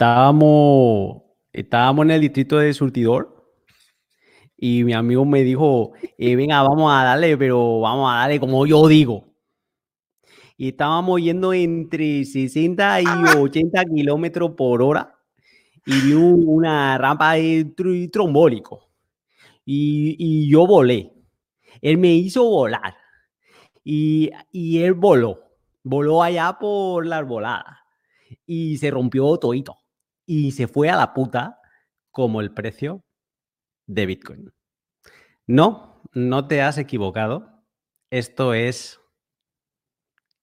estábamos, estábamos en el distrito de Surtidor y mi amigo me dijo, eh, venga, vamos a darle, pero vamos a darle como yo digo. Y estábamos yendo entre 60 y 80 kilómetros por hora y vi una rampa de trombólico. Y, y, yo volé. Él me hizo volar. Y, y él voló. Voló allá por la arbolada. Y se rompió todito. Y se fue a la puta como el precio de Bitcoin. No, no te has equivocado. Esto es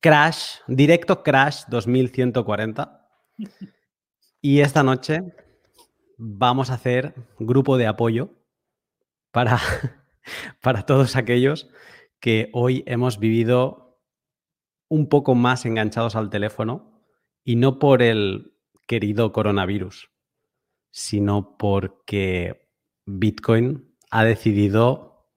Crash, directo Crash 2140. Y esta noche vamos a hacer grupo de apoyo para, para todos aquellos que hoy hemos vivido un poco más enganchados al teléfono y no por el querido coronavirus, sino porque Bitcoin ha decidido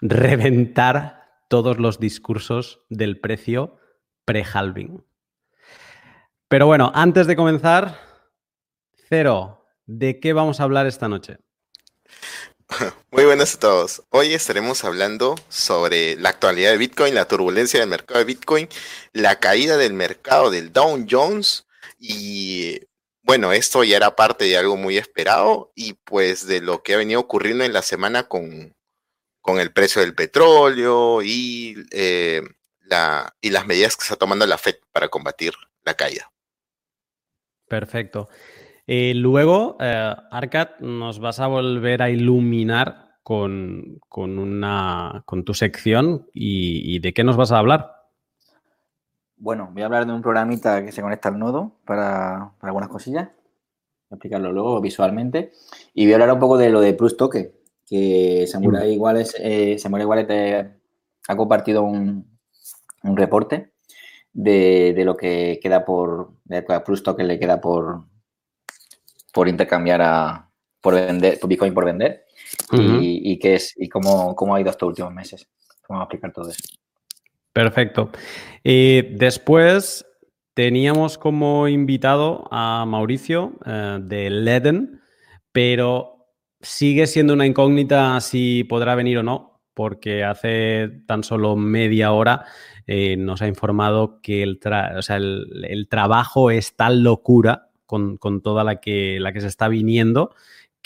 reventar todos los discursos del precio pre-halving. Pero bueno, antes de comenzar, Cero, ¿de qué vamos a hablar esta noche? Muy buenas a todos. Hoy estaremos hablando sobre la actualidad de Bitcoin, la turbulencia del mercado de Bitcoin, la caída del mercado del Dow Jones y bueno, esto ya era parte de algo muy esperado y pues de lo que ha venido ocurriendo en la semana con, con el precio del petróleo y, eh, la, y las medidas que está tomando la Fed para combatir la caída. Perfecto. Eh, luego, eh, Arcad, nos vas a volver a iluminar con, una, con tu sección y, de qué nos vas a hablar. Bueno, voy a hablar de un programita que se conecta al nodo para, algunas cosillas. Voy a explicarlo luego visualmente. Y voy a hablar un poco de lo de Plus Toque, que Samurai Iguales, eh, Samurai ha compartido un, reporte de, lo que queda por, de Plus Token le queda por, por intercambiar a, por vender, por Bitcoin por vender y, qué es y cómo, cómo, ha ido estos últimos meses. Vamos a explicar todo eso. Perfecto. Y después teníamos como invitado a Mauricio eh, de Leden, pero sigue siendo una incógnita si podrá venir o no, porque hace tan solo media hora eh, nos ha informado que el, el trabajo es tal locura con, toda la que, la que se está viniendo,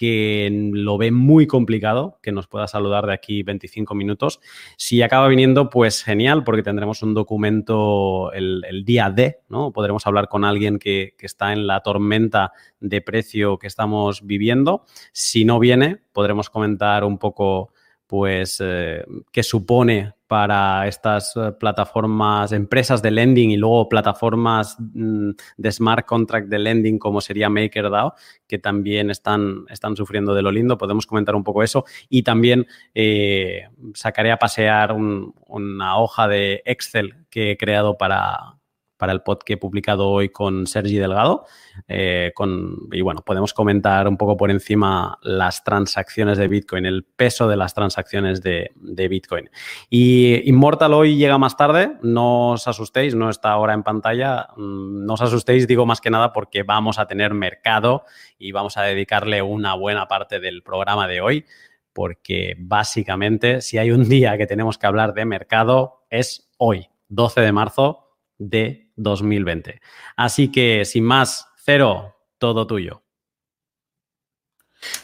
que lo ve muy complicado, que nos pueda saludar de aquí 25 minutos. Si acaba viniendo, pues genial, porque tendremos un documento el, día D, ¿no? Podremos hablar con alguien que, que, está en la tormenta de precio que estamos viviendo. Si no viene, podremos comentar un poco pues, eh, qué supone para estas eh, plataformas, empresas de lending y luego plataformas mm, de smart contract de lending como sería MakerDAO, que también están, están sufriendo de lo lindo. Podemos comentar un poco eso. Y también eh, sacaré a pasear una hoja de Excel que he creado para, para el pod que he publicado hoy con Sergi Delgado. Eh, con, y bueno, podemos comentar un poco por encima las transacciones de Bitcoin, el peso de las transacciones de, Bitcoin. Y Immortal hoy llega más tarde, no os asustéis, no está ahora en pantalla, mm, no os asustéis, digo más que nada porque vamos a tener mercado y vamos a dedicarle una buena parte del programa de hoy porque básicamente si hay un día que tenemos que hablar de mercado es hoy, 12 de marzo de 2020. Así que, sin más, cero, todo tuyo.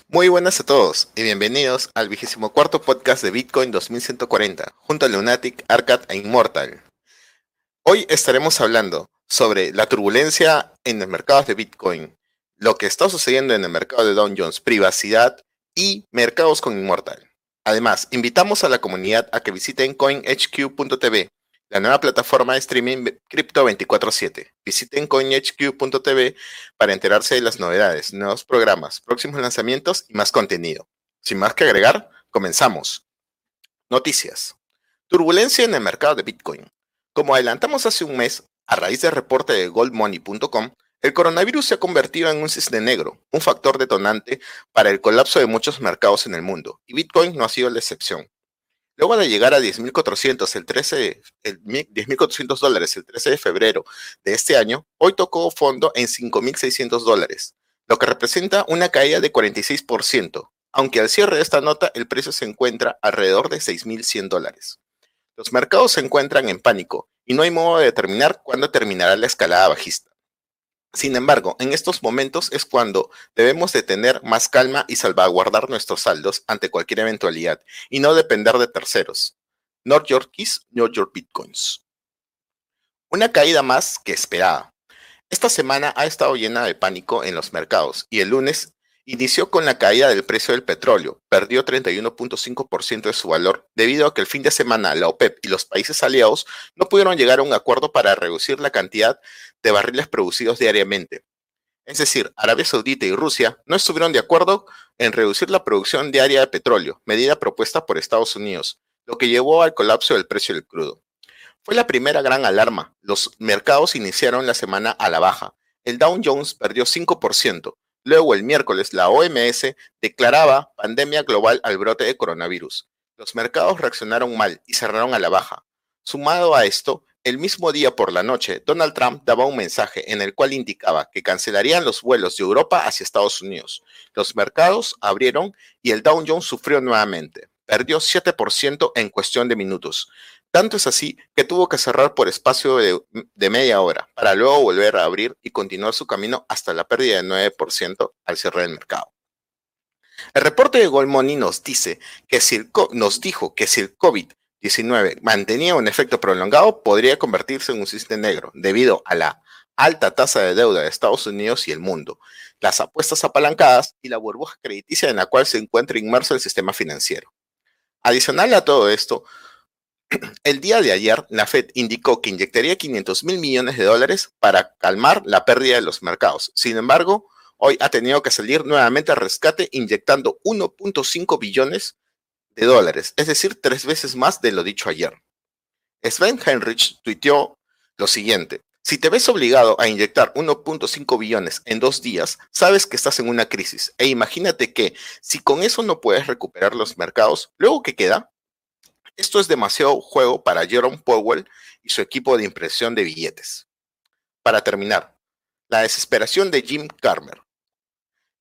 Muy buenas a todos y bienvenidos al vigésimo cuarto podcast de Bitcoin 2140, junto a Lunatic, Arcad e Immortal. Hoy estaremos hablando sobre la turbulencia en los mercados de Bitcoin, lo que está sucediendo en el mercado de Dow Jones, privacidad y mercados con Immortal. Además, invitamos a la comunidad a que visiten coinhq.tv la nueva plataforma de streaming Crypto 24/7. Visiten coinhq.tv para enterarse de las novedades, nuevos programas, próximos lanzamientos y más contenido. Sin más que agregar, comenzamos. Noticias. Turbulencia en el mercado de Bitcoin. Como adelantamos hace un mes, a raíz del reporte de goldmoney.com, el coronavirus se ha convertido en un cisne negro, un factor detonante para el colapso de muchos mercados en el mundo, y Bitcoin no ha sido la excepción. Luego de llegar a 10.400 el 13, el 10.400 dólares el 13 de febrero de este año, hoy tocó fondo en 5.600 dólares. lo que representa una caída de 46%, aunque al cierre de esta nota el precio se encuentra alrededor de 6.100 dólares. Los mercados se encuentran en pánico y no hay modo de determinar cuándo terminará la escalada bajista. Sin embargo, en estos momentos es cuando debemos de tener más calma y salvaguardar nuestros saldos ante cualquier eventualidad y no depender de terceros. North Yorkies, New York Bitcoins. Una caída más que esperada. Esta semana ha estado llena de pánico en los mercados y el lunes inició con la caída del precio del petróleo, perdió 31.5% de su valor debido a que el fin de semana la OPEP y los países aliados no pudieron llegar a un acuerdo para reducir la cantidad de barriles producidos diariamente. Es decir, Arabia Saudita y Rusia no estuvieron de acuerdo en reducir la producción diaria de petróleo, medida propuesta por Estados Unidos, lo que llevó al colapso del precio del crudo. Fue la primera gran alarma. Los mercados iniciaron la semana a la baja. El Dow Jones perdió 5%, Luego, el miércoles, la OMS declaraba pandemia global al brote de coronavirus. Los mercados reaccionaron mal y cerraron a la baja. Sumado a esto, el mismo día por la noche, Donald Trump daba un mensaje en el cual indicaba que cancelarían los vuelos de Europa hacia Estados Unidos. Los mercados abrieron y el Dow Jones sufrió nuevamente. Perdió 7% en cuestión de minutos. Tanto es así que tuvo que cerrar por espacio de, media hora para luego volver a abrir y continuar su camino hasta la pérdida del 9% al cierre del mercado. El reporte de Gold nos dice que nos dijo que si el COVID-19 mantenía un efecto prolongado, podría convertirse en un cisne negro debido a la alta tasa de deuda de Estados Unidos y el mundo, las apuestas apalancadas y la burbuja crediticia en la cual se encuentra inmerso el sistema financiero. Adicional a todo esto, el día de ayer, la Fed indicó que inyectaría 500 mil millones de dólares para calmar la pérdida de los mercados. Sin embargo, hoy ha tenido que salir nuevamente al rescate inyectando 1.5 billones de dólares, es decir, tres veces más de lo dicho ayer. Sven Heinrich tuiteó lo siguiente. Si te ves obligado a inyectar 1.5 billones en dos días, sabes que estás en una crisis. E imagínate que si con eso no puedes recuperar los mercados, luego ¿qué queda? Esto es demasiado juego para Jerome Powell y su equipo de impresión de billetes. Para terminar, la desesperación de Jim Carmer.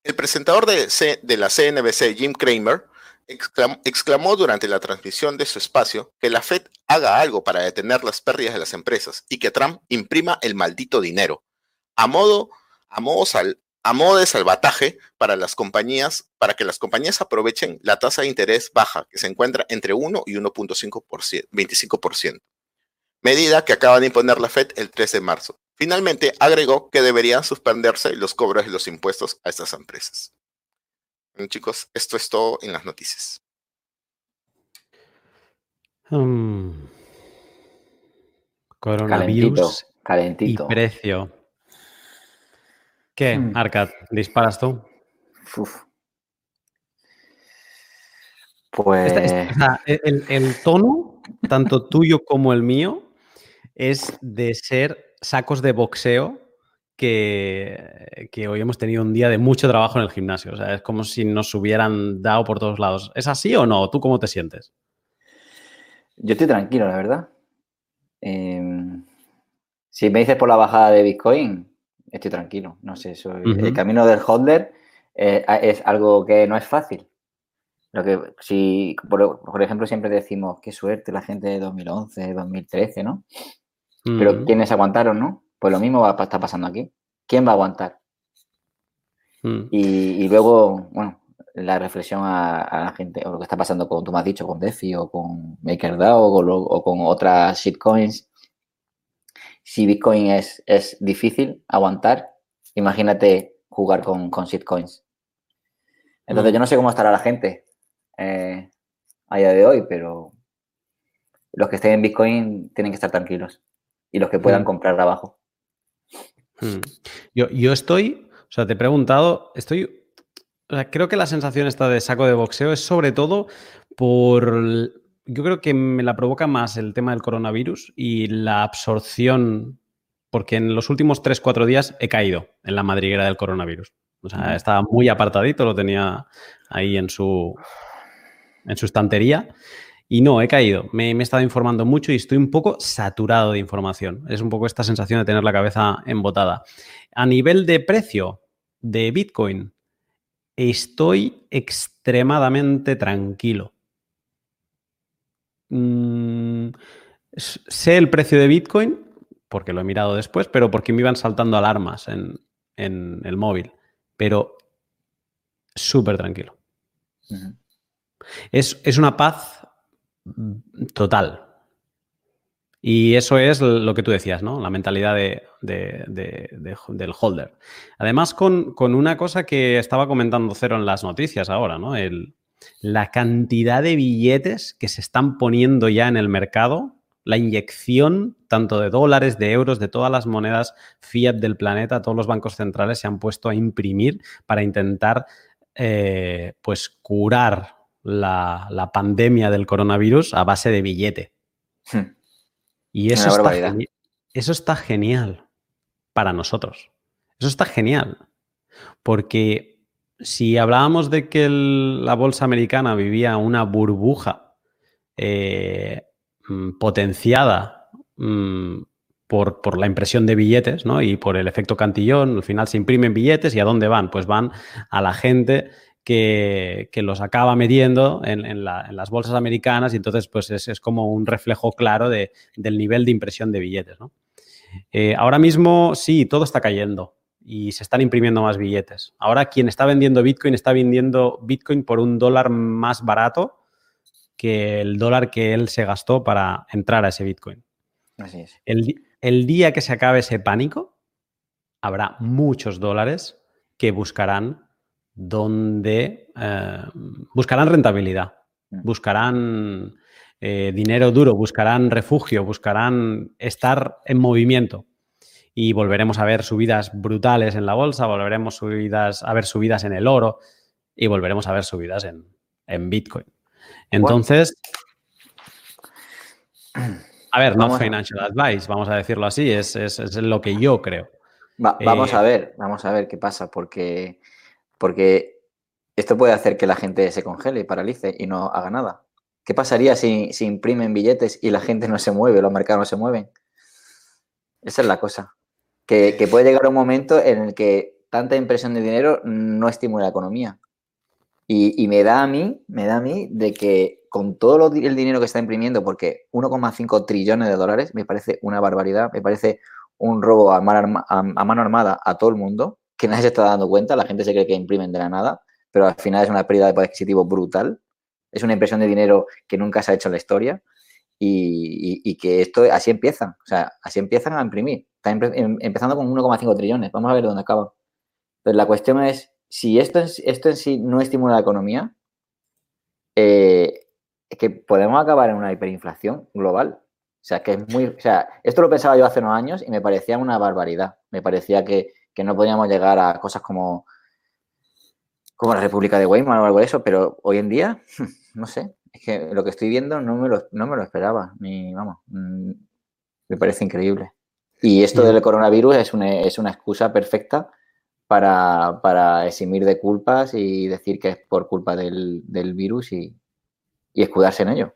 El presentador de, la CNBC, Jim Cramer, exclamó, durante la transmisión de su espacio que la Fed haga algo para detener las pérdidas de las empresas y que Trump imprima el maldito dinero. A modo, a modo, sal, a modo de salvataje para las compañías, para que las compañías aprovechen la tasa de interés baja que se encuentra entre 1 y 1.25%, medida que acaba de imponer la Fed el 3 de marzo. Finalmente, agregó que deberían suspenderse los cobros de los impuestos a estas empresas. Bueno, chicos, esto es todo en las noticias. Hmm. Coronavirus calentito, y precio. ¿Qué, hmm. Arcad? ¿Disparas tú? Pues. el, tono, tanto tuyo como el mío, es de ser sacos de boxeo que, que, hoy hemos tenido un día de mucho trabajo en el gimnasio. O sea, es como si nos hubieran dado por todos lados. ¿Es así o no? ¿Tú cómo te sientes? Yo estoy tranquilo, la verdad. Em, si me dices por la bajada de Bitcoin, estoy tranquilo. No sé, el camino del holder eh, es algo que no es fácil. Lo que, si, por, ejemplo, siempre decimos, qué suerte la gente de 2011, 2013, ¿no? Pero ¿quiénes aguantaron, no? Pues lo mismo va a estar pasando aquí. ¿Quién va a aguantar? Mm. Y, luego, bueno, la reflexión a, la gente, o lo que está pasando con, tú me has dicho, con DeFi o con MakerDAO o, o con otras shitcoins, si Bitcoin es, es difícil aguantar, imagínate jugar con, con shitcoins. Entonces, yo no sé cómo estará la gente eh, a día de hoy, pero los que estén en Bitcoin tienen que estar tranquilos y los que puedan mm. comprar abajo. Mm. Yo, yo estoy, o sea, te he preguntado, estoy, o sea, creo que la sensación esta de saco de boxeo es sobre todo por yo creo que me la provoca más el tema del coronavirus y la absorción, porque en los últimos 3-4 días he caído en la madriguera del coronavirus. O sea, estaba muy apartadito, lo tenía ahí en su, en su estantería. Y no, he caído. Me, me, he estado informando mucho y estoy un poco saturado de información. Es un poco esta sensación de tener la cabeza embotada. A nivel de precio, de Bitcoin, estoy extremadamente tranquilo. Mm, sé el precio de Bitcoin, porque lo he mirado después, pero porque me iban saltando alarmas en, el móvil. Pero súper tranquilo. es, es, una paz total. Y eso es lo que tú decías, ¿no? La mentalidad de, del holder. Además, con, una cosa que estaba comentando Cero en las noticias ahora, ¿no? El, la cantidad de billetes que se están poniendo ya en el mercado, la inyección tanto de dólares, de euros, de todas las monedas fiat del planeta, todos los bancos centrales se han puesto a imprimir para intentar eh, pues curar la, la, pandemia del coronavirus a base de billete. Hmm. Y eso está, eso está genial para nosotros. Eso está genial. Porque si hablábamos de que la bolsa americana vivía una burbuja eh, mm, potenciada mm, por, por, la impresión de billetes ¿no? y por el efecto cantillón, al final se imprimen billetes y ¿a dónde van? Pues van a la gente que, los acaba metiendo en, las bolsas americanas y entonces pues es, como un reflejo claro del nivel de impresión de billetes. Eh, ahora mismo sí, todo está cayendo y se están imprimiendo más billetes. Ahora quien está vendiendo Bitcoin está vendiendo Bitcoin por un dólar más barato que el dólar que él se gastó para entrar a ese Bitcoin. Así es. El, el día que se acabe ese pánico, habrá muchos dólares que buscarán donde eh, buscarán rentabilidad, mm. buscarán eh, dinero duro, buscarán refugio, buscarán estar en movimiento. Y volveremos a ver subidas brutales en la bolsa, volveremos subidas, a ver subidas en el oro y volveremos a ver subidas en, Bitcoin. Entonces, a ver, no financial advice, vamos a decirlo así, es, lo que yo creo. vamos eh, a ver, vamos a ver qué pasa, porque porque esto puede hacer que la gente se congele y paralice y no haga nada. ¿Qué pasaría si, imprimen billetes y la gente no se mueve, los mercados no se mueven? Esa es la cosa. Que, puede llegar un momento en el que tanta impresión de dinero no estimula la economía. Y, me da a mí, me da a mí de que con todo el dinero que está imprimiendo, porque 1,5 trillones de dólares me parece una barbaridad, me parece un robo a mano armada a todo el mundo, que nadie se está dando cuenta, la gente se cree que imprimen de la nada, pero al final es una pérdida de poder adquisitivo brutal. Es una impresión de dinero que nunca se ha hecho en la historia y, que esto así empiezan, o sea, así empiezan a imprimir. Están em, empezando con 1,5 trillones, vamos a ver dónde acaba. Pero la cuestión es, si esto, esto en sí no estimula la economía, eh, es que podemos acabar en una hiperinflación global. O sea, que es muy. O sea, esto lo pensaba yo hace unos años y me parecía una barbaridad. Me parecía que, que no podíamos llegar a cosas como, como la República de Weimar o algo de eso, pero hoy en día, no sé, es que lo que estoy viendo no me lo, no me lo esperaba, ni vamos, mm, me parece increíble. Y esto del coronavirus es una, es una excusa perfecta para, para, eximir de culpas y decir que es por culpa del, del virus y, y escudarse en ello.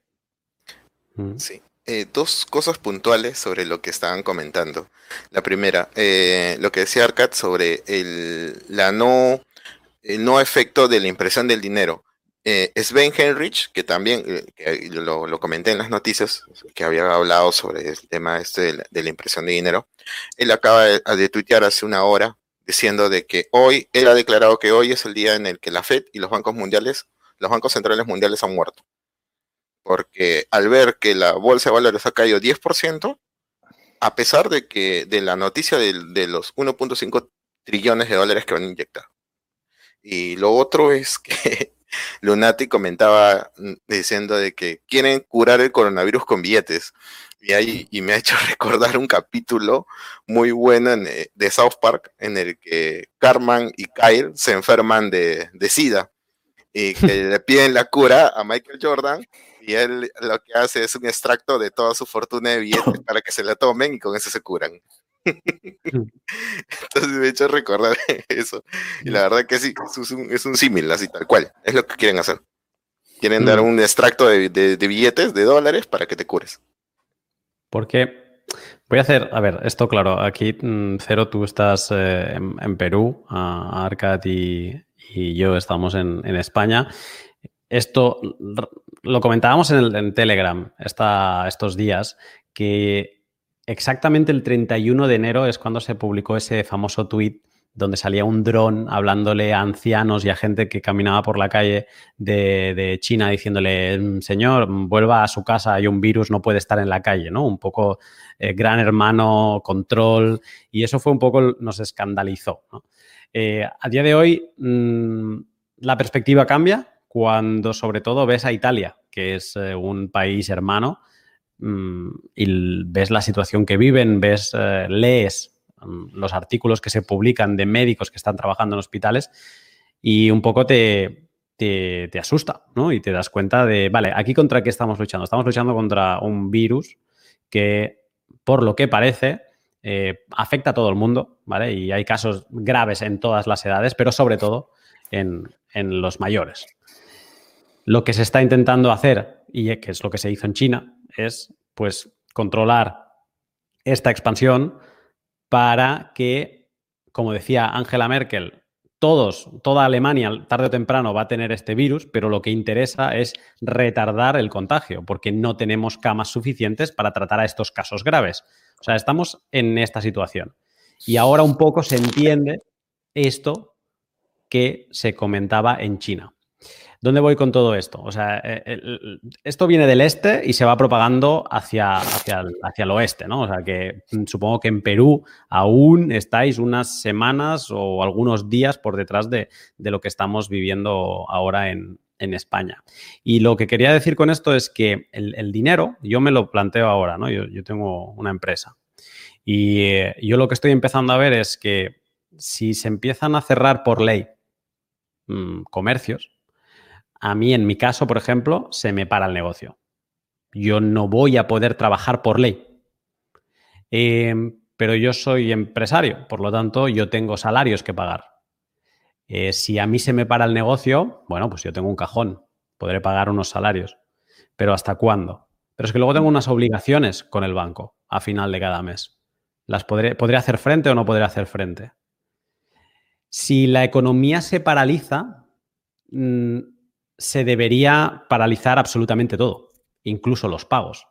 Sí. Eh, dos cosas puntuales sobre lo que estaban comentando. La primera, eh, lo que decía Arcad sobre el, la no, el no efecto de la impresión del dinero. Eh, Sven Henrich, que también lo, comenté en las noticias, que había hablado sobre el tema este de la, impresión de dinero, él acaba de, de, tuitear hace una hora diciendo de que hoy, él ha declarado que hoy es el día en el que la Fed y los bancos mundiales, los bancos centrales mundiales han muerto porque al ver que la bolsa de valores ha caído 10%, a pesar de que de la noticia de, los 1.5 trillones de dólares que van a inyectar. Y lo otro es que Lunati comentaba mm, diciendo de que quieren curar el coronavirus con billetes. Y, ahí, y me ha hecho recordar un capítulo muy bueno eh, de South Park en el que Carmen y Kyle se enferman de, de SIDA y que le piden la cura a Michael Jordan y él lo que hace es un extracto de toda su fortuna de billetes para que se la tomen y con eso se curan. Entonces me he hecho recordar eso. Y la verdad que sí, es un, símil, así tal cual. Es lo que quieren hacer. Quieren dar mm. un extracto de, billetes, de dólares, para que te cures. Porque Voy a hacer, a ver, esto claro, aquí mm, Cero, tú estás eh, en, Perú, a Arcad y, yo estamos en, España. Esto lo comentábamos en, Telegram estos días, que exactamente el 31 de enero es cuando se publicó ese famoso tweet donde salía un dron hablándole a ancianos y a gente que caminaba por la calle de, China diciéndole, mm, señor, vuelva a su casa, hay un virus, no puede estar en la calle, ¿no? Un poco eh, gran hermano, control, y eso fue un poco, nos escandalizó. Eh, a día de hoy, mm, la perspectiva cambia cuando sobre todo ves a Italia, que es eh, un país hermano, mm, y ves la situación que viven, ves, lees Mm, los artículos que se publican de médicos que están trabajando en hospitales y un poco te, te, asusta, ¿no? Y te das cuenta de, vale, aquí contra qué estamos luchando. Estamos luchando contra un virus que, por lo que parece, eh, afecta a todo el mundo, ¿vale? Y hay casos graves en todas las edades, pero sobre todo en, en los mayores. Lo que se está intentando hacer, y que es lo que se hizo en China, es pues controlar esta expansión para que, como decía Angela Merkel, todos, toda Alemania tarde o temprano va a tener este virus, pero lo que interesa es retardar el contagio, porque no tenemos camas suficientes para tratar a estos casos graves. O sea, estamos en esta situación. Y ahora un poco se entiende esto que se comentaba en China. ¿Dónde voy con todo esto? O sea, eh, esto viene del este y se va propagando hacia, hacia, el, hacia el oeste, ¿no? O sea, que mm, supongo que en Perú aún estáis unas semanas o algunos días por detrás de, lo que estamos viviendo ahora en, España. Y lo que quería decir con esto es que el, dinero, yo me lo planteo ahora, ¿no? Yo, tengo una empresa y eh, yo lo que estoy empezando a ver es que si se empiezan a cerrar por ley mm, comercios, a mí, en mi caso, por ejemplo, se me para el negocio. Yo no voy a poder trabajar por ley. Em, pero yo soy empresario, por lo tanto, yo tengo salarios que pagar. Eh, si a mí se me para el negocio, bueno, pues yo tengo un cajón, podré pagar unos salarios. Pero ¿hasta cuándo? Pero es que luego tengo unas obligaciones con el banco a final de cada mes. ¿Las podré, hacer frente o no podré hacer frente? Si la economía se paraliza, mm, se debería paralizar absolutamente todo, incluso los pagos.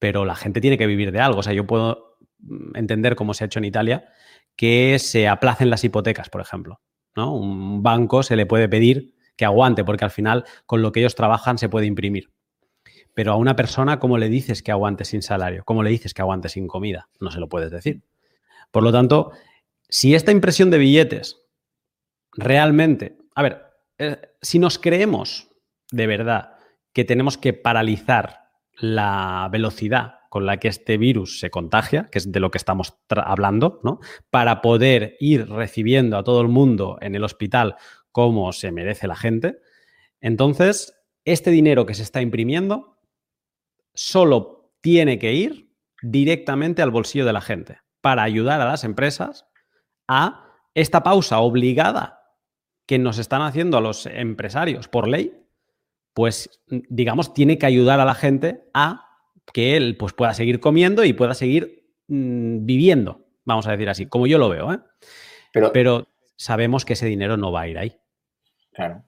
Pero la gente tiene que vivir de algo. O sea, yo puedo mm, entender cómo se ha hecho en Italia que se aplacen las hipotecas, por ejemplo. ¿no? Un banco se le puede pedir que aguante, porque al final con lo que ellos trabajan se puede imprimir. Pero a una persona, ¿cómo le dices que aguante sin salario? ¿Cómo le dices que aguante sin comida? No se lo puedes decir. Por lo tanto, si esta impresión de billetes realmente, a ver, eh, si nos creemos de verdad que tenemos que paralizar la velocidad con la que este virus se contagia, que es de lo que estamos hablando, ¿no? Para poder ir recibiendo a todo el mundo en el hospital como se merece la gente. Entonces, este dinero que se está imprimiendo solo tiene que ir directamente al bolsillo de la gente para ayudar a las empresas a esta pausa obligada que nos están haciendo a los empresarios por ley pues digamos, tiene que ayudar a la gente a que él pues, pueda seguir comiendo y pueda seguir mm, viviendo, vamos a decir así, como yo lo veo. ¿eh? Pero, Pero sabemos que ese dinero no va a ir ahí. Claro.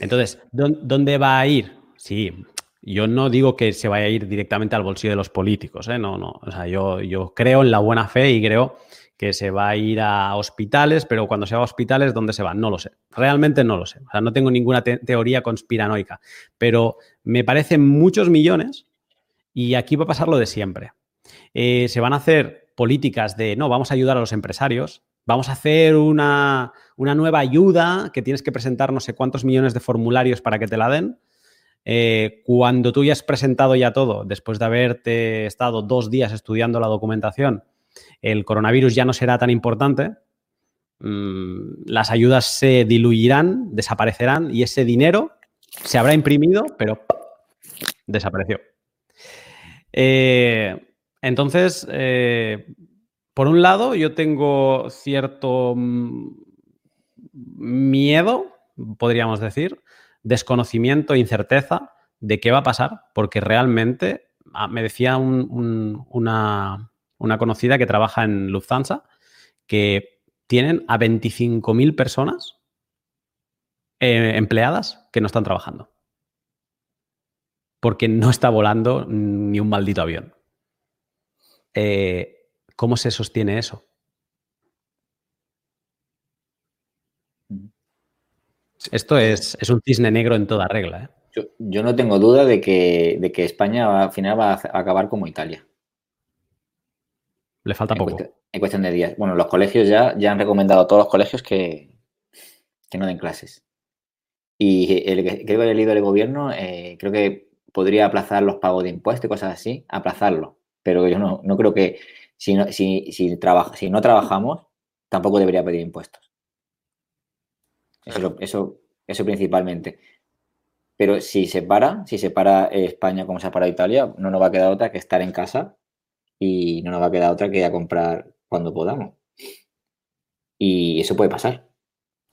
Entonces, ¿dónde va a ir? Sí, yo no digo que se vaya a ir directamente al bolsillo de los políticos, ¿eh? no, no. O sea, yo, yo creo en la buena fe y creo que se va a ir a hospitales, pero cuando se va a hospitales, ¿dónde se va? No lo sé. Realmente no lo sé. O sea, no tengo ninguna teoría conspiranoica, pero me parecen muchos millones y aquí va a pasar lo de siempre. Eh, se van a hacer políticas de, no, vamos a ayudar a los empresarios, vamos a hacer una, nueva ayuda que tienes que presentar no sé cuántos millones de formularios para que te la den. Eh, cuando tú ya has presentado ya todo, después de haberte estado dos días estudiando la documentación, el coronavirus ya no será tan importante, mm, las ayudas se diluirán, desaparecerán y ese dinero se habrá imprimido, pero desapareció. Eh, entonces, eh, por un lado, yo tengo cierto mm, miedo, podríamos decir, desconocimiento, incerteza de qué va a pasar, porque realmente ah, me decía una, conocida que trabaja en Lufthansa que tienen a 25.000 personas eh, empleadas que no están trabajando. Porque no está volando ni un maldito avión. Eh, ¿Cómo se sostiene eso? Esto es, un cisne negro en toda regla. ¿eh? Yo, no tengo duda de que, de que España al final va a acabar como Italia. Le falta poco. en cuestión de días. Bueno, los colegios ya, ya han recomendado a todos los colegios que, que no den clases. Y el, creo que el líder del gobierno eh, creo que podría aplazar los pagos de impuestos y cosas así, aplazarlo. Pero yo no, no creo que si no, si, si, si no trabajamos, tampoco debería pedir impuestos. Eso, eso, eso principalmente. Pero si se para, si se para España como se ha parado Italia, no nos va a quedar otra que estar en casa y no nos va a quedar otra que ir a comprar cuando podamos. Y eso puede pasar,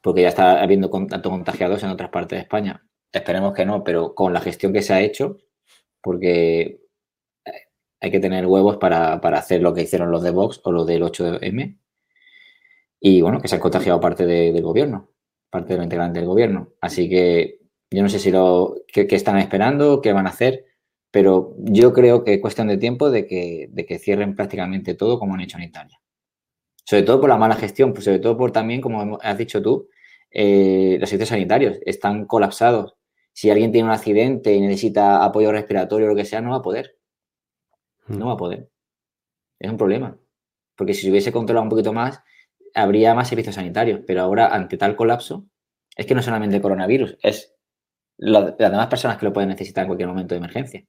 porque ya está habiendo tantos contagiados en otras partes de España. Esperemos que no, pero con la gestión que se ha hecho, porque hay que tener huevos para, hacer lo que hicieron los de Vox o los del 8M. Y bueno, que se han contagiado parte del gobierno parte de los integrantes del gobierno. Así que yo no sé si lo qué, están esperando, qué van a hacer, pero yo creo que es cuestión de tiempo de que, de que cierren prácticamente todo como han hecho en Italia. Sobre todo por la mala gestión, pues sobre todo por también, como has dicho tú, eh, los servicios sanitarios están colapsados. Si alguien tiene un accidente y necesita apoyo respiratorio o lo que sea, no va a poder. No va a poder. Es un problema. Porque si se hubiese controlado un poquito más, habría más servicios sanitarios, pero ahora ante tal colapso, es que no solamente el coronavirus, es las demás personas que lo pueden necesitar en cualquier momento de emergencia.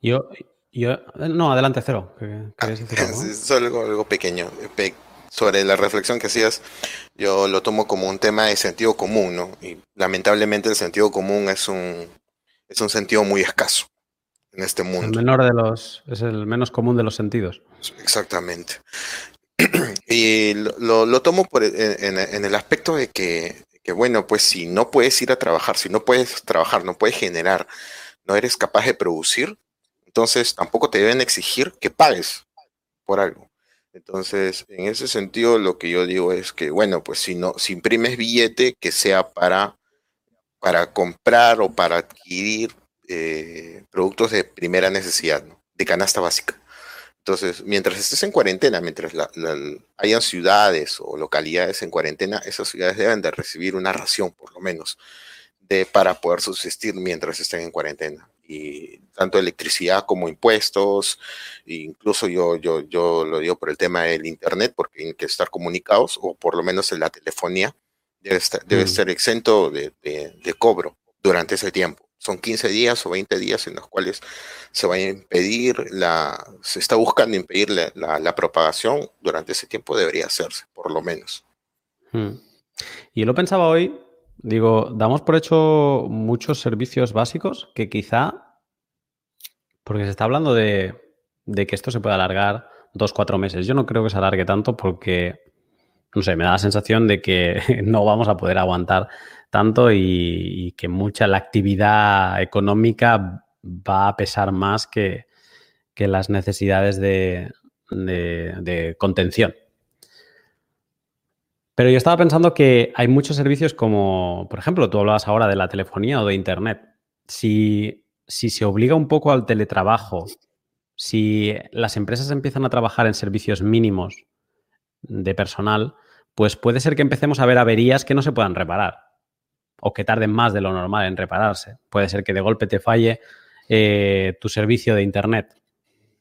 Yo, yo, no, adelante, Cero. Solo algo, pequeño. sobre la reflexión que hacías, yo lo tomo como un tema de sentido común, ¿no? Y lamentablemente el sentido común es un, es un sentido muy escaso en este mundo. El menor de los, es el menos común de los sentidos. Exactamente. y lo, tomo por, en, el aspecto de que, bueno, pues si no puedes ir a trabajar, si no puedes trabajar, no puedes generar, no eres capaz de producir, entonces tampoco te deben exigir que pagues por algo. Entonces, en ese sentido, lo que yo digo es que, bueno, pues si no, si imprimes billete, que sea para, para comprar o para adquirir eh, productos de primera necesidad, de canasta básica. Entonces, mientras estés en cuarentena, mientras hayan ciudades o localidades en cuarentena, esas ciudades deben de recibir una ración, por lo menos, de, para poder subsistir mientras estén en cuarentena. Y tanto electricidad como impuestos, incluso yo, yo, yo lo digo por el tema del Internet, porque hay que estar comunicados, o por lo menos en la telefonía, debe estar, debe mm. exento de, de cobro durante ese tiempo son 15 días o 20 días en los cuales se va a impedir la, se está buscando impedir la, propagación, durante ese tiempo debería hacerse, por lo menos. Hmm. Y yo lo pensaba hoy, digo, damos por hecho muchos servicios básicos que quizá, porque se está hablando de, de que esto se puede alargar dos, cuatro meses. Yo no creo que se alargue tanto porque, no sé, me da la sensación de que no vamos a poder aguantar tanto y, que mucha la actividad económica va a pesar más que, las necesidades de, contención. Pero yo estaba pensando que hay muchos servicios como, por ejemplo, tú hablabas ahora de la telefonía o de Internet. Si, se obliga un poco al teletrabajo, si las empresas empiezan a trabajar en servicios mínimos de personal, pues puede ser que empecemos a ver averías que no se puedan reparar o que tarden más de lo normal en repararse. Puede ser que de golpe te falle eh, tu servicio de Internet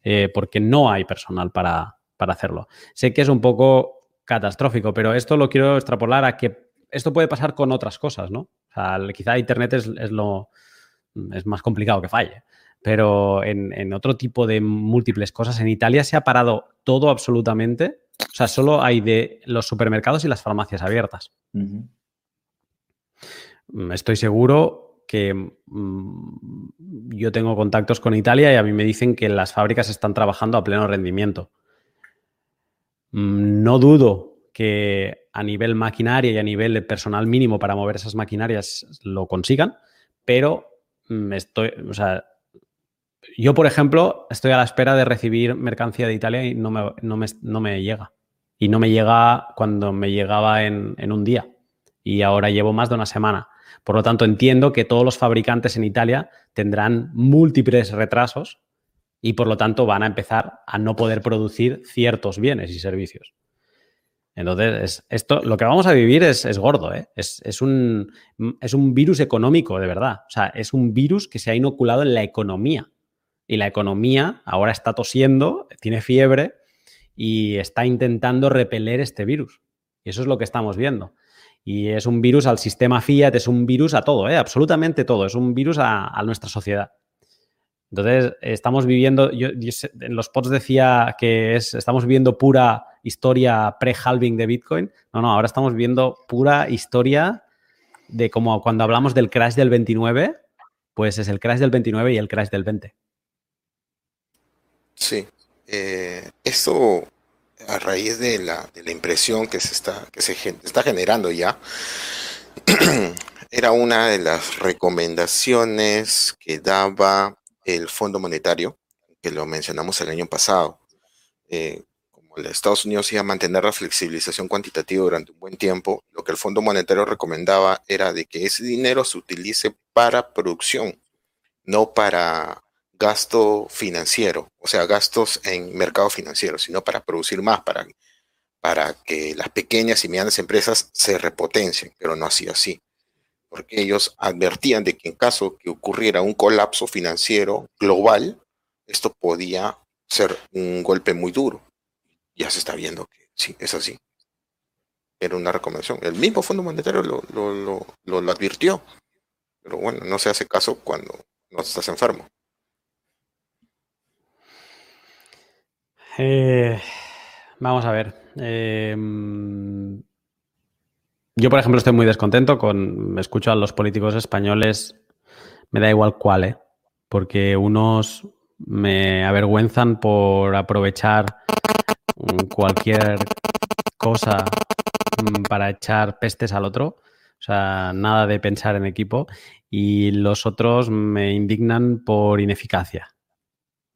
eh, porque no hay personal para, hacerlo. Sé que es un poco catastrófico, pero esto lo quiero extrapolar a que esto puede pasar con otras cosas, ¿no? O sea, quizá Internet es, lo es más complicado que falle. Pero en, otro tipo de múltiples cosas, en Italia se ha parado todo absolutamente. O sea, solo hay de los supermercados y las farmacias abiertas. Mm, estoy seguro que mm, yo tengo contactos con Italia y a mí me dicen que las fábricas están trabajando a pleno rendimiento. Mm, no dudo que a nivel maquinaria y a nivel de personal mínimo para mover esas maquinarias lo consigan, pero estoy, yo, por ejemplo, estoy a la espera de recibir mercancía de Italia y no me, no me, llega. Y no me llega cuando me llegaba en, en, un día. Y ahora llevo más de una semana. Por lo tanto, entiendo que todos los fabricantes en Italia tendrán múltiples retrasos y por lo tanto van a empezar a no poder producir ciertos bienes y servicios. Entonces, esto, lo que vamos a vivir es, gordo, ¿eh? es, un, es un virus económico, de verdad. O sea, es un virus que se ha inoculado en la economía. Y la economía ahora está tosiendo, tiene fiebre y está intentando repeler este virus. Y eso es lo que estamos viendo. Y es un virus al sistema Fiat, es un virus a todo, ¿eh? absolutamente todo. Es un virus a nuestra sociedad. Entonces, estamos viviendo, yo, en los pods decía que es, estamos viviendo pura historia pre-halving de Bitcoin. No, no, ahora estamos viendo pura historia de como cuando hablamos del crash del 29, pues es el crash del 29 y el crash del 20. Sí. Eh, esto a raíz de la, de la, impresión que se está, que se está generando ya, era una de las recomendaciones que daba el Fondo Monetario, que lo mencionamos el año pasado. Eh, como los Estados Unidos iba a mantener la flexibilización cuantitativa durante un buen tiempo, lo que el Fondo Monetario recomendaba era de que ese dinero se utilice para producción, no para gasto financiero, o sea, gastos en mercado financiero, sino para producir más, para, para que las pequeñas y medianas empresas se repotencien, pero no así así porque ellos advertían de que en caso que ocurriera un colapso financiero global, esto podía ser un golpe muy duro. Ya se está viendo que sí, es así. Era una recomendación. El mismo Fondo Monetario lo, lo, advirtió. Pero bueno, no se hace caso cuando no estás enfermo. Eh, vamos a ver. Eh, yo, por ejemplo, estoy muy descontento con. Escucho a los políticos españoles, me da igual cuál, ¿eh? Porque unos me avergüenzan por aprovechar cualquier cosa mm, para echar pestes al otro. O sea, nada de pensar en equipo. Y los otros me indignan por ineficacia.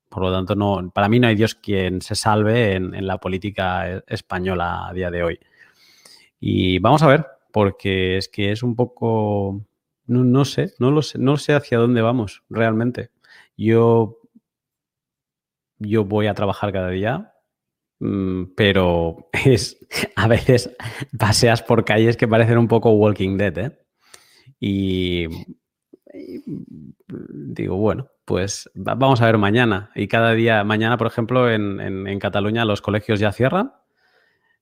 Por lo tanto, no, para mí no hay Dios quien se salve en la política e-, española a día de hoy. Y vamos a ver, porque es que es un poco, no, sé, no lo sé, no sé hacia dónde vamos realmente. Yo, yo voy a trabajar cada día, mm, pero es a veces paseas por calles que parecen un poco Walking Dead, ¿eh? Y, digo, bueno, pues vamos a ver mañana. Y cada día, mañana, por ejemplo, en Cataluña los colegios ya cierran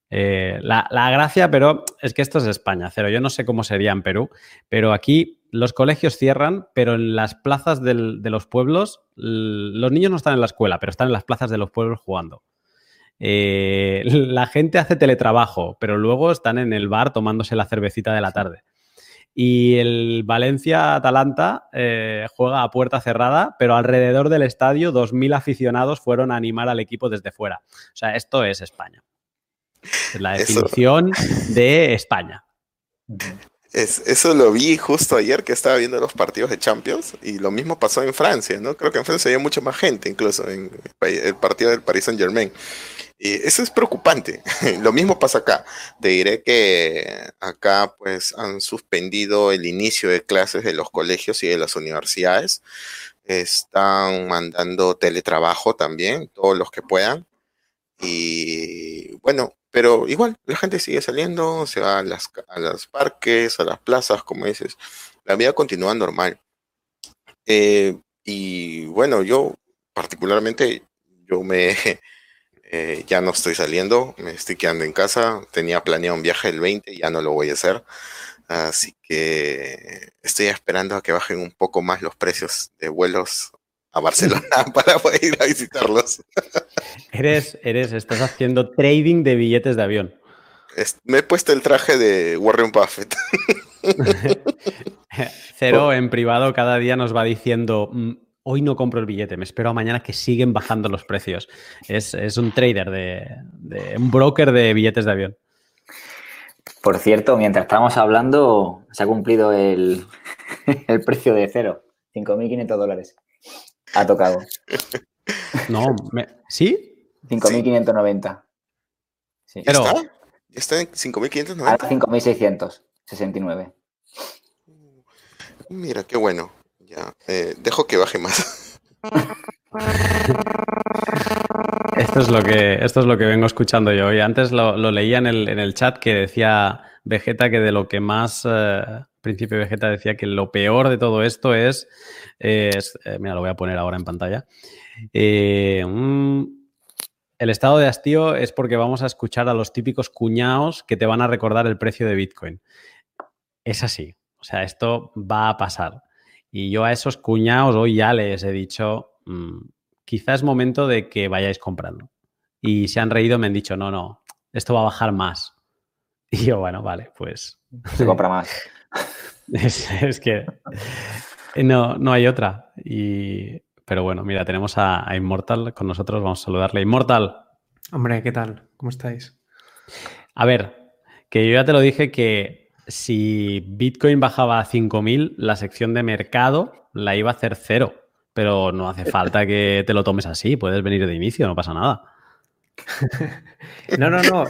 eh, la, gracia, pero es que esto es España, cero. Yo no sé cómo sería en Perú, pero aquí los colegios cierran, pero en las plazas de los pueblos, los niños no están en la escuela, pero están en las plazas de los pueblos jugando. Eh, la gente hace teletrabajo, pero luego están en el bar tomándose la cervecita de la tarde. Y el Valencia-Atalanta eh, juega a puerta cerrada, pero alrededor del estadio 2.000 aficionados fueron a animar al equipo desde fuera. O sea, esto es España. Es la definición de España. eso lo vi justo ayer que estaba viendo los partidos de Champions y lo mismo pasó en Francia, ¿no? Creo que en Francia había mucha más gente, incluso en el partido del Paris Saint Germain. Y eso es preocupante. lo mismo pasa acá. Te diré que acá pues han suspendido el inicio de clases de los colegios y de las universidades. Están mandando teletrabajo también, todos los que puedan. Y bueno, pero igual, la gente sigue saliendo, se va a, las, a los parques, a las plazas, como dices. La vida continúa normal. Eh, y bueno, yo particularmente, yo me eh, ya no estoy saliendo, me estoy quedando en casa. Tenía planeado un viaje el 20, ya no lo voy a hacer. Así que estoy esperando a que bajen un poco más los precios de vuelos a Barcelona para poder ir a visitarlos. Eres, eres, estás haciendo trading de billetes de avión. me he puesto el traje de Warren Buffett. Cero en privado cada día nos va diciendo, mm, hoy no compro el billete, me espero a mañana que siguen bajando los precios. Es, un trader, de, un broker de billetes de avión. Por cierto, mientras estábamos hablando, se ha cumplido el, el precio de cero, 5.500 dólares. Ha tocado. No, me- ¿sí? 5.590. Sí. ¿Ya Pero- está? ¿Ya está en 5.590? Ahora 5.669. Mira, qué bueno. Ya, eh, dejo que baje más. Esto es lo que, esto es lo que vengo escuchando yo. Y antes lo, lo leía en el, en el chat que decía Vegeta que de lo que más, eh, Vegeta decía que lo peor de todo esto es, es- eh, mira, lo voy a poner ahora en pantalla. Eh, un- el estado de hastío es porque vamos a escuchar a los típicos cuñados que te van a recordar el precio de Bitcoin. Es así. O sea, esto va a pasar. Y yo a esos cuñados hoy ya les he dicho, mm, quizás es momento de que vayáis comprando. Y se han reído, me han dicho, no, no, esto va a bajar más. Y yo, bueno, vale, pues Se compra más. es, es que no, no hay otra. Y, pero bueno, mira, tenemos a, a Immortal con nosotros, vamos a saludarle. Immortal, Hombre, ¿qué tal? ¿Cómo estáis? a ver, que yo ya te lo dije que si Bitcoin bajaba a 5.000, la sección de mercado la iba a hacer cero. Pero no hace falta que te lo tomes así, puedes venir de inicio, no pasa nada. No, no, no.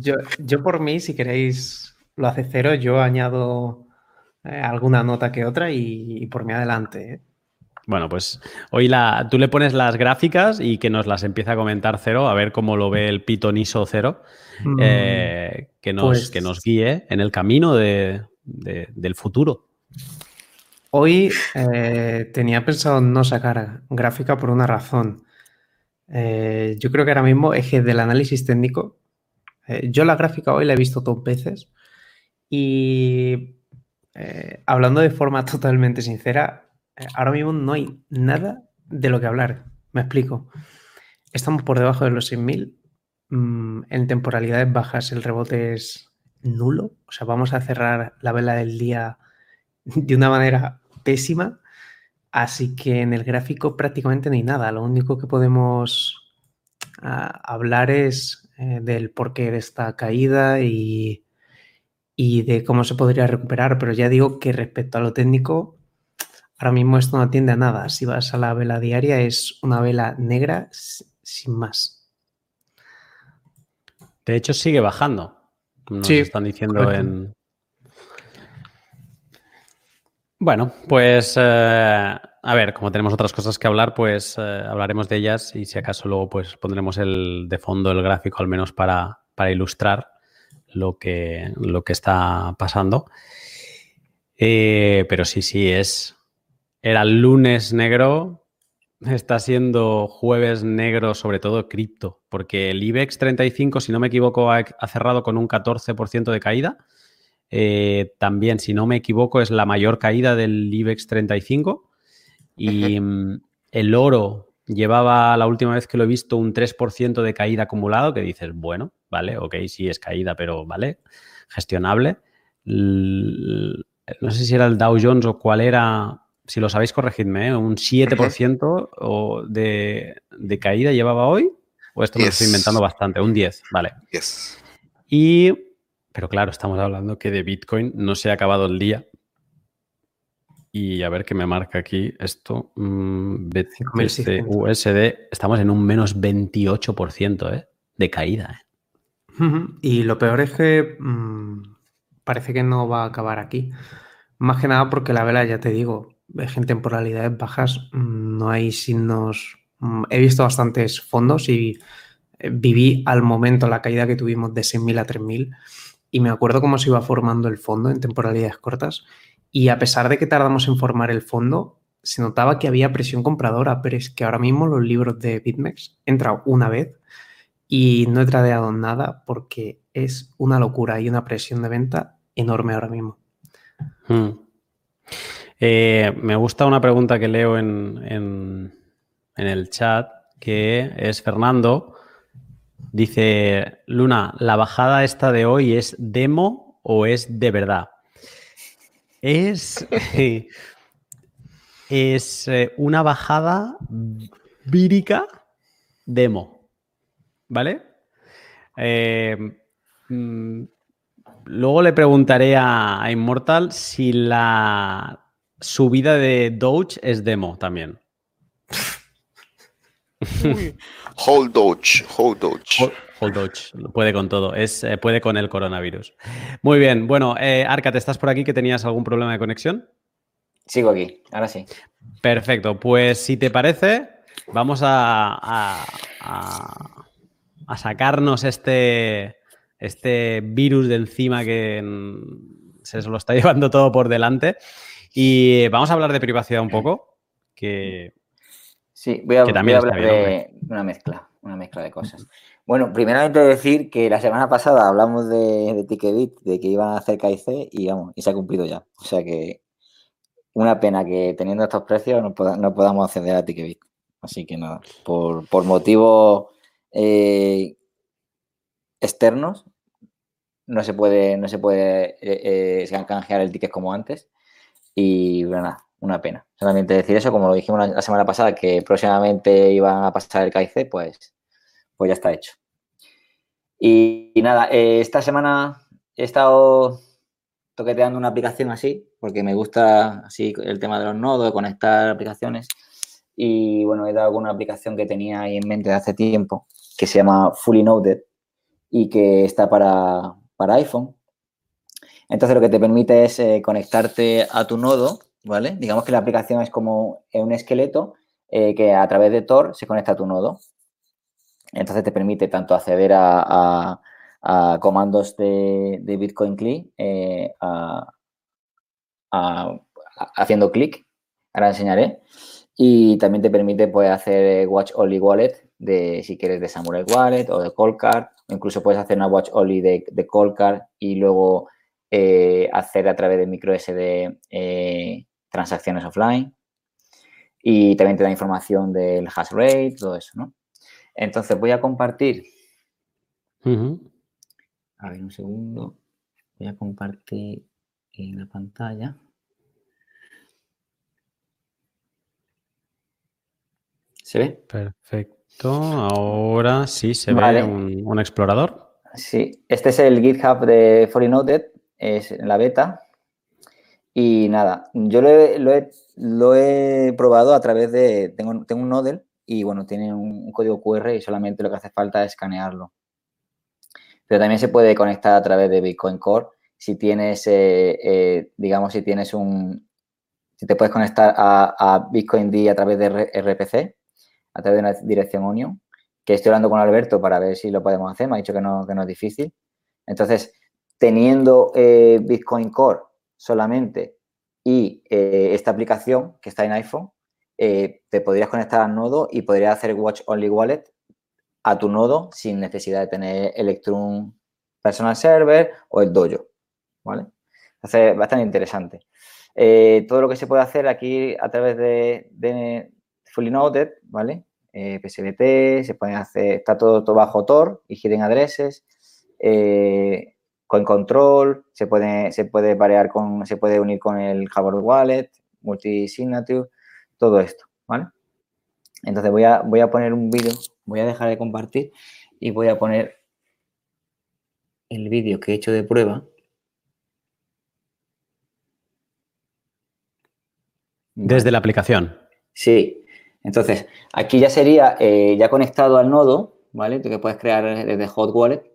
Yo, yo por mí, si queréis, lo hace cero, yo añado eh, alguna nota que otra y, y por mí adelante. ¿eh? Bueno, pues hoy la, tú le pones las gráficas y que nos las empieza a comentar Cero, a ver cómo lo ve el pitoniso Cero, Mm, eh, que, nos, pues- que nos guíe en el camino de- de- del futuro. Hoy eh, tenía pensado no sacar gráfica por una razón. Eh, yo creo que ahora mismo es que del análisis técnico, eh, yo la gráfica hoy la he visto dos veces y eh, hablando de forma totalmente sincera, ahora mismo no hay nada de lo que hablar. Me explico. Estamos por debajo de los 6.000. mm, en temporalidades bajas el rebote es nulo. O sea, vamos a cerrar la vela del día de una manera pésima. Así que en el gráfico prácticamente no hay nada. Lo único que podemos ah, hablar es eh, del porqué de esta caída y, y de cómo se podría recuperar. Pero ya digo que respecto a lo técnico, ahora mismo esto no atiende a nada. Si vas a la vela diaria, es una vela negra sin más. De hecho, sigue bajando. Nos Sí, están diciendo correcto. en. Bueno, pues eh, a ver, como tenemos otras cosas que hablar, pues eh, hablaremos de ellas y si acaso luego pues pondremos el de fondo el gráfico al menos para, para ilustrar lo que, lo que está pasando. Eh, pero sí, sí, es. Era lunes negro, está siendo jueves negro, sobre todo cripto, porque el IBEX 35, si no me equivoco, ha, ha cerrado con un 14% de caída. Eh, también, si no me equivoco, es la mayor caída del IBEX 35. Y mm, el oro llevaba la última vez que lo he visto un 3% de caída acumulado, que dices, bueno, vale, ok, sí es caída, pero vale, gestionable. L- no sé si era el Dow Jones o cuál era, si lo sabéis, corregidme, ¿eh? un 7% o de, de caída llevaba hoy, o esto me lo estoy inventando bastante, un 10, vale. Yes. Y, pero claro, estamos hablando que de Bitcoin no se ha acabado el día. Y a ver qué me marca aquí esto. mm, BTC 5600. USD, estamos en un menos 28% ¿eh? de caída. ¿eh? Y lo peor es que mm, parece que no va a acabar aquí. Más que nada porque la vela, ya te digo, es en temporalidades bajas, mm, no hay signos. mm, He visto bastantes fondos y eh, viví al momento la caída que tuvimos de 6.000 a 3.000 y me acuerdo cómo se iba formando el fondo en temporalidades cortas y a pesar de que tardamos en formar el fondo, se notaba que había presión compradora, pero es que ahora mismo los libros de BitMEX he entrado una vez y no he tradeado nada porque es una locura y una presión de venta enorme ahora mismo. Mm. Eh, me gusta una pregunta que leo en, en- en el chat, que es Fernando. Dice, Luna, ¿la bajada esta de hoy es demo o es de verdad? Es, es eh, una bajada vírica demo, ¿vale? Eh, mm, luego le preguntaré a, a Immortal si la subida de Doge es demo también. Hold Doge, Hold Doge. Hold- Hold Dodge, puede con todo, es, eh, puede con el coronavirus. Muy bien, bueno, eh, Arca, ¿te estás por aquí que tenías algún problema de conexión? Sigo aquí, ahora sí. Perfecto, pues si te parece, vamos a, a- a- a sacarnos este, este virus de encima que mm, se lo está llevando todo por delante. Y vamos a hablar de privacidad un poco, que Sí, voy a, Que voy también a está hablar de una mezcla, una mezcla de cosas. Bueno, primeramente decir que la semana pasada hablamos de, de Ticketbit, de que iban a hacer KIC y vamos, y se ha cumplido ya. O sea que una pena que teniendo estos precios no, poda- no podamos acceder a Ticketbit. Así que nada, por, por motivos eh, externos no se puede, no se puede eh, eh, canjear el ticket como antes. Y bueno, nada, una pena. Solamente decir eso, como lo dijimos la, semana pasada, que próximamente iban a pasar el KIC, pues, pues ya está hecho. Y, nada, eh, esta semana he estado toqueteando una aplicación así, porque me gusta así el tema de los nodos, de conectar aplicaciones. Y bueno, he dado con una aplicación que tenía ahí en mente de hace tiempo, que se llama Fully Noded y que está para, para iPhone. Entonces lo que te permite es eh, conectarte a tu nodo, ¿vale? Digamos que la aplicación es como un esqueleto eh, que a través de Tor se conecta a tu nodo. Entonces te permite tanto acceder a, a- comandos de, de Bitcoin Click eh, haciendo clic, ahora enseñaré, y también te permite pues, hacer eh, Watch Only Wallet de si quieres de Samurai Wallet o de Coldcard, o incluso puedes hacer una Watch Only de, de Coldcard y luego eh, hacer a través de microSD eh, transacciones offline. Y también te da información del hash rate, todo eso, ¿no? Entonces voy a compartir, Ujú. a ver un segundo, voy a compartir en la pantalla. ¿Se ve? Perfecto. Ahora sí se Vale. ve un, un explorador. Sí, este es el GitHub de ForinoTed, es la beta. Y nada, yo lo he, lo he- probado a través de, tengo, tengo un Nodel y bueno, tiene un, código QR y solamente lo que hace falta es escanearlo. Pero también se puede conectar a través de Bitcoin Core si tienes, eh, eh, digamos, si tienes un, si te puedes conectar a, Bitcoin D a través de RPC, a través de una dirección Onion, que estoy hablando con Alberto para ver si lo podemos hacer, me ha dicho que no, que no es difícil. Entonces, teniendo eh, Bitcoin Core solamente y eh, esta aplicación que está en iPhone, eh, te podrías conectar al nodo y podrías hacer Watch Only Wallet a tu nodo sin necesidad de tener Electrum Personal Server o el Dojo, ¿vale? Entonces, bastante interesante. Eh, todo lo que se puede hacer aquí a través de, Fully Noded, ¿vale? Eh, PSBT, se pueden hacer, está todo, todo bajo Tor y hidden addresses, coin control, se puede, se puede variar con, se puede unir con el Hardware Wallet, multi-signature, todo esto, ¿vale? Entonces voy a, voy a poner un vídeo, voy a dejar de compartir y voy a poner el vídeo que he hecho de prueba. Desde la aplicación. Sí. Entonces, aquí ya sería, eh, ya conectado al nodo, ¿vale? Tú que puedes crear desde Hot Wallet.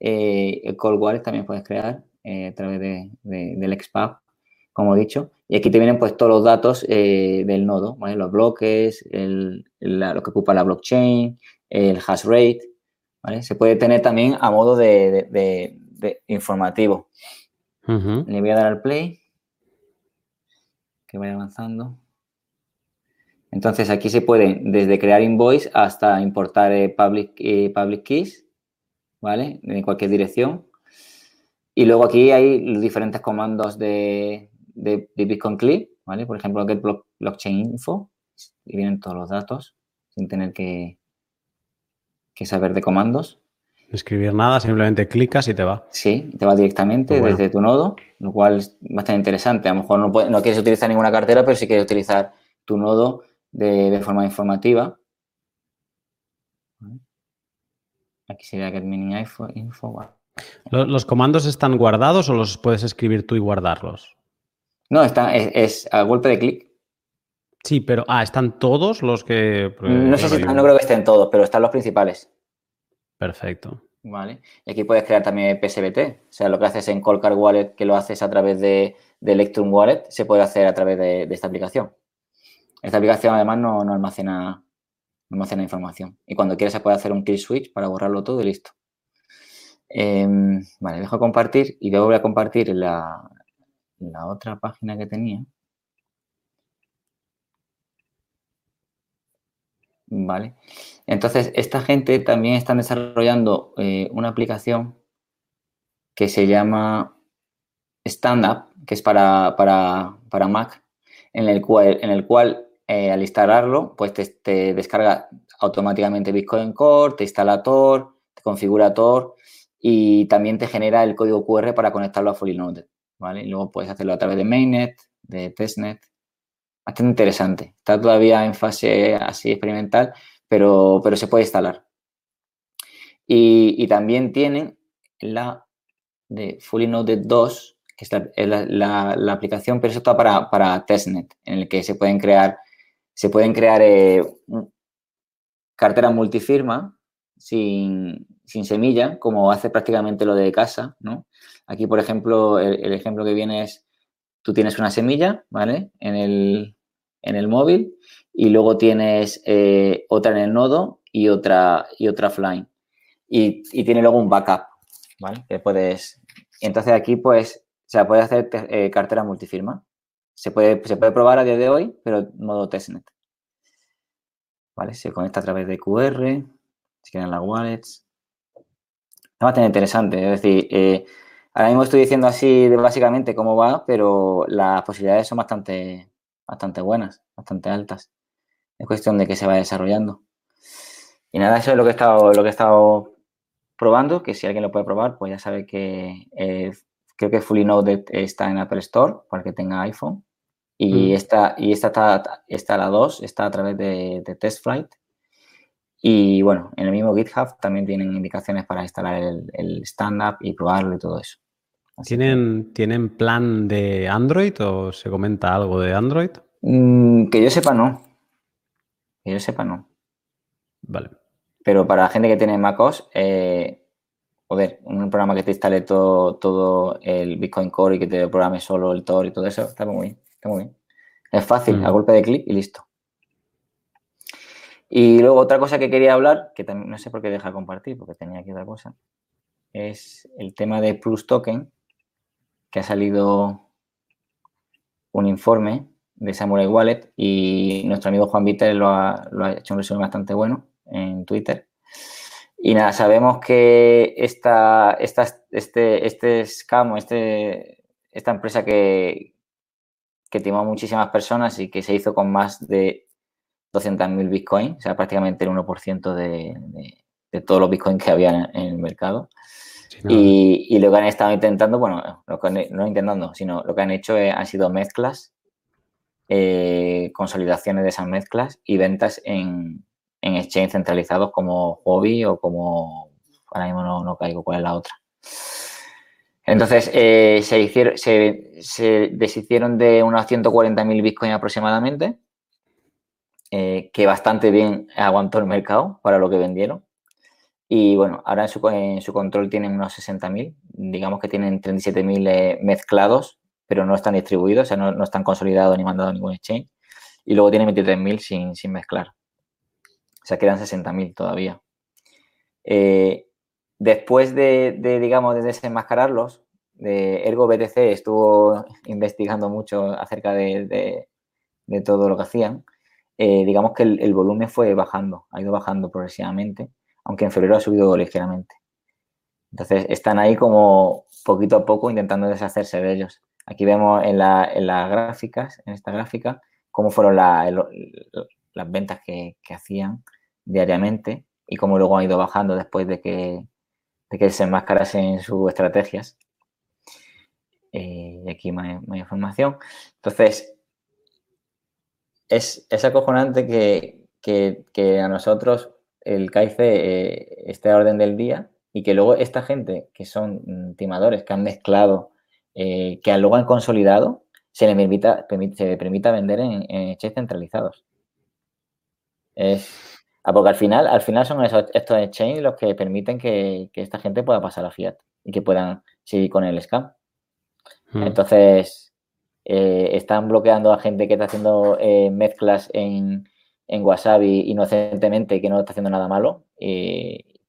Eh, el Cold Wallet también puedes crear eh, a través de, de- del XPath, como he dicho. Y aquí te vienen pues todos los datos eh, del nodo, ¿vale? Los bloques, el- la- lo que ocupa la blockchain, el hash rate, ¿vale? Se puede tener también a modo de, informativo. Le voy a dar al play. Que vaya avanzando. Entonces aquí se puede desde crear invoice hasta importar public, eh, public keys, ¿vale? En cualquier dirección. Y luego aquí hay los diferentes comandos de, de, de Bitcoin Clip, ¿vale? Por ejemplo, get block- blockchain info y vienen todos los datos sin tener que, que saber de comandos. Escribir nada, simplemente clicas y te va. Sí, te va directamente bueno. desde tu nodo, lo cual es bastante interesante. A lo mejor no, puedes- no quieres utilizar ninguna cartera, pero sí quieres utilizar tu nodo de, de forma informativa. ¿Vale? Aquí sería get mini info. info, vale. ¿Lo- ¿Los comandos están guardados o los puedes escribir tú y guardarlos? No, está, es, es a golpe de clic. Sí, pero ah, están todos los que. no sé si están, no creo que estén todos, pero están los principales. Perfecto. Vale. Y aquí puedes crear también PSBT. O sea, lo que haces en Colcar Wallet, que lo haces a través de, Electrum Wallet, se puede hacer a través de, esta aplicación. Esta aplicación además no, no almacena información. Y cuando quieras se puede hacer un kill switch para borrarlo todo y listo. Em, vale, dejo compartir y luego voy a compartir la, la otra página que tenía. Vale. Entonces, esta gente también está desarrollando eh, una aplicación que se llama Stand Up, que es para, Mac, en el cual, en el cual eh, al instalarlo, pues te, descarga automáticamente Bitcoin Core, te instala Tor, te configura Tor y también te genera el código QR para conectarlo a Fully ¿vale? Y luego puedes hacerlo a través de Mainnet, de Testnet bastante interesante. Está todavía en fase así experimental, pero, pero se puede instalar. Y, también tienen la de Fully Node 2, que es la, aplicación, pero está para, para, testnet, en el que se pueden crear, se pueden crear eh, carteras multifirma sin, semilla, como hace prácticamente lo de casa, ¿no? Aquí, por ejemplo, el, el ejemplo que viene es, tú tienes una semilla, ¿vale? En el, en el móvil y luego tienes eh, otra en el nodo y otra, y otra offline. Y, tiene luego un backup, ¿vale? Que puedes... entonces aquí, pues, se puede hacer eh, cartera multifirma. Se puede, se puede probar a día de hoy, pero modo testnet. ¿Vale? Se conecta a través de QR, si quieren las wallets. Es bastante interesante, es decir, eh, ahora mismo estoy diciendo así de básicamente cómo va, pero las posibilidades son bastante, bastante buenas, bastante altas. Es cuestión de que se vaya desarrollando. Y nada, eso es lo que he estado, lo que he estado probando, que si alguien lo puede probar, pues ya sabe que eh, creo que Fully Node está en Apple Store para que tenga iPhone. Y, mm. esta, y esta está, está la 2, está a través de, de Test Flight. Y bueno, en el mismo GitHub también tienen indicaciones para instalar el, el stand-up y probarlo y todo eso. ¿Tienen, ¿Tienen plan de Android o se comenta algo de Android? Mm, que yo sepa, no. Que yo sepa, no. Vale. Pero para la gente que tiene MacOS, eh, joder, un programa que te instale todo, todo el Bitcoin Core y que te programe solo el Tor y todo eso, está muy bien. Está muy bien. Es fácil, a golpe de clic y listo. Y luego otra cosa que quería hablar, que también no sé por qué deja compartir, porque tenía aquí otra cosa, es el tema de Plus Token, que ha salido un informe de Samurai Wallet y nuestro amigo Juan Víter lo ha, hecho un resumen bastante bueno en Twitter. Y nada, sabemos que esta, esta, este, este scam, este, esta empresa que, que timó a muchísimas personas y que se hizo con más de 200.000 bitcoins, o sea, prácticamente el 1% de, de, todos los bitcoins que había en el mercado y, lo que han estado intentando, bueno, no intentando, sino lo que han hecho han sido mezclas, eh, consolidaciones de esas mezclas y ventas en, en exchange centralizados como Hobby o como, ahora mismo no, caigo cuál es la otra. Entonces, eh, se, hicieron, se, deshicieron de unos 140.000 bitcoins aproximadamente, eh, que bastante bien aguantó el mercado para lo que vendieron. Y bueno, ahora en su, en su control tienen unos 60.000, digamos que tienen 37.000 eh, mezclados, pero no están distribuidos, o sea, no, están consolidados ni mandados a ningún exchange. Y luego tienen 23.000 sin, sin mezclar. O sea, quedan 60.000 todavía. Eh, después de, digamos, de desenmascararlos, de Ergo BTC estuvo investigando mucho acerca de, todo lo que hacían. Eh, digamos que el, volumen fue bajando, ha ido bajando progresivamente aunque en febrero ha subido ligeramente. Entonces, están ahí como poquito a poco intentando deshacerse de ellos. Aquí vemos en, las gráficas, en esta gráfica, cómo fueron las ventas que, hacían diariamente y cómo luego han ido bajando después de que, de que se enmascarasen sus estrategias. Eh, y aquí más, información. Entonces, es, es acojonante que a nosotros el CAIFE eh, esté a orden del día y que luego esta gente, que son mm, timadores, que han mezclado, eh, que luego han consolidado, se le permita, permita vender en, en centralizados. Es, ah, porque al final, al final son esos, estos exchanges los que permiten que, esta gente pueda pasar a fiat y que puedan seguir con el scam. Hmm. Entonces, eh, están bloqueando a gente que está haciendo eh, mezclas en, en Wasabi inocentemente que no está haciendo nada malo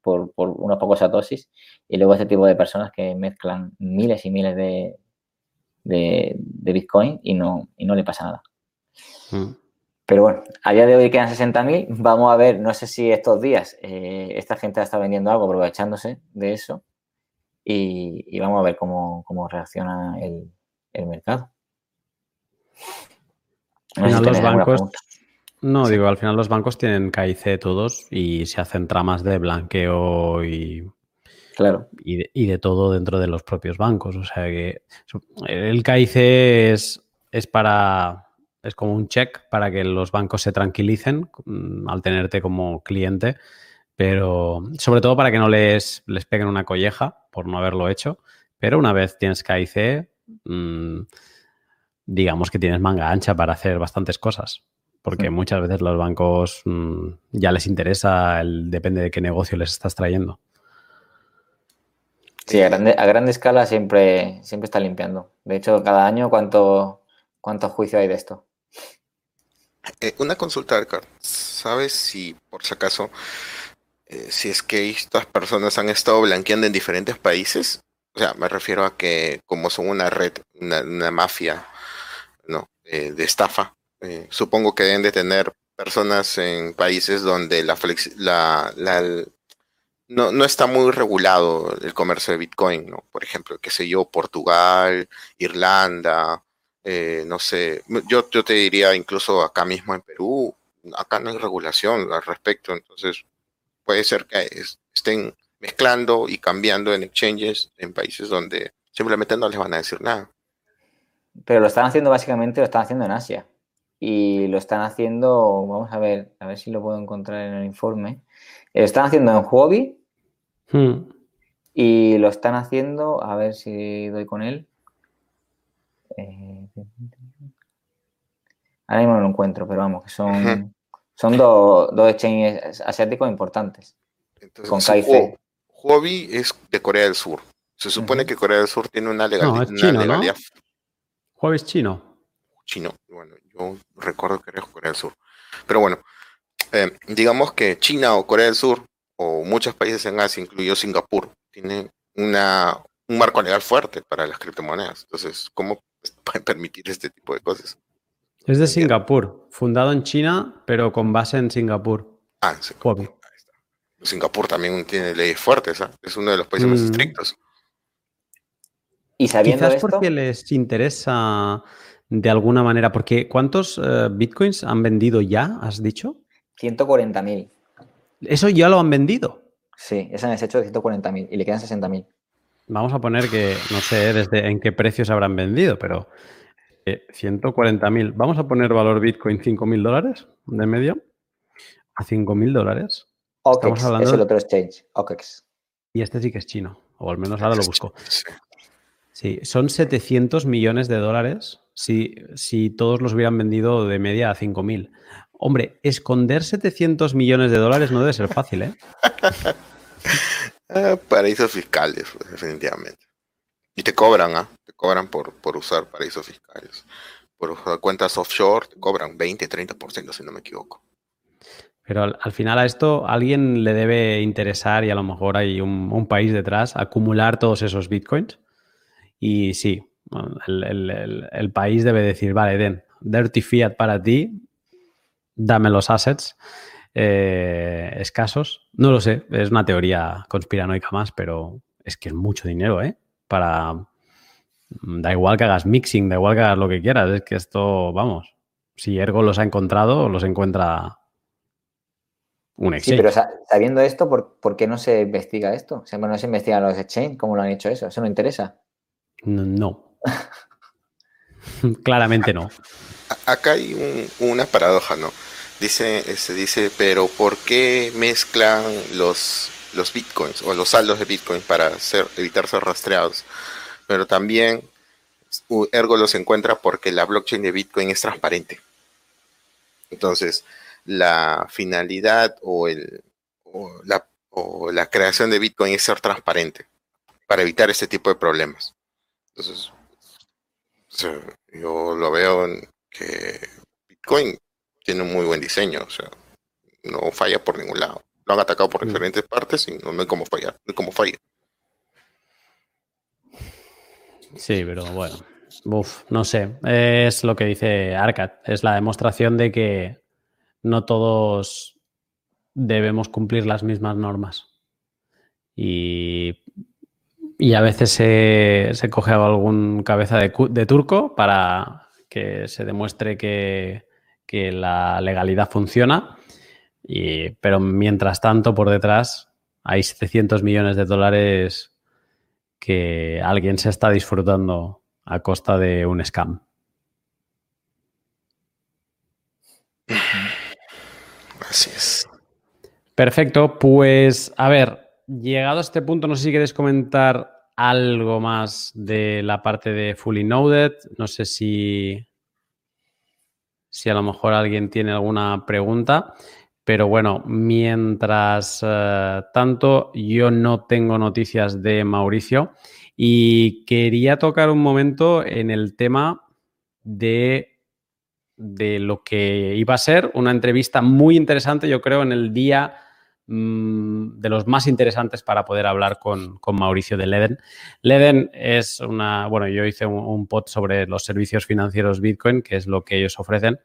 por, unos pocos satosis y luego este tipo de personas que mezclan miles y miles de, de, Bitcoin y no, y no le pasa nada. Mm. Pero bueno, a día de hoy quedan 60.000. Vamos a ver, no sé si estos días eh, esta gente está vendiendo algo aprovechándose de eso y, vamos a ver cómo, reacciona el, mercado. los bancos, no, digo, al final los bancos tienen KIC todos y se hacen tramas de blanqueo y, claro. y, de, todo dentro de los propios bancos. O sea que el KIC es, es para. Es como un check para que los bancos se tranquilicen mm, al tenerte como cliente, pero sobre todo para que no les, les peguen una colleja por no haberlo hecho. Pero una vez tienes KIC, mm, digamos que tienes manga ancha para hacer bastantes cosas porque muchas veces los bancos mm, ya les interesa, el, depende de qué negocio les estás trayendo. Sí, a grande, a grande escala siempre, siempre está limpiando. De hecho, cada año, ¿cuánto, cuánto juicio hay de esto? Eh, una consulta, Ricardo. ¿Sabes si, por si acaso, eh, si es que estas personas han estado blanqueando en diferentes países? O sea, me refiero a que como son una red, una, mafia, ¿no? Eh, de estafa, supongo que deben de tener personas en países donde la, la, no, no, está muy regulado el comercio de Bitcoin, ¿no? Por ejemplo, qué sé yo, Portugal, Irlanda, eh, no sé, yo, yo te diría incluso acá mismo en Perú, acá no hay regulación al respecto, entonces puede ser que estén mezclando y cambiando en exchanges en países donde simplemente no les van a decir nada. Pero lo están haciendo básicamente, lo están haciendo en Asia y lo están haciendo, vamos a ver, a ver si lo puedo encontrar en el informe. Lo están haciendo en Huobi hmm. y lo están haciendo, a ver si doy con él. Eh, ahora mismo no lo encuentro, pero vamos, que son, son dos, dos exchanges asiáticos importantes. Entonces, con KIC. Huobi es de Corea del Sur. Se supone que Corea del Sur tiene una, legalidad. Huobi es chino. Chino. Bueno, recuerdo que era Corea del Sur. Pero bueno, eh, digamos que China o Corea del Sur, o muchos países en Asia, incluido Singapur, tienen una, un marco legal fuerte para las criptomonedas. Entonces, ¿cómo pueden permitir este tipo de cosas? Es de Singapur, fundado en China, pero con base en Singapur. Ah, en Singapur. Singapur también tiene leyes fuertes, ¿ah? es uno de los países más mm. estrictos. Y sabiendo Quizás porque les interesa de alguna manera? Porque ¿cuántos eh, bitcoins han vendido ya, has dicho? 140.000. ¿Eso ya lo han vendido? Sí, ese han hecho de 140.000 y le quedan 60.000. Vamos a poner que, no sé desde en qué precios habrán vendido, pero 140.000. Eh, Vamos a poner valor Bitcoin 5.000 dólares de medio a 5.000 dólares. OKEX es el otro exchange, OKEX. Y este sí que es chino, o al menos ahora lo busco. Sí, son 700 millones de dólares si, si todos los hubieran vendido de media a 5.000. Hombre, esconder 700 millones de dólares no debe ser fácil, ¿eh? eh paraísos fiscales, pues, definitivamente. Y te cobran, ¿ah? Te cobran por, por usar paraísos fiscales. Por usar cuentas offshore, te cobran 20, 30%, si no me equivoco. Pero al, final a esto alguien le debe interesar y a lo mejor hay un, un país detrás acumular todos esos bitcoins. Y sí, el, país debe decir, vale, den, dirty fiat para ti, dame los assets eh, escasos. No lo sé, es una teoría conspiranoica más, pero es que es mucho dinero, ¿eh? Para... Da igual que hagas mixing, da igual que hagas lo que quieras, es que esto, vamos, si Ergo los ha encontrado, los encuentra un exchange. Sí, pero sabiendo esto, ¿por, qué no se investiga esto? O sea, no se investigan los exchange, ¿cómo lo han hecho eso? Eso no interesa. No. Claramente no. Acá hay una paradoja, ¿no? Dice, se dice, pero ¿por qué mezclan los, los bitcoins o los saldos de bitcoin para evitar ser rastreados? Pero también ergo los encuentra porque la blockchain de Bitcoin es transparente. Entonces, la finalidad o, el, la, o la creación de Bitcoin es ser transparente para evitar este tipo de problemas. Entonces, yo lo veo que Bitcoin tiene un muy buen diseño, o sea, no falla por ningún lado. Lo han atacado por mm. diferentes partes y no, hay cómo fallar, no hay cómo falla. Sí, pero bueno, Uf, no sé, es lo que dice Arcad, es la demostración de que no todos debemos cumplir las mismas normas. Y, a veces se, se coge algún cabeza de, turco para que se demuestre que, la legalidad funciona, pero mientras tanto por detrás hay 700 millones de dólares que alguien se está disfrutando a costa de un scam. Así es. Perfecto, pues a ver, llegado a este punto, no sé si quieres comentar algo más de la parte de Fully Noded. No sé si, si a lo mejor alguien tiene alguna pregunta. Pero bueno, mientras eh, tanto, yo no tengo noticias de Mauricio. Y quería tocar un momento en el tema de, de lo que iba a ser una entrevista muy interesante, yo creo, en el día de los más interesantes para poder hablar con, Mauricio de Leden. Leden es una, bueno, yo hice un, un pod sobre los servicios financieros Bitcoin, que es lo que ellos ofrecen,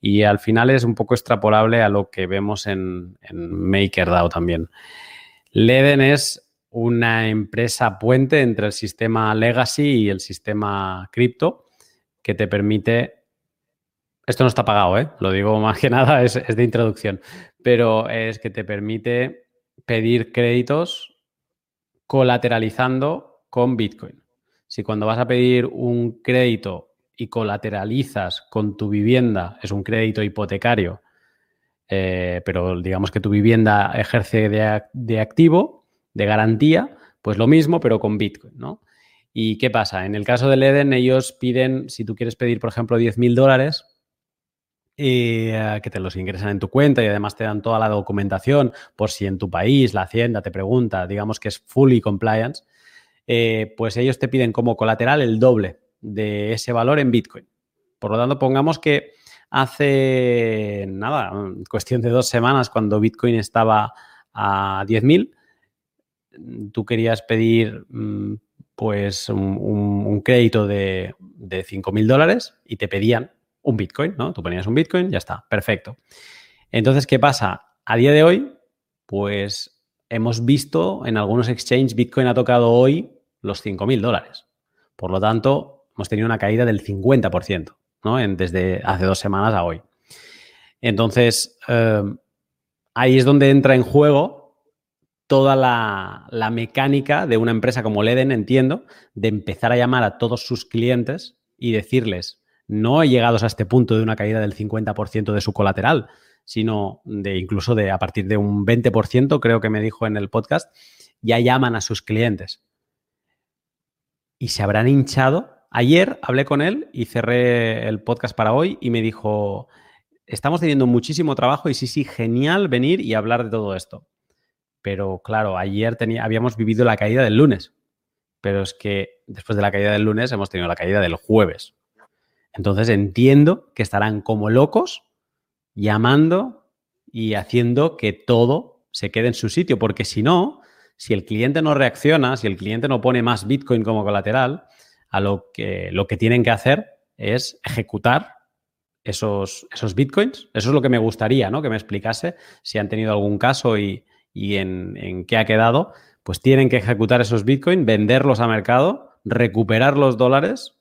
y al final es un poco extrapolable a lo que vemos en, en MakerDAO también. Leden es una empresa puente entre el sistema legacy y el sistema cripto que te permite... Esto no está pagado, ¿eh? lo digo más que nada, es, de introducción, pero es que te permite pedir créditos colateralizando con Bitcoin. Si cuando vas a pedir un crédito y colateralizas con tu vivienda, es un crédito hipotecario, eh, pero digamos que tu vivienda ejerce de, activo, de garantía, pues lo mismo, pero con Bitcoin, ¿no? ¿Y qué pasa? En el caso del Eden, ellos piden, si tú quieres pedir, por ejemplo, 10.000 dólares, eh, que te los ingresan en tu cuenta y además te dan toda la documentación por si en tu país la hacienda te pregunta, digamos que es fully compliance, eh, pues ellos te piden como colateral el doble de ese valor en Bitcoin. Por lo tanto, pongamos que hace nada, cuestión de dos semanas, cuando Bitcoin estaba a 10.000, tú querías pedir mm, pues un, crédito de, de 5.000 dólares y te pedían un Bitcoin, ¿no? Tú ponías un Bitcoin, ya está, perfecto. Entonces, ¿qué pasa? A día de hoy, pues hemos visto en algunos exchanges, Bitcoin ha tocado hoy los 5.000 dólares. Por lo tanto, hemos tenido una caída del 50%, ¿no? Desde hace dos semanas a hoy. Entonces, eh, ahí es donde entra en juego toda la, mecánica de una empresa como Leden, entiendo, de empezar a llamar a todos sus clientes y decirles, no he llegado a este punto de una caída del 50% de su colateral, sino de incluso de a partir de un 20%, creo que me dijo en el podcast, ya llaman a sus clientes. Y se habrán hinchado. Ayer hablé con él y cerré el podcast para hoy y me dijo, estamos teniendo muchísimo trabajo y sí, sí, genial venir y hablar de todo esto. Pero claro, ayer tenía, habíamos vivido la caída del lunes. Pero es que después de la caída del lunes hemos tenido la caída del jueves. Entonces entiendo que estarán como locos llamando y haciendo que todo se quede en su sitio, porque si no, si el cliente no reacciona, si el cliente no pone más Bitcoin como colateral, a lo que, lo que tienen que hacer es ejecutar esos, esos Bitcoins. Eso es lo que me gustaría, ¿no? Que me explicase si han tenido algún caso y, y en, qué ha quedado, pues tienen que ejecutar esos Bitcoin, venderlos a mercado, recuperar los dólares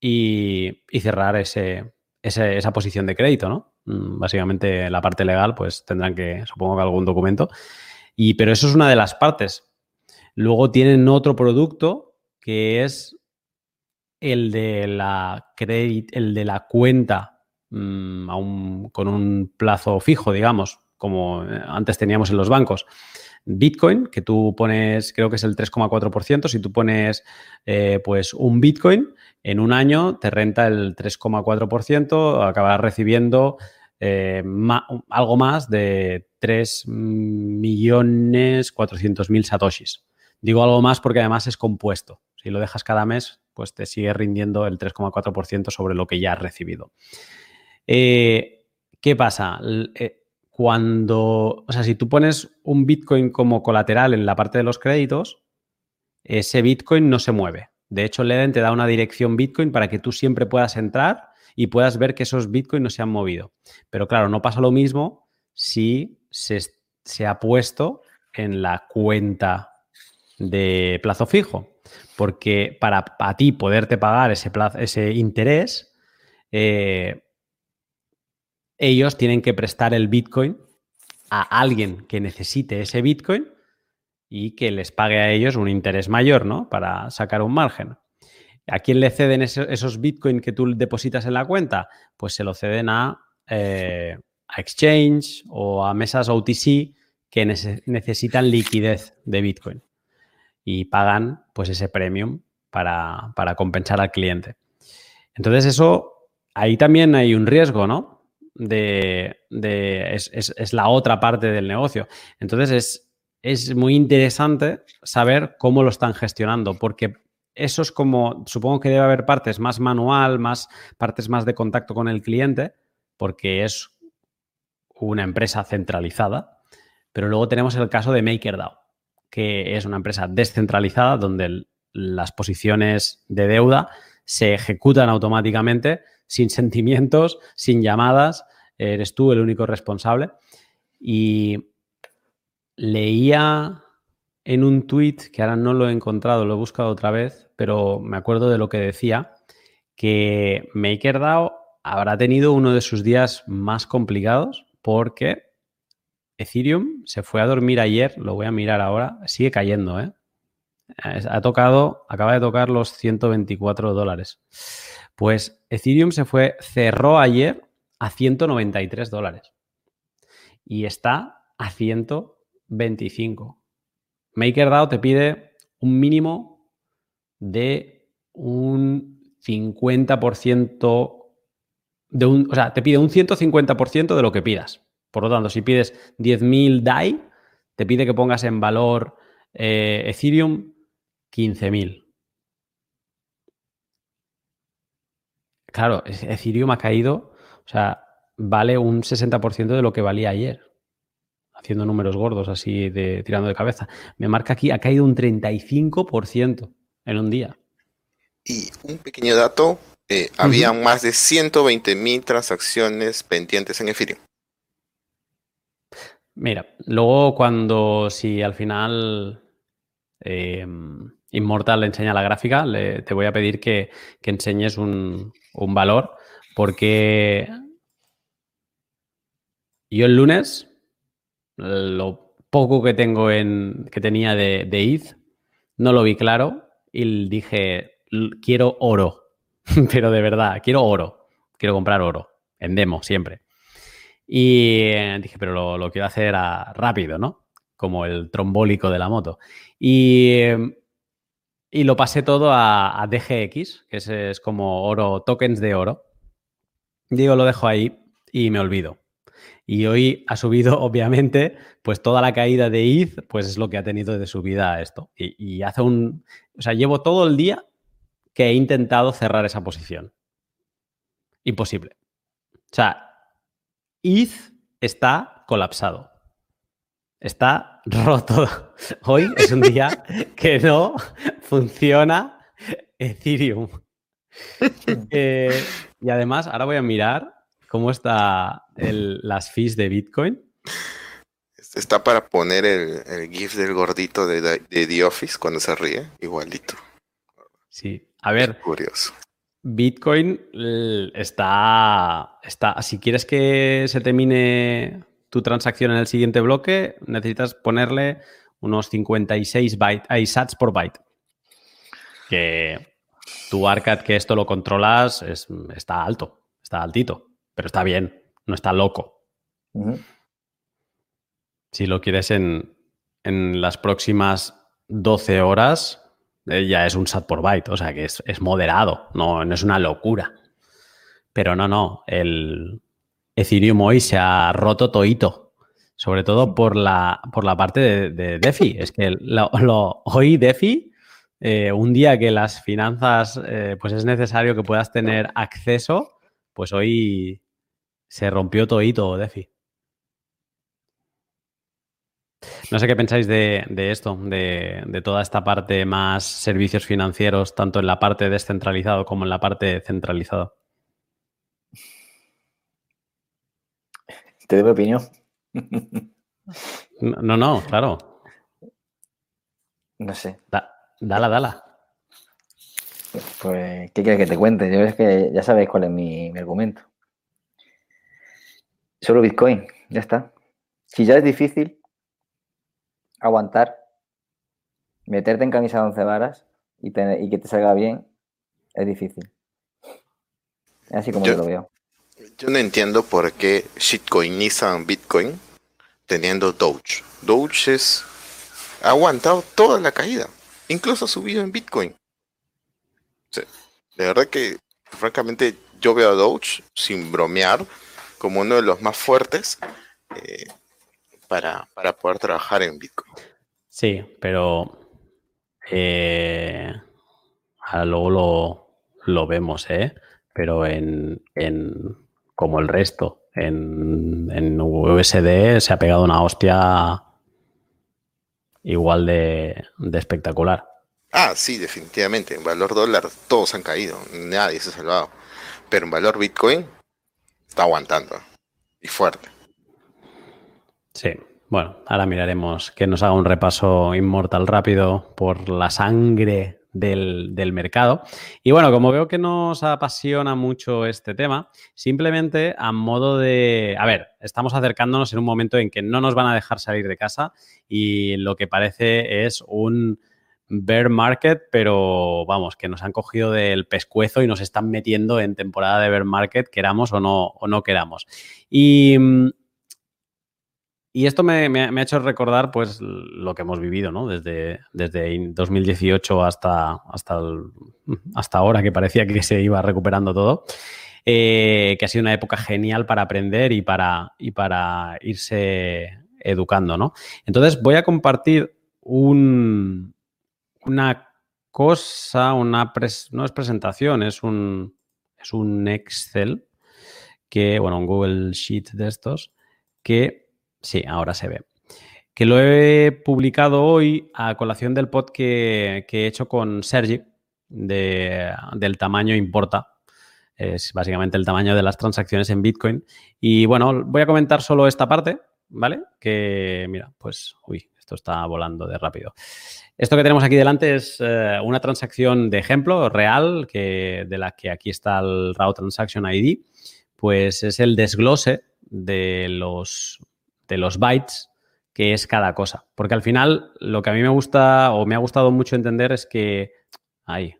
y, cerrar ese, esa posición de crédito, ¿no? Mm, básicamente la parte legal, pues tendrán que, supongo que algún documento. Y, pero eso es una de las partes. Luego tienen otro producto que es el de la el de la cuenta mm, con un plazo fijo, digamos, como eh, antes teníamos en los bancos, Bitcoin, que tú pones, creo que es el 3,4%, si tú pones eh, pues un Bitcoin, en un año te renta el 3,4%, acabas recibiendo eh, algo más de 3.400.000 satoshis. Digo algo más porque además es compuesto. Si lo dejas cada mes, pues te sigue rindiendo el 3,4% sobre lo que ya has recibido. Eh, ¿Qué pasa? Eh, cuando, o sea, si tú pones un Bitcoin como colateral en la parte de los créditos, ese Bitcoin no se mueve. De hecho, Leden te da una dirección Bitcoin para que tú siempre puedas entrar y puedas ver que esos Bitcoin no se han movido. Pero claro, no pasa lo mismo si se, ha puesto en la cuenta de plazo fijo porque para, a ti poderte pagar ese, ese interés, eh, ellos tienen que prestar el Bitcoin a alguien que necesite ese Bitcoin y que les pague a ellos un interés mayor, ¿no? Para sacar un margen. ¿A quién le ceden esos Bitcoin que tú depositas en la cuenta? Pues se lo ceden a, eh, a Exchange o a mesas OTC que necesitan liquidez de Bitcoin y pagan pues ese premium para, compensar al cliente. Entonces eso, ahí también hay un riesgo, ¿no? De, es, la otra parte del negocio. Entonces es, es muy interesante saber cómo lo están gestionando, porque eso es como, supongo que debe haber partes más manual, más partes más de contacto con el cliente, porque es una empresa centralizada, pero luego tenemos el caso de MakerDAO que es una empresa descentralizada donde las posiciones de deuda se ejecutan automáticamente sin sentimientos, sin llamadas, eres tú el único responsable. Y leía en un tweet, que ahora no lo he encontrado, lo he buscado otra vez, pero me acuerdo de lo que decía, que MakerDAO habrá tenido uno de sus días más complicados porque Ethereum se fue a dormir ayer, lo voy a mirar ahora, sigue cayendo, ¿eh? Ha tocado, acaba de tocar los 124 dólares. Pues Ethereum se fue, cerró ayer a 193 dólares y está a 125. MakerDAO te pide un mínimo de un 50% de un, o sea, te pide un 150% de lo que pidas. Por lo tanto, si pides 10.000 DAI, te pide que pongas en valor eh, Ethereum 15.000. Claro, Ethereum ha caído, o sea, vale un 60% de lo que valía ayer. Haciendo números gordos así de tirando de cabeza. Me marca aquí, ha caído un 35% en un día. Y un pequeño dato, eh, había más de 120.000 transacciones pendientes en Ethereum. Mira, luego cuando si al final eh, Immortal le enseña la gráfica, te voy a pedir que, enseñes un, valor, porque yo el lunes, lo poco que tengo en que tenía de, de ETH, no lo vi claro y dije, quiero oro, pero de verdad, quiero oro, quiero comprar oro, en demo siempre. Y dije, pero lo, quiero hacer rápido, ¿no? Como el trombólico de la moto. Y, y lo pasé todo a, DGX, que es, como oro, tokens de oro. Digo, lo dejo ahí y me olvido. Y hoy ha subido, obviamente, pues toda la caída de ETH, pues es lo que ha tenido de subida esto. Y, y hace un. O sea, llevo todo el día que he intentado cerrar esa posición. Imposible. O sea, ETH está colapsado. Está roto. Hoy es un día que no funciona Ethereum. Eh, y además, ahora voy a mirar cómo está las fees de Bitcoin. Está para poner el, GIF del gordito de, de, The Office cuando se ríe, igualito. Sí, a ver. curioso. Bitcoin está, está. Si quieres que se termine tu transacción en el siguiente bloque, necesitas ponerle unos 56 bytes, sats por byte. Que tu ARCAD, que esto lo controlas, está alto, está altito, pero está bien, no está loco. Si lo quieres en, en las próximas 12 horas eh, ya es un SAT por byte, o sea que es, es moderado, no, no, es una locura. Pero no, no, el Ethereum hoy se ha roto toito, sobre todo por la, por la parte de, DeFi. Es que lo, hoy DeFi, eh, un día que las finanzas, eh, pues es necesario que puedas tener acceso, pues hoy se rompió toito DeFi. No sé qué pensáis de, esto, de, toda esta parte más servicios financieros, tanto en la parte descentralizado como en la parte centralizada. Te doy mi opinión. No, no, claro. No sé. dala, dala. Pues, ¿qué quieres que te cuente? Yo es que ya sabéis cuál es mi, mi argumento. Solo Bitcoin, ya está. Si ya es difícil, aguantar, meterte en camisa de once varas y, que te salga bien, es difícil. Es así como yo, lo veo. Yo no entiendo por qué shitcoinizan Bitcoin teniendo Doge. Doge es, ha aguantado toda la caída, incluso ha subido en Bitcoin. de verdad que, francamente, yo veo a Doge, sin bromear, como uno de los más fuertes. Eh, para, poder trabajar en Bitcoin. Sí, pero eh, luego lo, vemos, ¿eh? Pero en, como el resto, en, en USD se ha pegado una hostia igual de, de espectacular. Ah, sí, definitivamente. En valor dólar todos han caído, nadie se ha salvado. Pero en valor Bitcoin está aguantando y fuerte. Sí, bueno, ahora miraremos que nos haga un repaso inmortal rápido por la sangre del, mercado. Y bueno, como veo que nos apasiona mucho este tema, simplemente a modo de... A ver, estamos acercándonos en un momento en que no nos van a dejar salir de casa y lo que parece es un bear market, pero vamos, que nos han cogido del pescuezo y nos están metiendo en temporada de bear market, queramos o no, o no queramos. Y mm, y esto me, ha hecho recordar pues lo que hemos vivido, ¿no? Desde, desde 2018 hasta, hasta, hasta ahora, que parecía que se iba recuperando todo. Eh, que ha sido una época genial para aprender y para, y para irse educando, ¿no? Entonces voy a compartir un, una cosa, una no es presentación, es un, es un Excel que, bueno, un Google Sheet de estos, que Sí, ahora se ve. Que lo he publicado hoy a colación del pod que, he hecho con Sergi, del tamaño importa. Es básicamente el tamaño de las transacciones en Bitcoin. Y bueno, voy a comentar solo esta parte, ¿vale? Que, mira, pues, uy, esto está volando de rápido. Esto que tenemos aquí delante es eh, una transacción de ejemplo real, que, de la que aquí está el Raw Transaction ID. Pues es el desglose de los de los bytes que es cada cosa. Porque al final lo que a mí me gusta o me ha gustado mucho entender es que, ay,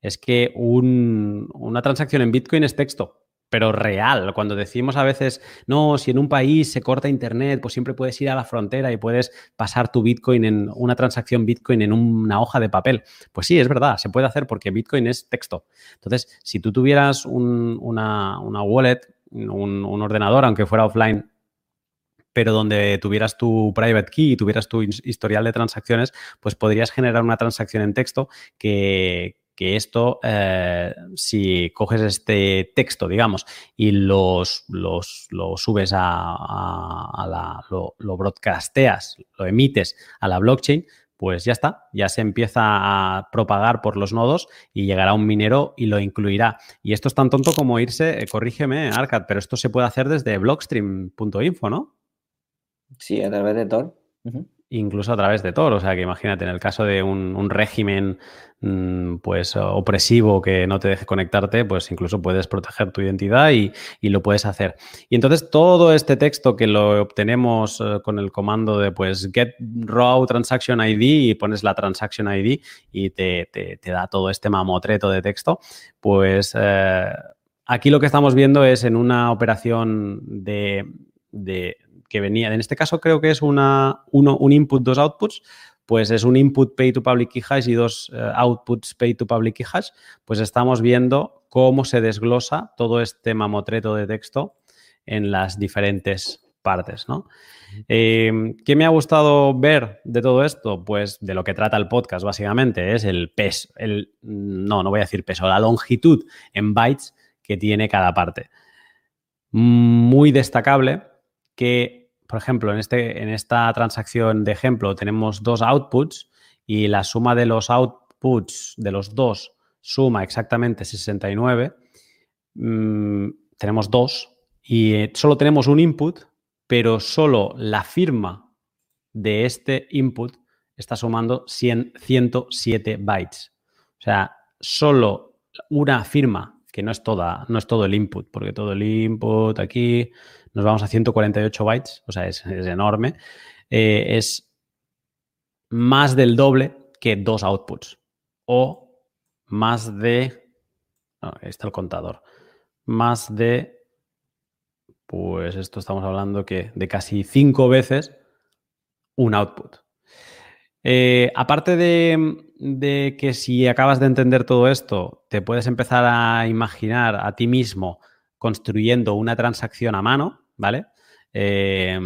es que una transacción en Bitcoin es texto, pero real. Cuando decimos a veces, no, si en un país se corta Internet, pues siempre puedes ir a la frontera y puedes pasar tu Bitcoin en una transacción Bitcoin en una hoja de papel. Pues sí, es verdad, se puede hacer porque Bitcoin es texto. Entonces, si tú tuvieras una, wallet, un ordenador, aunque fuera offline, pero donde tuvieras tu private key y tuvieras tu historial de transacciones, pues podrías generar una transacción en texto que, esto, eh, si coges este texto, digamos, y los, los lo subes a, la, lo, lo, broadcasteas, lo emites a la blockchain, pues ya está, ya se empieza a propagar por los nodos y llegará un minero y lo incluirá. Y esto es tan tonto como irse, eh, corrígeme, Arcad, pero esto se puede hacer desde blockstream.info, ¿no? Sí, a través de Tor. Incluso a través de Tor. O sea, que imagínate, en el caso de un, régimen mm, pues opresivo que no te deje conectarte, pues incluso puedes proteger tu identidad y, lo puedes hacer. Y entonces todo este texto que lo obtenemos eh, con el comando de pues get raw transaction ID y pones la transaction ID y te, da todo este mamotreto de texto, pues eh, aquí lo que estamos viendo es en una operación de que venía, en este caso creo que es una, uno, un input, dos outputs, pues es un input pay to public key hash y dos eh, outputs pay to public key hash, pues estamos viendo cómo se desglosa todo este mamotreto de texto en las diferentes partes, ¿no? Eh, ¿Qué me ha gustado ver de todo esto? Pues de lo que trata el podcast, básicamente, es el peso, el, no, no voy a decir peso, la longitud en bytes que tiene cada parte. Muy destacable que, por ejemplo, en, este, en esta transacción de ejemplo tenemos dos outputs y la suma de los outputs de los dos suma exactamente 69. Mm, tenemos dos y eh, solo tenemos un input pero solo la firma de este input está sumando 107 bytes. O sea, solo una firma, que no es, toda, no es todo el input, porque todo el input aquí nos vamos a 148 bytes, o sea, es, enorme, eh, es más del doble que dos outputs. O más de... ahí está el contador. Más de pues esto estamos hablando que de casi cinco veces un output. Eh, aparte de, que si acabas de entender todo esto, te puedes empezar a imaginar a ti mismo construyendo una transacción a mano, ¿vale? Eh,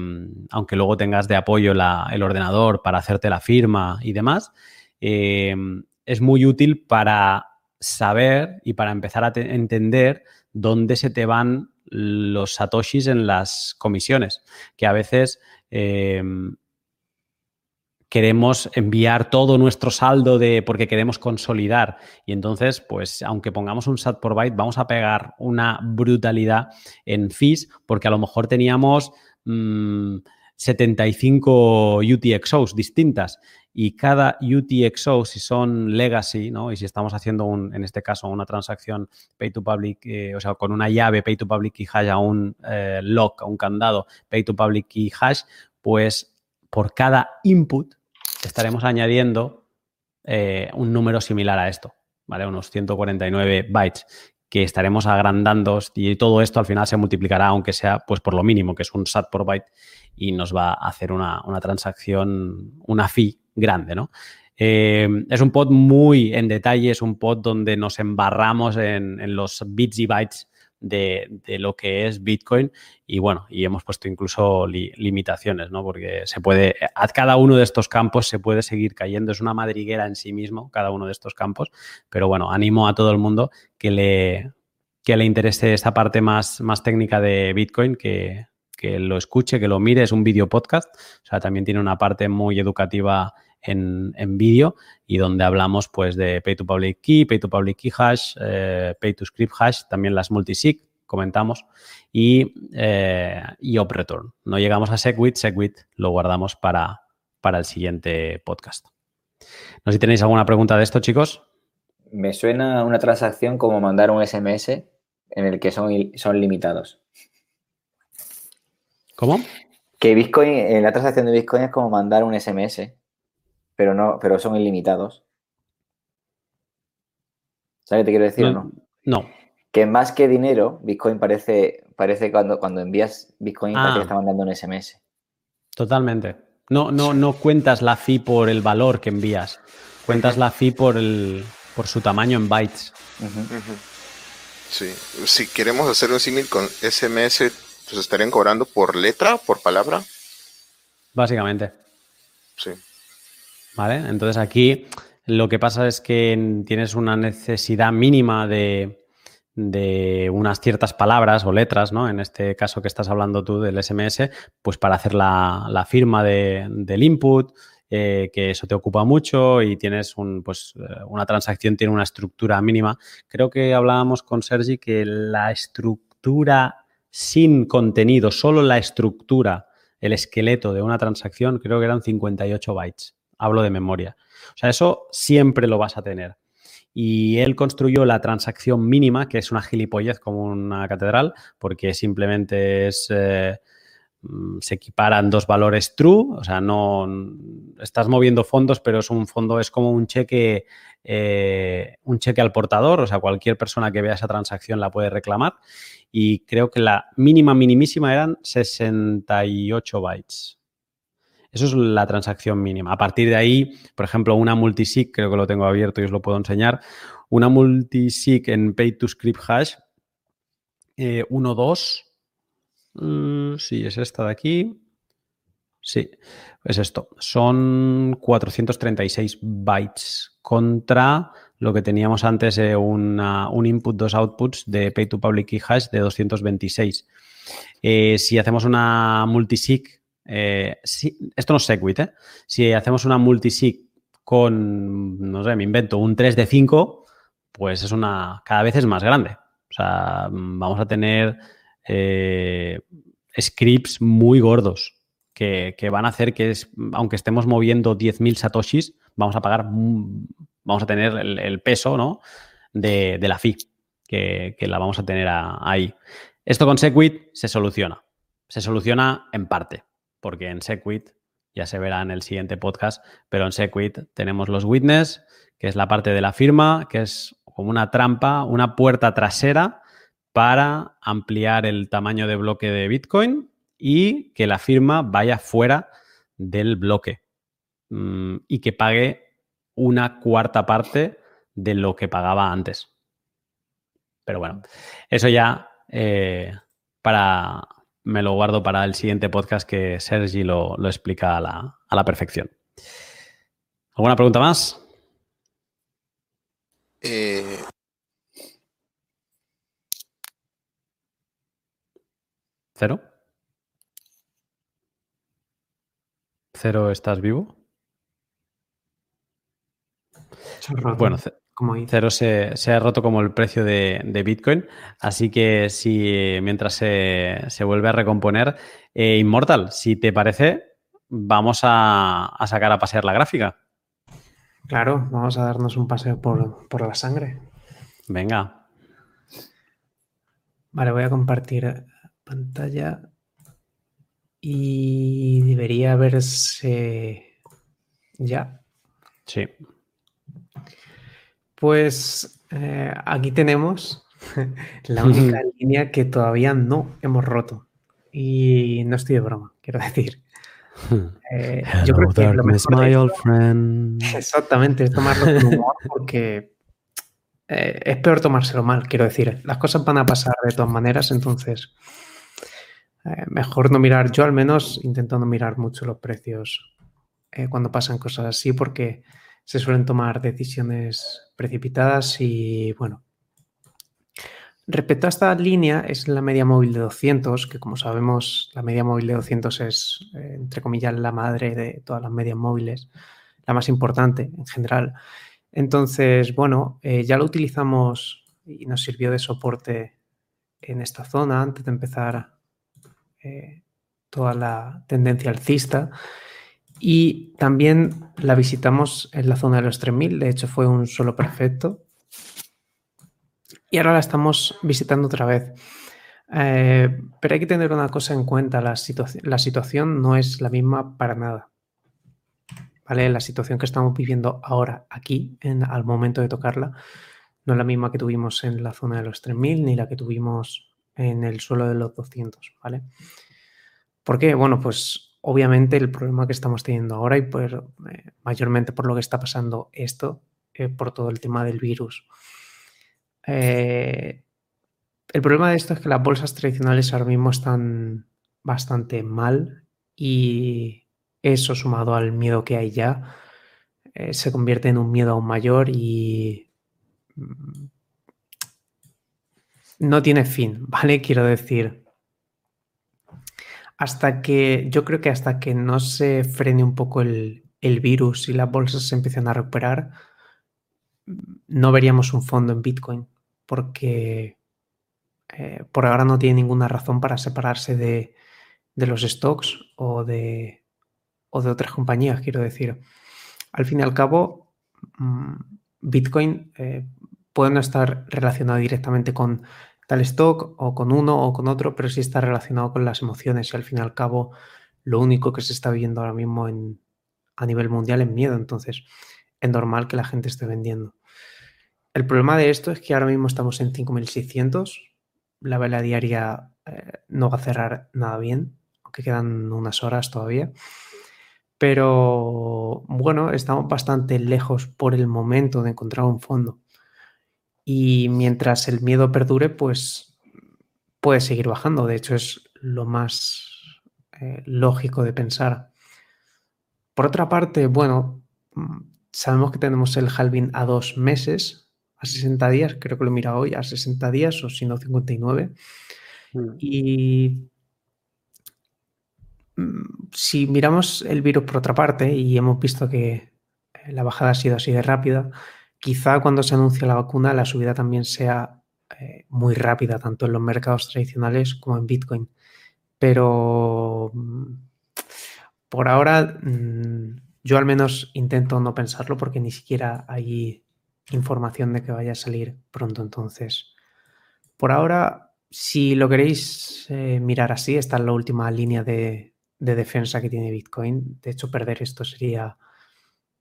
aunque luego tengas de apoyo el ordenador para hacerte la firma y demás, eh, es muy útil para saber y para empezar a entender dónde se te van los satoshis en las comisiones, que a veces em, queremos enviar todo nuestro saldo de porque queremos consolidar y entonces pues aunque pongamos un sat por byte vamos a pegar una brutalidad en fees porque a lo mejor teníamos 75 mm, UTXOs distintas y cada UTXO, si son legacy, ¿no? Y si estamos haciendo, un, en este caso, una transacción pay to public, eh, o sea, con una llave pay to public key hash a un eh, lock, a un candado pay to public key hash, pues por cada input estaremos añadiendo eh, un número similar a esto, ¿vale? Unos 149 bytes que estaremos agrandando y todo esto al final se multiplicará, aunque sea pues por lo mínimo, que es un SAT por byte, y nos va a hacer una, una transacción, una fee grande, ¿no? Eh, es un pod muy en detalle, es un pod donde nos embarramos en, los bits y bytes de, lo que es Bitcoin y bueno, y hemos puesto incluso limitaciones, ¿no? Porque se puede, a cada uno de estos campos se puede seguir cayendo, es una madriguera en sí mismo, cada uno de estos campos, pero bueno, animo a todo el mundo que le, que le interese esta parte más, más técnica de Bitcoin, que, que lo escuche, que lo mire, es un video podcast, o sea, también tiene una parte muy educativa en, vídeo y donde hablamos pues de Pay to Public Key, Pay to Public Key Hash, eh, Pay to Script Hash, también las multisig, comentamos, y, eh, y Op Return. No llegamos a SegWit, SegWit lo guardamos para, para el siguiente podcast. No sé si tenéis alguna pregunta de esto, chicos. Me suena una transacción como mandar un SMS en el que son, son limitados. ¿Cómo? Que Bitcoin, en la transacción de Bitcoin es como mandar un SMS pero no, pero son ilimitados. ¿Sabes qué te quiero decir no, o no? No. Que más que dinero, Bitcoin parece, parece cuando, cuando envías Bitcoin ah. te está mandando un SMS. Totalmente. No, no, no cuentas la fee por el valor que envías. Cuentas la fee por el por su tamaño en bytes. Sí. Si queremos hacer un símil con SMS, pues estarían cobrando por letra, por palabra. Básicamente. Sí. ¿vale? Entonces aquí lo que pasa es que tienes una necesidad mínima de, unas ciertas palabras o letras, ¿no? En este caso que estás hablando tú del SMS, pues para hacer la, firma del input, eh, que eso te ocupa mucho y tienes un, pues, eh, una transacción tiene una estructura mínima. Creo que hablábamos con Sergi que la estructura sin contenido, solo la estructura, el esqueleto de una transacción, creo que eran 58 bytes hablo de memoria. O sea, eso siempre lo vas a tener. Y él construyó la transacción mínima, que es una gilipollez como una catedral, porque simplemente es, eh, se equiparan dos valores true, o sea, no estás moviendo fondos, pero es un fondo, es como un cheque, eh, un cheque al portador, o sea, cualquier persona que vea esa transacción la puede reclamar. Y creo que la mínima, minimísima eran 68 bytes. Eso es la transacción mínima. A partir de ahí, por ejemplo, una multisig, creo que lo tengo abierto y os lo puedo enseñar. Una multisig en pay to script hash 1, 2. Mm, sí, es esta de aquí. Sí, es esto. Son 436 bytes contra lo que teníamos antes, un input, dos outputs de pay to public key hash de 226. Eh, si hacemos una multisig, eh, esto no es Segwit, ¿eh? Si hacemos una multisig con, no sé, me invento, un 3 de 5, pues es una, cada vez es más grande. O sea, vamos a tener eh, scripts muy gordos que, van a hacer que, aunque estemos moviendo 10.000 satoshis, vamos a pagar, vamos a tener el, peso ¿no? de, la fee que, la vamos a tener ahí. Esto con Segwit se soluciona. Se soluciona en parte, porque en Segwit, ya se verá en el siguiente podcast, pero en Segwit tenemos los witness, que es la parte de la firma, que es como una trampa, una puerta trasera para ampliar el tamaño de bloque de Bitcoin y que la firma vaya fuera del bloque mm, y que pague una cuarta parte de lo que pagaba antes. Pero bueno, eso ya eh, para me lo guardo para el siguiente podcast que Sergi lo, explica a la, a la perfección. ¿Alguna pregunta más? Eh, ¿Cero? ¿Cero estás vivo? Bueno, cero se, ha roto como el precio de, Bitcoin, así que si mientras se, vuelve a recomponer, eh, Immortal, si te parece, vamos a, a sacar a pasear la gráfica. Claro, vamos a darnos un paseo por, la sangre. Venga. Vale, voy a compartir pantalla y debería verse ya. Sí. Pues eh, aquí tenemos la única línea que todavía no hemos roto. Y no estoy de broma, quiero decir. Eh, yo creo que lo mejor friend. Exactamente, es tomarlo con humor porque eh, es peor tomárselo mal, quiero decir. Las cosas van a pasar de todas maneras, entonces eh, mejor no mirar. Yo al menos intento no mirar mucho los precios cuando pasan cosas así porque se suelen tomar decisiones precipitadas y bueno, Respecto a esta línea, es la media móvil de 200, que como sabemos, la media móvil de 200 es, eh, entre comillas, la madre de todas las medias móviles, la más importante en general. Entonces, bueno, eh, ya lo utilizamos y nos sirvió de soporte en esta zona antes de empezar eh, toda la tendencia alcista. Y también la visitamos en la zona de los 3000, de hecho fue un solo perfecto y ahora la estamos visitando otra vez. Eh, pero hay que tener una cosa en cuenta, la, la situación no es la misma para nada. ¿Vale? La situación que estamos viviendo ahora aquí, en, al momento de tocarla, no es la misma que tuvimos en la zona de los 3000 ni la que tuvimos en el suelo de los 200, ¿vale? ¿Por qué? Bueno, pues obviamente el problema que estamos teniendo ahora y por, eh, mayormente por lo que está pasando esto, por todo el tema del virus, eh, el problema de esto es que las bolsas tradicionales ahora mismo están bastante mal y eso sumado al miedo que hay ya eh, se convierte en un miedo aún mayor y mm, no tiene fin, ¿vale? Quiero decir, hasta que yo creo que hasta que no se frene un poco el, virus y las bolsas se empiecen a recuperar, no veríamos un fondo en Bitcoin porque eh, por ahora no tiene ninguna razón para separarse de, los stocks o de, o de, otras compañías, quiero decir. Al fin y al cabo, mm, Bitcoin eh, puede no estar relacionado directamente con, tal stock o con uno o con otro, pero sí está relacionado con las emociones y al fin y al cabo lo único que se está viendo ahora mismo en, a nivel mundial es miedo, entonces es normal que la gente esté vendiendo. El problema de esto es que ahora mismo estamos en 5600, la vela diaria eh, no va a cerrar nada bien, aunque quedan unas horas todavía. Pero bueno, estamos bastante lejos por el momento de encontrar un fondo. Y mientras el miedo perdure, pues puede seguir bajando. De hecho, es lo más eh, lógico de pensar. Por otra parte, bueno, mm, sabemos que tenemos el halving a dos meses, a 60 días, creo que lo mira hoy, a 60 días o si no 59. Mm. Y mm, si miramos el virus por otra parte y hemos visto que la bajada ha sido así de rápida, Quizá cuando se anuncie la vacuna la subida también sea eh, muy rápida, tanto en los mercados tradicionales como en Bitcoin. Pero mm, por ahora mm, yo al menos intento no pensarlo porque ni siquiera hay información de que vaya a salir pronto. Entonces, por ahora, si lo queréis eh, mirar así, esta es la última línea de defensa que tiene Bitcoin. De hecho, perder esto sería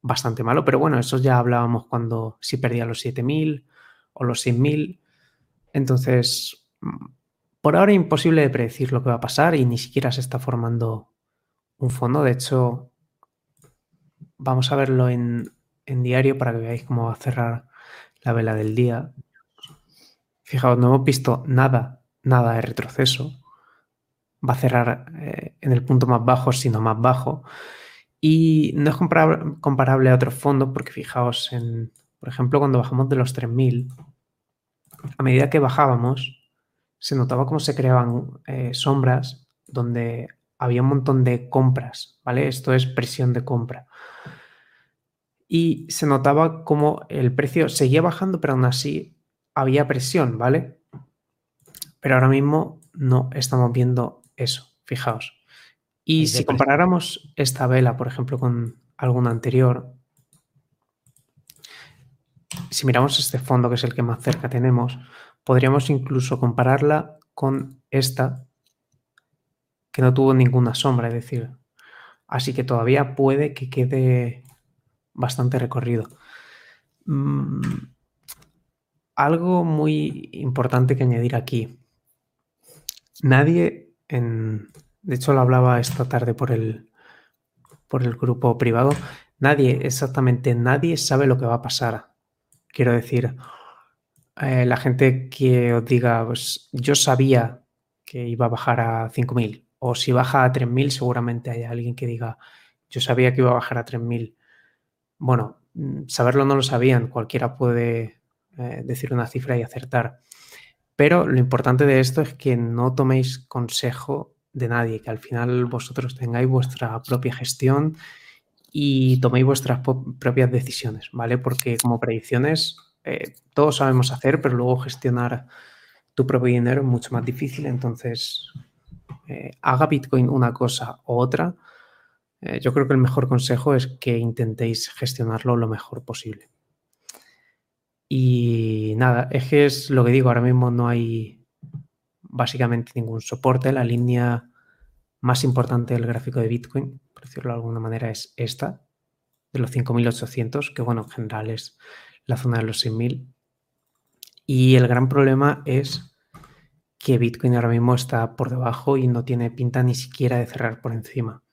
bastante malo, pero bueno, eso ya hablábamos cuando si perdía los 7000 o los 6000. Entonces, mm, por ahora imposible de predecir lo que va a pasar y ni siquiera se está formando un fondo. De hecho, vamos a verlo en, diario para que veáis cómo va a cerrar la vela del día. Fijaos, no hemos visto nada, nada de retroceso. Va a cerrar eh, en el punto más bajo, sino más bajo. Y no es comparable, a otros fondos porque fijaos, en, por ejemplo, cuando bajamos de los 3.000, a medida que bajábamos, se notaba cómo se creaban eh, sombras donde había un montón de compras, ¿vale? Esto es presión de compra. Y se notaba como el precio seguía bajando, pero aún así había presión, ¿vale? Pero ahora mismo no estamos viendo eso, fijaos. Y si comparáramos esta vela, por ejemplo, con alguna anterior, si miramos este fondo, que es el que más cerca tenemos, podríamos incluso compararla con esta, que no tuvo ninguna sombra, es decir, así que todavía puede que quede bastante recorrido. Mm, algo muy importante que añadir aquí. Nadie en, de hecho, lo hablaba esta tarde por el, por el grupo privado. Nadie, exactamente nadie sabe lo que va a pasar. Quiero decir, eh, la gente que os diga, pues yo sabía que iba a bajar a 5.000 o si baja a 3.000 seguramente hay alguien que diga, yo sabía que iba a bajar a 3.000. Bueno, mm, saberlo no lo sabían, cualquiera puede eh, decir una cifra y acertar. Pero lo importante de esto es que no toméis consejo de nadie, que al final vosotros tengáis vuestra propia gestión y toméis vuestras propias decisiones, ¿vale? Porque como predicciones eh, todos sabemos hacer, pero luego gestionar tu propio dinero es mucho más difícil, entonces eh, haga Bitcoin una cosa u otra. Eh, yo creo que el mejor consejo es que intentéis gestionarlo lo mejor posible. Y nada, es que es lo que digo, ahora mismo no hay básicamente ningún soporte. La línea más importante del gráfico de Bitcoin, por decirlo de alguna manera, es esta, de los 5.800, que bueno, en general es la zona de los 6.000. Y el gran problema es que Bitcoin ahora mismo está por debajo y no tiene pinta ni siquiera de cerrar por encima.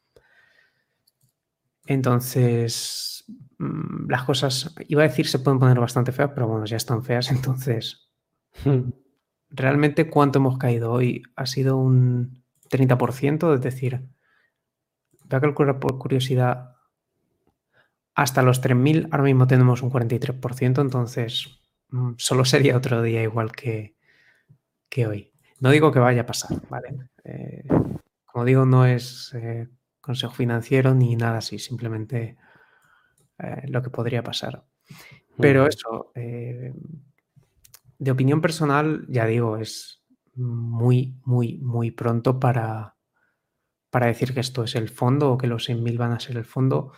Entonces, mm, las cosas, iba a decir, se pueden poner bastante feas, pero bueno, ya están feas, entonces... Realmente cuánto hemos caído hoy. Ha sido un 30%, es decir, voy a calcular por curiosidad. Hasta los 3.000 ahora mismo tenemos un 43%, entonces mm, solo sería otro día igual que, que hoy. No digo que vaya a pasar, ¿vale? Eh, como digo, no es eh, consejo financiero ni nada así, simplemente eh, lo que podría pasar. Pero eso, de opinión personal, ya digo, es muy, muy, muy pronto para, para decir que esto es el fondo o que los 100.000 van a ser el fondo.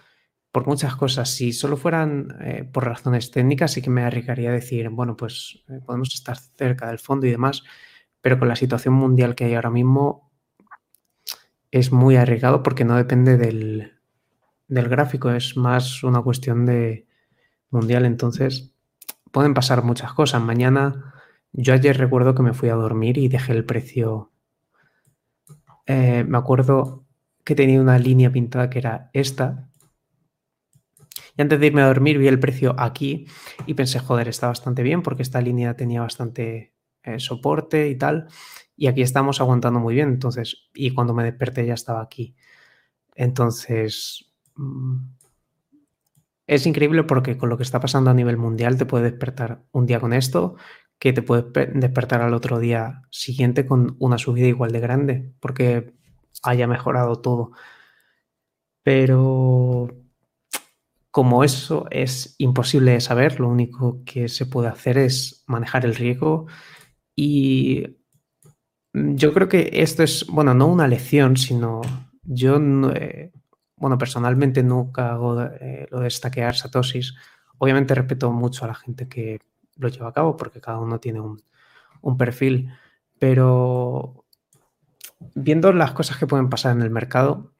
por muchas cosas. Si solo fueran eh, por razones técnicas, sí que me arriesgaría a decir, bueno, pues eh, podemos estar cerca del fondo y demás, pero con la situación mundial que hay ahora mismo es muy arriesgado porque no depende del, del gráfico, es más una cuestión de mundial. Entonces, pueden pasar muchas cosas. Mañana, yo ayer recuerdo que me fui a dormir y dejé el precio. Eh, me acuerdo que tenía una línea pintada que era esta. Y antes de irme a dormir vi el precio aquí y pensé, joder, está bastante bien porque esta línea tenía bastante eh, soporte y tal. Y aquí estamos aguantando muy bien. Entonces, y cuando me desperté ya estaba aquí. Entonces, mm, es increíble porque con lo que está pasando a nivel mundial te puede despertar un día con esto, que te puede despertar al otro día siguiente con una subida igual de grande, porque haya mejorado todo. Pero como eso es imposible de saber, lo único que se puede hacer es manejar el riesgo y yo creo que esto es, bueno, no una lección, sino yo, bueno, personalmente nunca hago eh, lo de stackear satosis. Obviamente respeto mucho a la gente que lo lleva a cabo porque cada uno tiene un, un perfil, pero viendo las cosas que pueden pasar en el mercado,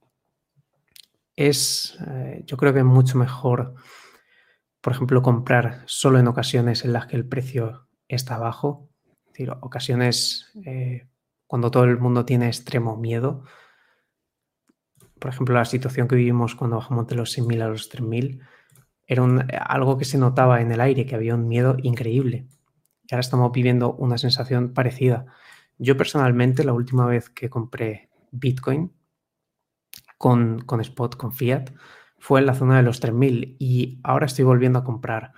es, eh, yo creo que es mucho mejor, por ejemplo, comprar solo en ocasiones en las que el precio está bajo, es decir, ocasiones eh, cuando todo el mundo tiene extremo miedo. Por ejemplo, la situación que vivimos cuando bajamos de los 6.000 a los 3.000 era algo que se notaba en el aire, que había un miedo increíble. Y ahora estamos viviendo una sensación parecida. Yo personalmente, la última vez que compré Bitcoin con, con Spot, con Fiat, fue en la zona de los 3.000 y ahora estoy volviendo a comprar.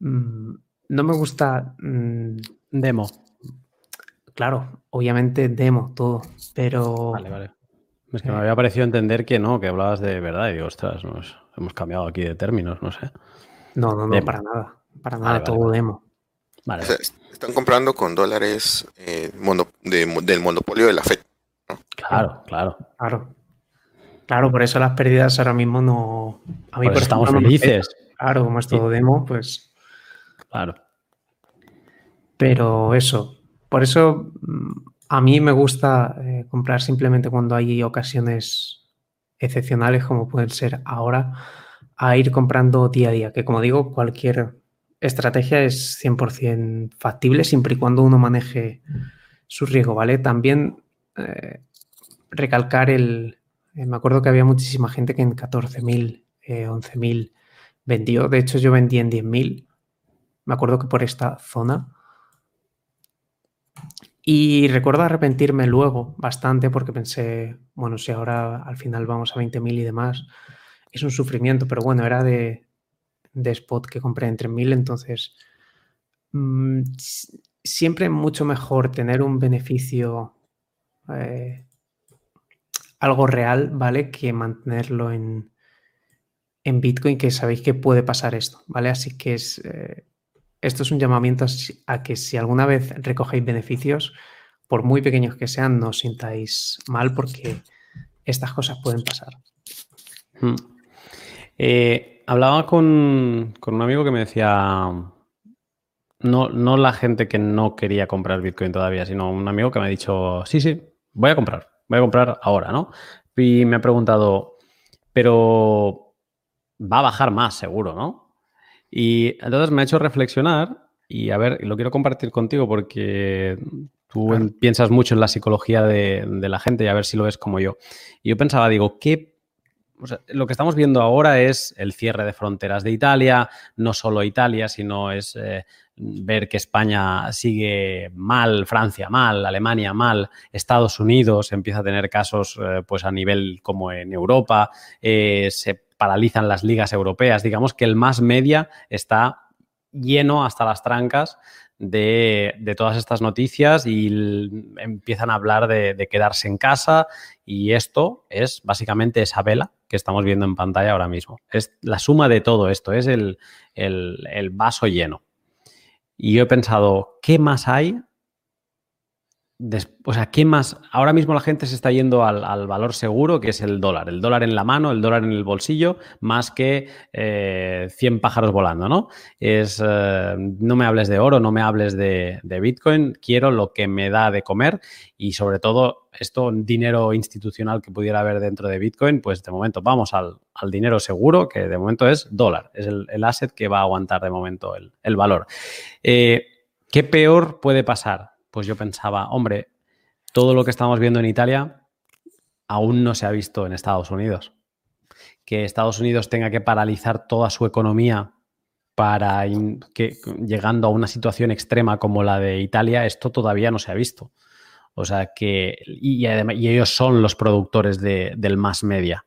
Mm, no me gusta... Mm, demo. Claro, obviamente demo todo, pero... Vale, vale. Es que me había parecido entender que no, que hablabas de verdad y digo, ostras, nos hemos cambiado aquí de términos, no sé. No, no, no, para nada. Para nada, todo demo. Vale. están comprando con dólares eh, del monopolio de la FED. Claro, claro. Claro. Claro, por eso las pérdidas ahora mismo no. A mí por estamos felices. Claro, como es todo demo, pues. Claro. Pero eso. Por eso mm, a mí me gusta eh, comprar simplemente cuando hay ocasiones excepcionales, como pueden ser ahora, a ir comprando día a día. Que como digo, cualquier estrategia es 100% factible siempre y cuando uno maneje su riesgo, ¿vale? También eh, recalcar el... Eh, me acuerdo que había muchísima gente que en 14.000, 11.000 vendió. De hecho, yo vendí en 10.000. Me acuerdo que por esta zona. Y recuerdo arrepentirme luego bastante porque pensé, bueno, si ahora al final vamos a 20.000 y demás, es un sufrimiento, pero bueno, era de, de spot que compré en 3.000, entonces mm, siempre mucho mejor tener un beneficio eh, algo real, ¿vale? Que mantenerlo en, en Bitcoin, que sabéis que puede pasar esto, ¿vale? Así que es, eh, esto es un llamamiento a que si alguna vez recogéis beneficios, por muy pequeños que sean, no os sintáis mal porque estas cosas pueden pasar. Hmm. Eh, hablaba con, un amigo que me decía, no, no la gente que no quería comprar Bitcoin todavía, sino un amigo que me ha dicho, sí, sí, voy a comprar, voy a comprar ahora, ¿no? Y me ha preguntado, pero va a bajar más seguro, ¿no? Y entonces me ha hecho reflexionar y a ver, lo quiero compartir contigo porque tú piensas mucho en la psicología de, de, la gente y a ver si lo ves como yo. Y yo pensaba, digo, ¿qué lo que estamos viendo ahora es el cierre de fronteras de Italia, no solo Italia, sino es eh, ver que España sigue mal, Francia mal, Alemania mal, Estados Unidos empieza a tener casos eh, pues a nivel como en Europa, eh, se paralizan las ligas europeas, digamos que el más media está lleno hasta las trancas de, todas estas noticias y empiezan a hablar de, quedarse en casa y esto es básicamente esa vela que estamos viendo en pantalla ahora mismo. Es la suma de todo esto, es el, vaso lleno. Y yo he pensado, ¿qué más hay o sea, ¿qué más? Ahora mismo la gente se está yendo al, valor seguro, que es el dólar. El dólar en la mano, el dólar en el bolsillo, más que 100 eh, pájaros volando, ¿no? Es, eh, no me hables de oro, no me hables de, Bitcoin, quiero lo que me da de comer y sobre todo esto, dinero institucional que pudiera haber dentro de Bitcoin, pues de momento vamos al, dinero seguro, que de momento es dólar, es el, asset que va a aguantar de momento el, valor. Eh, ¿Qué peor puede pasar? Pues yo pensaba, hombre, todo lo que estamos viendo en Italia aún no se ha visto en Estados Unidos. Que Estados Unidos tenga que paralizar toda su economía para que, llegando a una situación extrema como la de Italia, esto todavía no se ha visto. O sea que, y, ellos son los productores del más media.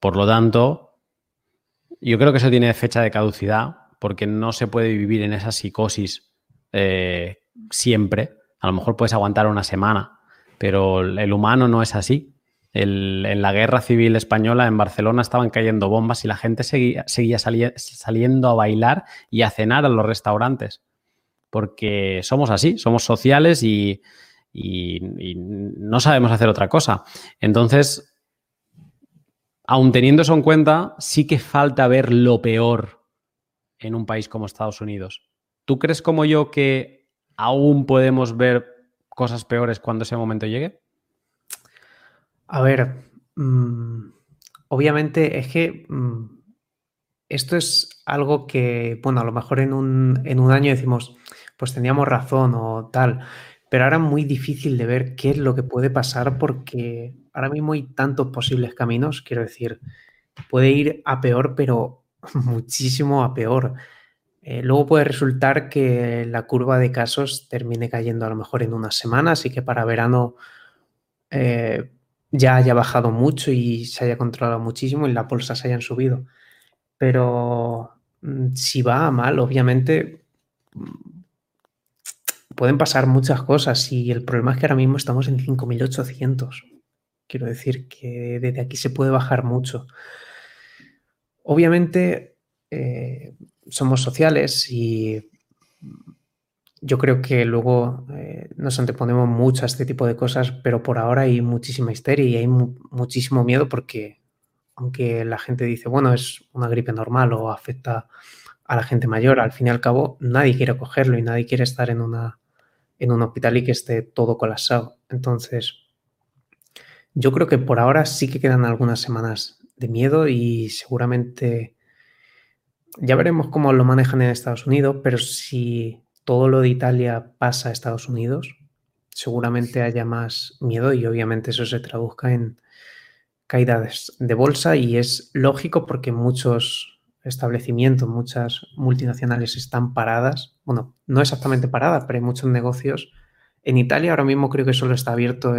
Por lo tanto, yo creo que eso tiene fecha de caducidad, porque no se puede vivir en esa psicosis eh, siempre. A lo mejor puedes aguantar una semana, pero el humano no es así. en la guerra civil española en Barcelona estaban cayendo bombas y la gente seguía, seguía saliendo a bailar y a cenar a los restaurantes. Porque somos así, somos sociales y, no sabemos hacer otra cosa. Entonces, aun teniendo eso en cuenta, sí que falta ver lo peor en un país como Estados Unidos. ¿Tú crees como yo que aún podemos ver cosas peores cuando ese momento llegue? A ver, mm, obviamente es que mm, esto es algo que, bueno, a lo mejor en un, en un año decimos, pues teníamos razón o tal, pero ahora es muy difícil de ver qué es lo que puede pasar porque ahora mismo hay tantos posibles caminos, quiero decir, puede ir a peor, pero muchísimo a peor. Eh, luego puede resultar que la curva de casos termine cayendo a lo mejor en unas semanas y que para verano eh, ya haya bajado mucho y se haya controlado muchísimo y las bolsas hayan subido. Pero mm, si va mal, obviamente mm, pueden pasar muchas cosas y el problema es que ahora mismo estamos en 5.800. Quiero decir que desde aquí se puede bajar mucho. Obviamente, eh, somos sociales y yo creo que luego eh, nos anteponemos mucho a este tipo de cosas, pero por ahora hay muchísima histeria y hay muchísimo miedo porque aunque la gente dice, bueno, es una gripe normal o afecta a la gente mayor, al fin y al cabo nadie quiere cogerlo y nadie quiere estar en, una, en un hospital y que esté todo colapsado. Entonces, yo creo que por ahora sí que quedan algunas semanas de miedo y seguramente ya veremos cómo lo manejan en Estados Unidos, pero si todo lo de Italia pasa a Estados Unidos, seguramente haya más miedo y obviamente eso se traduzca en caídas de bolsa y es lógico porque muchos establecimientos, muchas multinacionales están paradas. Bueno, no exactamente paradas, pero hay muchos negocios. En Italia ahora mismo creo que solo está abierto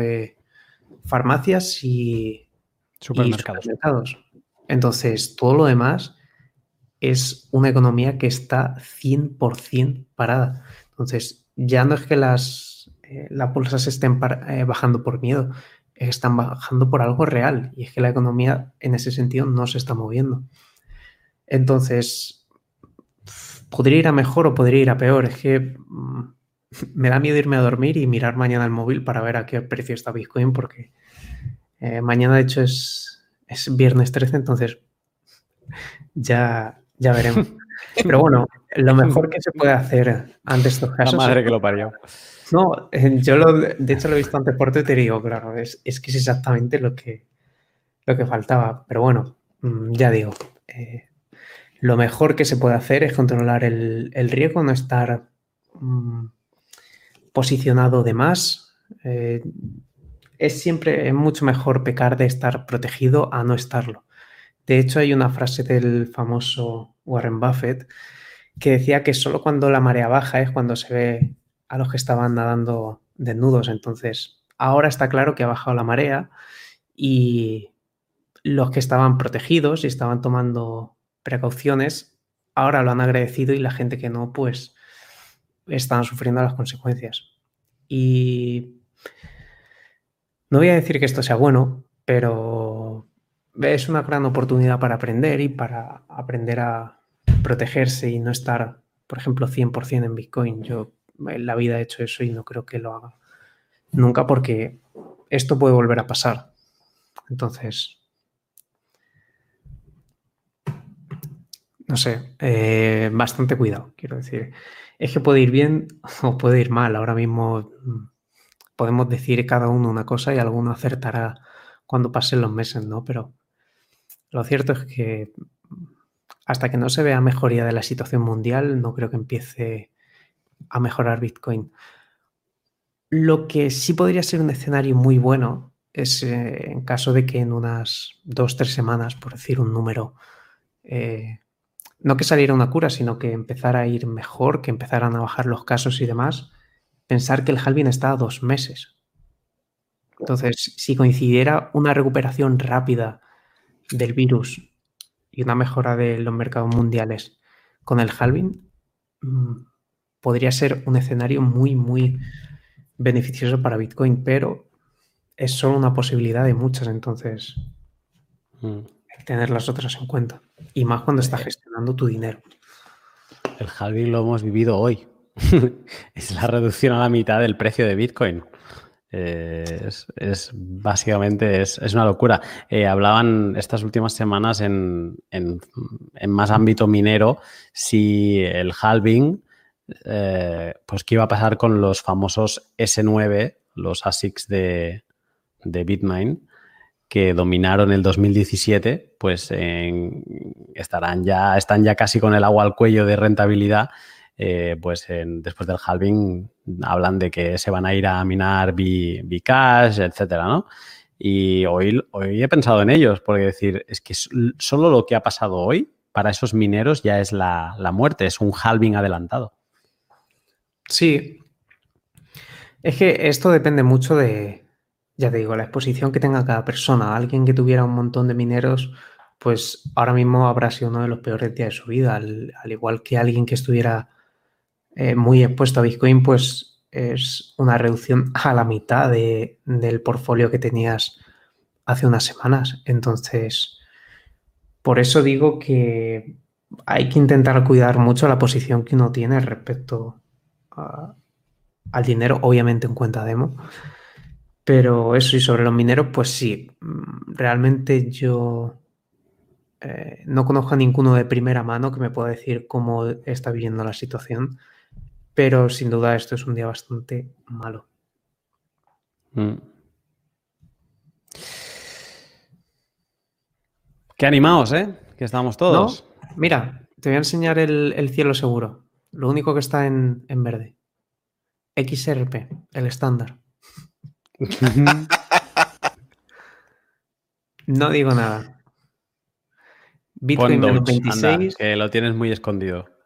farmacias y supermercados. Entonces, todo lo demás es una economía que está 100% parada. Entonces, ya no es que las, eh, las bolsas estén eh, bajando por miedo, están bajando por algo real y es que la economía en ese sentido no se está moviendo. Entonces, podría ir a mejor o podría ir a peor. Es que mm, me da miedo irme a dormir y mirar mañana el móvil para ver a qué precio está Bitcoin porque eh, mañana de hecho es, es viernes 13, entonces ya, ya veremos. Pero bueno, lo mejor que se puede hacer ante estos casos. La madre que lo parió. No, eh, yo lo, de hecho lo he visto antes por Twitter y digo, claro, es, es, que es exactamente lo que, lo que faltaba. Pero bueno, mm, ya digo, eh, lo mejor que se puede hacer es controlar el, riesgo, no estar mm, posicionado de más. Eh, es siempre es mucho mejor pecar de estar protegido a no estarlo. De hecho, hay una frase del famoso Warren Buffett que decía que solo cuando la marea baja es cuando se ve a los que estaban nadando desnudos. Entonces, ahora está claro que ha bajado la marea y los que estaban protegidos y estaban tomando precauciones, ahora lo han agradecido y la gente que no, pues están sufriendo las consecuencias. Y no voy a decir que esto sea bueno, pero es una gran oportunidad para aprender y para aprender a protegerse y no estar, por ejemplo, 100% en Bitcoin. Yo en la vida he hecho eso y no creo que lo haga nunca porque esto puede volver a pasar. Entonces, no sé, eh, bastante cuidado, quiero decir. Es que puede ir bien o puede ir mal. Ahora mismo mm, podemos decir cada uno una cosa y alguno acertará cuando pasen los meses, ¿no? Pero lo cierto es que hasta que no se vea mejoría de la situación mundial, no creo que empiece a mejorar Bitcoin. Lo que sí podría ser un escenario muy bueno es eh, en caso de que en unas dos, tres semanas, por decir un número, eh, no que saliera una cura, sino que empezara a ir mejor, que empezaran a bajar los casos y demás, pensar que el halving está a dos meses. Entonces, si coincidiera una recuperación rápida del virus y una mejora de los mercados mundiales con el halving, mm, podría ser un escenario muy, muy beneficioso para Bitcoin, pero es solo una posibilidad de muchas, entonces mm. hay que tener las otras en cuenta. Y más cuando estás gestionando tu dinero. El halving lo hemos vivido hoy. es la reducción a la mitad del precio de Bitcoin. Es, básicamente es, una locura. Eh, hablaban estas últimas semanas en, en, más ámbito minero si el halving eh, pues qué iba a pasar con los famosos S9, los ASICs de, de Bitmain, que dominaron el 2017, pues estarán ya, están ya casi con el agua al cuello de rentabilidad. Eh, pues después del halving hablan de que se van a ir a minar Bcash, etcétera, ¿no? Y hoy, hoy he pensado en ellos, porque decir, es que solo lo que ha pasado hoy para esos mineros ya es la, la muerte, es un halving adelantado. Sí. Es que esto depende mucho de, ya te digo, la exposición que tenga cada persona. Alguien que tuviera un montón de mineros, pues ahora mismo habrá sido uno de los peores días de su vida. Al, igual que alguien que estuviera eh, muy expuesto a Bitcoin, pues es una reducción a la mitad del portfolio que tenías hace unas semanas. Entonces, por eso digo que hay que intentar cuidar mucho la posición que uno tiene respecto al dinero, obviamente en cuenta demo. Pero eso y sobre los mineros, pues sí, mm, realmente yo eh, no conozco a ninguno de primera mano que me pueda decir cómo está viviendo la situación, pero sin duda esto es un día bastante malo. Mm. Qué animados, ¿eh? Que estamos todos. Mira, te voy a enseñar el cielo seguro. Lo único que está en, verde. XRP, el estándar. no digo nada. Bitcoin 26. que lo tienes muy escondido.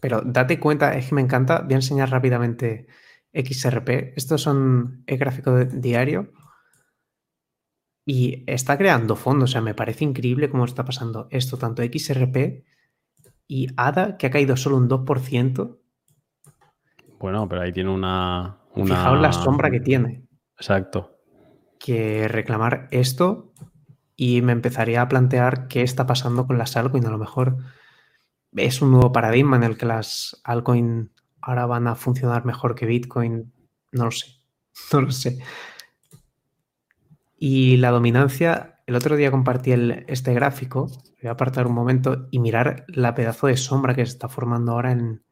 Pero date cuenta, es que me encanta. Voy a enseñar rápidamente XRP. Estos son el gráfico diario. Y está creando fondo. O sea, me parece increíble cómo está pasando esto, tanto XRP y ADA, que ha caído solo un 2%. Bueno, pero ahí tiene una, Fijaos la sombra que tiene. Exacto. Que reclamar esto y me empezaría a plantear qué está pasando con las altcoins. A lo mejor es un nuevo paradigma en el que las altcoins ahora van a funcionar mejor que Bitcoin. No lo sé. No lo sé. Y la dominancia el otro día compartí este gráfico, voy a apartar un momento y mirar la pedazo de sombra que se está formando ahora en,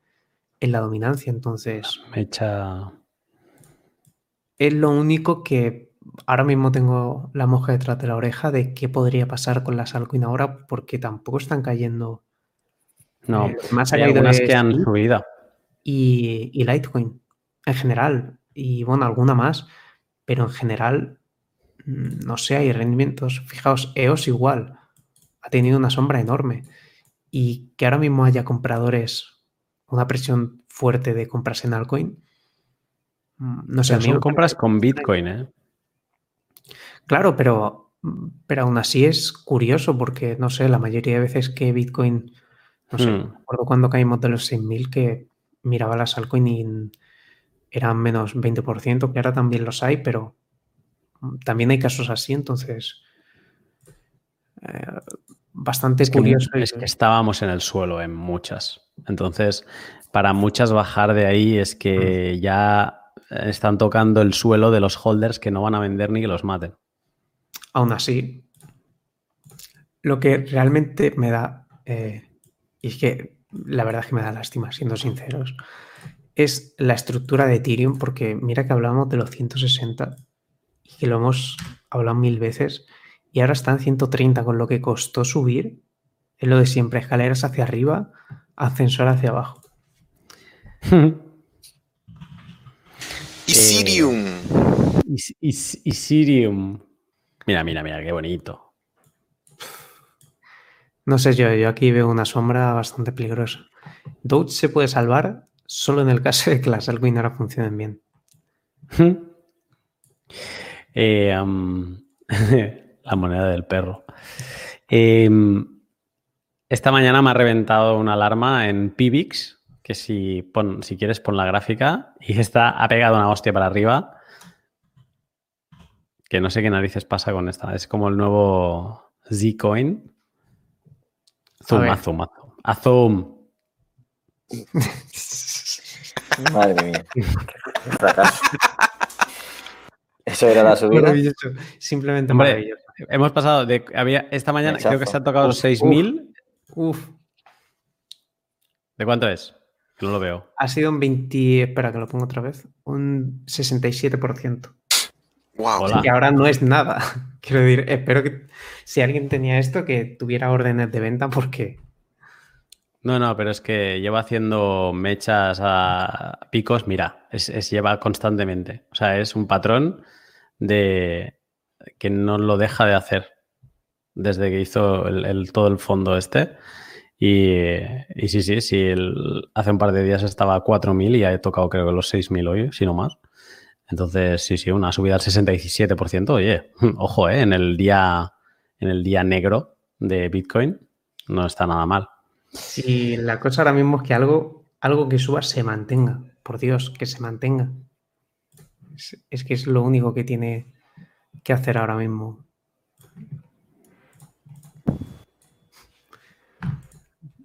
la dominancia. Entonces. Me echa. Es lo único que ahora mismo tengo la moja detrás de la oreja de qué podría pasar con las altcoins ahora, porque tampoco están cayendo. No, eh, más hay algunas que han subido. Y, y Litecoin en general. Y bueno, alguna más. Pero en general no sé, hay rendimientos. Fijaos, EOS igual, ha tenido una sombra enorme. Y que ahora mismo haya compradores, una presión fuerte de compras en altcoin. Mm, no sé, son compras con Bitcoin, ¿eh? Claro, pero, pero aún así es curioso porque, no sé, la mayoría de veces que Bitcoin, no sé, hmm. recuerdo cuando caímos de los 6.000 que miraba las altcoin y eran menos 20%, que ahora también los hay, pero también hay casos así, entonces eh, bastante curioso. es que estábamos en el suelo en muchas. Entonces, para muchas bajar de ahí es que mm. ya están tocando el suelo de los holders que no van a vender ni que los maten. Aún así, lo que realmente me da, eh, y es que la verdad es que me da lástima, siendo sinceros, es la estructura de Ethereum, porque mira que hablamos de los 160 y que lo hemos hablado mil veces, y ahora está en 130, con lo que costó subir, es lo de siempre, escaleras hacia arriba, ascensor hacia abajo. Ethereum. Eh, Ethereum. Mira, mira, mira, qué bonito. No sé yo, yo aquí veo una sombra bastante peligrosa. Doge se puede salvar solo en el caso de que las altcoins ahora funcionen bien. Eh, la moneda del perro. Em, esta mañana me ha reventado una alarma en Pivix, que si, si quieres pon la gráfica, y esta ha pegado una hostia para arriba. Que no sé qué narices pasa con esta. Es como el nuevo Zcoin. Zoom, a, zoom, a zoom. A zoom. Madre mía. Fracaso. Eso era la subida. Maravilloso. Simplemente Hombre, maravilloso. Hemos pasado de. Había, esta mañana creo que se han tocado los Uf, 6.000. Uf, ¿De cuánto es? No lo veo. ha sido un 20, espera que lo pongo otra vez, un 67%. Wow. Hola. Que ahora no es nada. Quiero decir, espero que si alguien tenía esto, que tuviera órdenes de venta porque No, no, pero es que lleva haciendo mechas a picos, mira, es, lleva constantemente. O sea, es un patrón de que no lo deja de hacer desde que hizo el, todo el fondo este. Y, y sí, sí, sí, el- hace un par de días estaba a 4.000 y ha tocado creo que los 6.000 hoy, si no más. Entonces, sí, sí, una subida al 67%. Oye, ojo, ¿eh? En el día, en el día negro de Bitcoin no está nada mal. Y la cosa ahora mismo es que algo, algo que suba se mantenga. Por Dios, que se mantenga. Es, es que es lo único que tiene que hacer ahora mismo.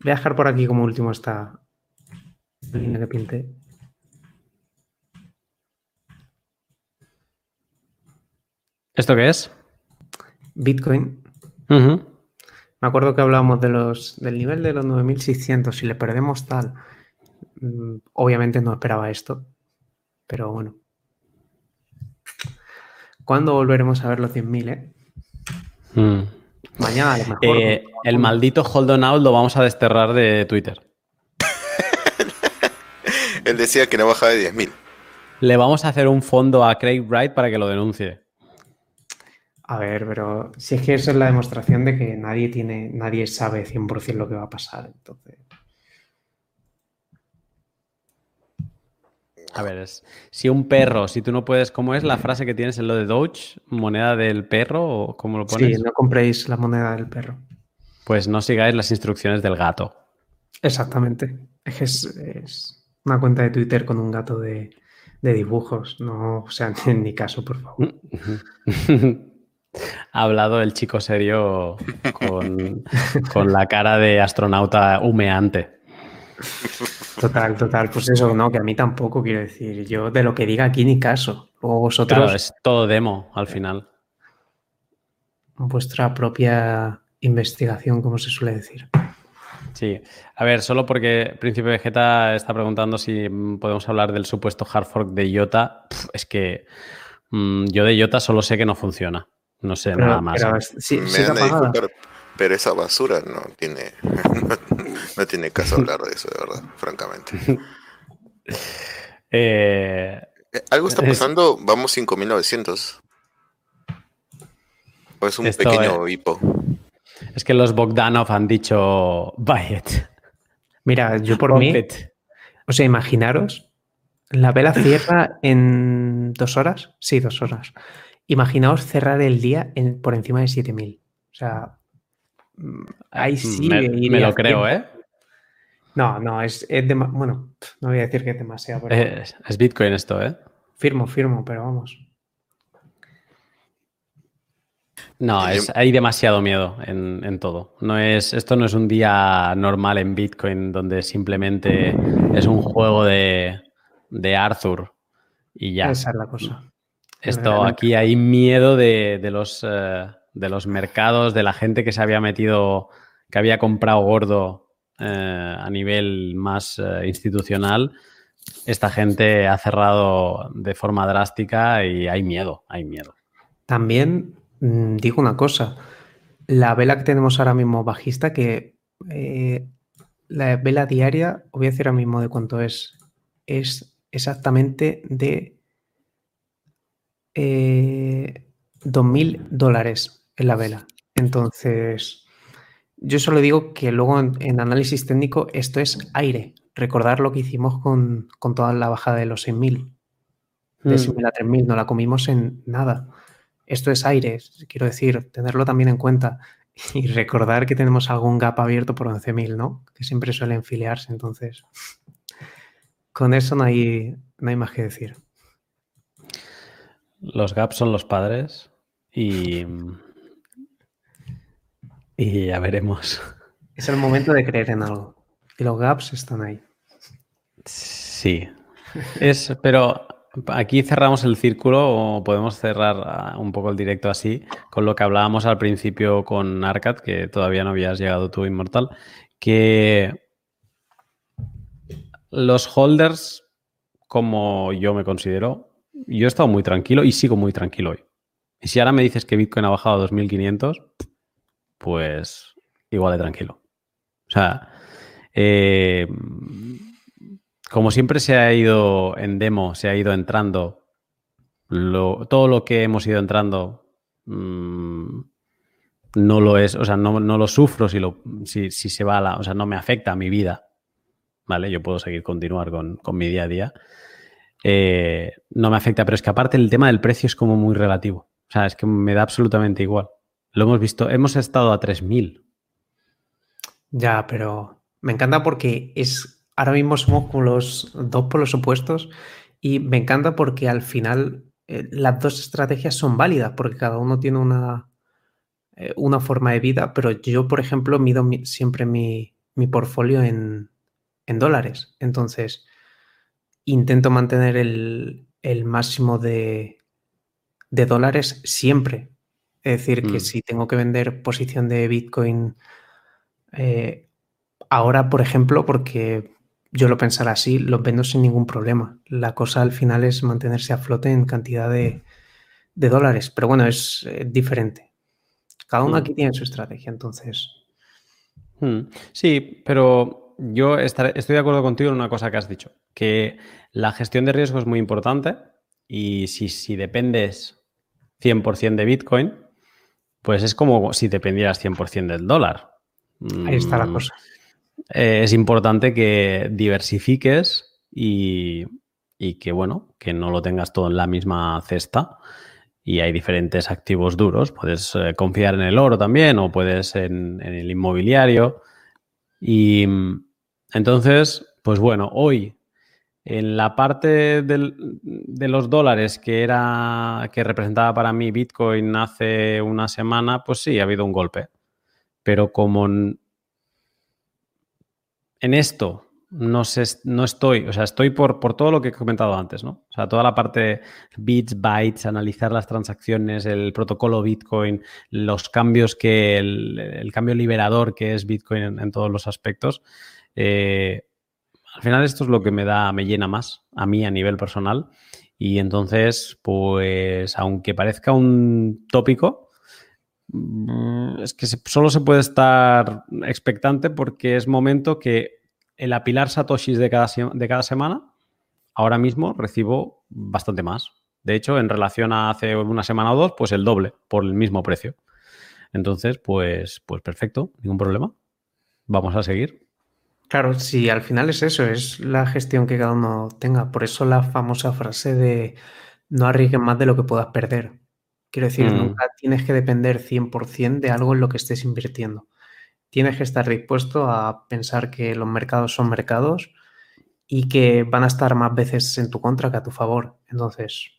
Voy a dejar por aquí como último esta línea que pinté. ¿Esto qué es? Bitcoin. Me acuerdo que hablábamos de los, del nivel de los 9600. Si le perdemos tal. mm, Obviamente no esperaba esto. Pero bueno. ¿Cuándo volveremos a ver los 100.000, eh? Mm. Mañana a lo mejor. Eh, el maldito hold on out lo vamos a desterrar de Twitter. Él decía que no bajaba de 10.000. Le vamos a hacer un fondo a Craig Wright para que lo denuncie. A ver, pero si es que eso es la demostración de que nadie tiene, nadie sabe 100% lo que va a pasar. Entonces, A ver, es, si un perro, si tú no puedes, ¿cómo es la frase que tienes en lo de Doge? ¿Moneda del perro o cómo lo pones? sí, no compréis la moneda del perro. Pues no sigáis las instrucciones del gato. Exactamente. Es que es, una cuenta de Twitter con un gato de, de dibujos. No, o sea, en ni caso, por favor. ha hablado el chico serio con, con la cara de astronauta humeante. Total, total. Pues eso, no, que a mí tampoco quiero decir. Yo de lo que diga aquí ni caso. O vosotros, Claro, es todo demo al final. vuestra propia investigación, como se suele decir. Sí. A ver, solo porque Príncipe Vegeta está preguntando si podemos hablar del supuesto hard fork de IOTA. Es que mm, yo de IOTA solo sé que no funciona. No sé Pero, nada más. pero sí, Me disculpar, esa basura no tiene, no, tiene caso hablar de eso, de verdad, francamente. Eh, Eh, Algo está Es- pasando, vamos 5900. O es un Esto, pequeño hipo. es que los Bogdanov han dicho buy it. Mira, yo por mí, it". o sea, imaginaros, la vela cierra en dos horas. Sí, dos horas. Imaginaos cerrar el día en- por encima de 7000. O sea, mm, ahí sí. me, me lo creo, ¿eh? No, no, es, es bueno, no voy a decir que es demasiado, pero Es, es Bitcoin esto, ¿eh? firmo, firmo, pero vamos. No, es, hay demasiado miedo en, en todo. No es, esto no es un día normal en Bitcoin donde simplemente es un juego de, de Arthur y ya. Esa es la cosa. Esto aquí hay miedo de, los, eh, de los mercados, de la gente que se había metido, que había comprado gordo eh, a nivel más eh, institucional. Esta gente ha cerrado de forma drástica y hay miedo, hay miedo. También mm, digo una cosa, la vela que tenemos ahora mismo bajista, que la vela diaria, voy a decir ahora mismo de cuánto es, es exactamente de eh, 2.000 dólares en la vela. Entonces, yo solo digo que luego en, análisis técnico esto es aire. Recordar lo que hicimos con, toda la bajada de los 6.000. De 6.000 hmm. a 3.000, no la comimos en nada. Esto es aire, quiero decir, tenerlo también en cuenta. Y recordar que tenemos algún gap abierto por 11.000, ¿no? Que siempre suele enfiliarse, entonces. Con eso no hay, no hay más que decir. Los gaps son los padres y, y ya veremos. Es el momento de creer en algo. Y los gaps están ahí. Sí. Es, pero aquí cerramos el círculo o podemos cerrar ah, un poco el directo así con lo que hablábamos al principio con Arcad, que todavía no habías llegado tú, Inmortal, que los holders, como yo me considero, yo he estado muy tranquilo y sigo muy tranquilo hoy. Y si ahora me dices que Bitcoin ha bajado a 2500, pues igual de tranquilo. O sea, eh, como siempre se ha ido en demo, se ha ido entrando, todo lo que hemos ido entrando mm, no lo es, o sea, no, lo sufro si, lo, si, se va a la, o sea, no me afecta a mi vida. ¿Vale? Yo puedo seguir continuar con, con mi día a día. Eh, no me afecta, pero es que aparte el tema del precio es como muy relativo. O sea, es que me da absolutamente igual. Lo hemos visto, hemos estado a 3.000. Ya, pero me encanta porque es ahora mismo somos como los dos polos opuestos y me encanta porque al final eh, las dos estrategias son válidas porque cada uno tiene una, eh, una forma de vida, pero yo, por ejemplo, mido siempre mi, mi portfolio en, en dólares. Entonces, intento mantener el, máximo de, dólares siempre. Es decir, que mm. si tengo que vender posición de Bitcoin eh, ahora, por ejemplo, porque yo lo pensara así, los vendo sin ningún problema. La cosa al final es mantenerse a flote en cantidad de, dólares. Pero bueno, es eh, diferente. Cada uno mm. aquí tiene su estrategia, entonces. Mm. Sí, pero yo estoy de acuerdo contigo en una cosa que has dicho, que la gestión de riesgo es muy importante y si, si dependes 100% de Bitcoin, pues es como si dependieras 100% del dólar. Ahí está la mm, cosa. Eh, es importante que diversifiques y, que, bueno, que no lo tengas todo en la misma cesta. Y hay diferentes activos duros. Puedes eh, confiar en el oro también o puedes en, en el inmobiliario. Y, entonces, pues bueno, hoy en la parte de los dólares que era que representaba para mí Bitcoin hace una semana, pues sí, ha habido un golpe. Pero como en, esto no, sé, no estoy, o sea, estoy por, por, todo lo que he comentado antes, ¿no? O sea, toda la parte bits, bytes, analizar las transacciones, el protocolo Bitcoin, los cambios que, el, cambio liberador que es Bitcoin en todos los aspectos. Eh, al final esto es lo que me da, me llena más a mí a nivel personal. Y entonces, pues, aunque parezca un tópico, mm, es que solo se puede estar expectante porque es momento que el apilar satoshis de cada, de cada semana, ahora mismo recibo bastante más. De hecho, en relación a hace una semana o dos, pues el doble por el mismo precio. Entonces, pues, pues perfecto, ningún problema. Vamos a seguir. Claro, sí, al final es eso, es la gestión que cada uno tenga. Por eso la famosa frase de no arriesgues más de lo que puedas perder. Quiero decir, mm. nunca tienes que depender 100% de algo en lo que estés invirtiendo. Tienes que estar dispuesto a pensar que los mercados son mercados y que van a estar más veces en tu contra que a tu favor. Entonces,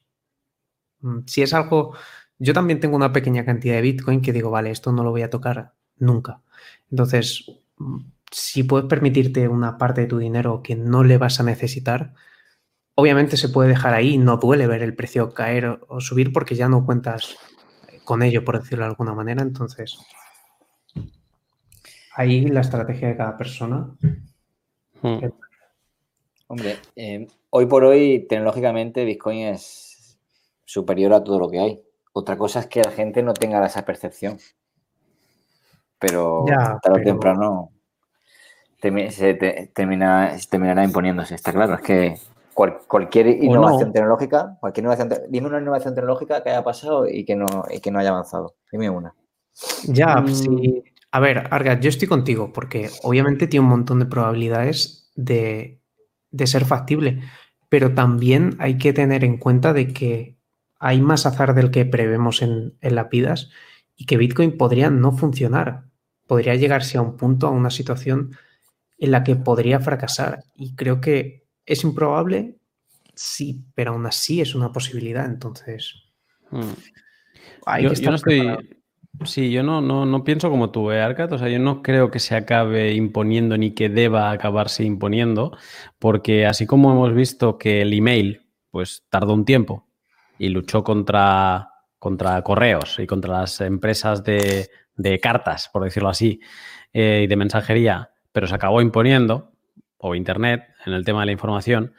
mm, si es algo, yo también tengo una pequeña cantidad de Bitcoin que digo, vale, esto no lo voy a tocar nunca. Entonces, mm, si puedes permitirte una parte de tu dinero que no le vas a necesitar, obviamente se puede dejar ahí, no duele ver el precio caer o subir porque ya no cuentas con ello, por decirlo de alguna manera. Entonces, ahí la estrategia de cada persona. Hmm. Hombre, eh, hoy por hoy, tecnológicamente, Bitcoin es superior a todo lo que hay. Otra cosa es que la gente no tenga esa percepción. Pero tarde o temprano se termina, terminará imponiéndose, está claro. Es que cualquier innovación tecnológica, cualquier innovación, dime una innovación tecnológica que haya pasado y que no, que no haya avanzado. Dime una. Ya, mm. sí. A ver, Arga, yo estoy contigo porque obviamente tiene un montón de probabilidades de, ser factible, pero también hay que tener en cuenta de que hay más azar del que prevemos en, en las vidas y que Bitcoin podría no funcionar. Podría llegarse a un punto, a una situación en la que podría fracasar. Y creo que ¿Es improbable? Sí, pero aún así es una posibilidad, entonces. Hmm. yo, no estoy. Sí, yo no, no, pienso como tú, ¿eh, Arcat? O sea, yo no creo que se acabe imponiendo ni que deba acabarse imponiendo, porque así como hemos visto que el email, pues tardó un tiempo y luchó contra, contra correos y contra las empresas de, cartas, por decirlo así, eh, y de mensajería, pero se acabó imponiendo, o Internet en el tema de la información.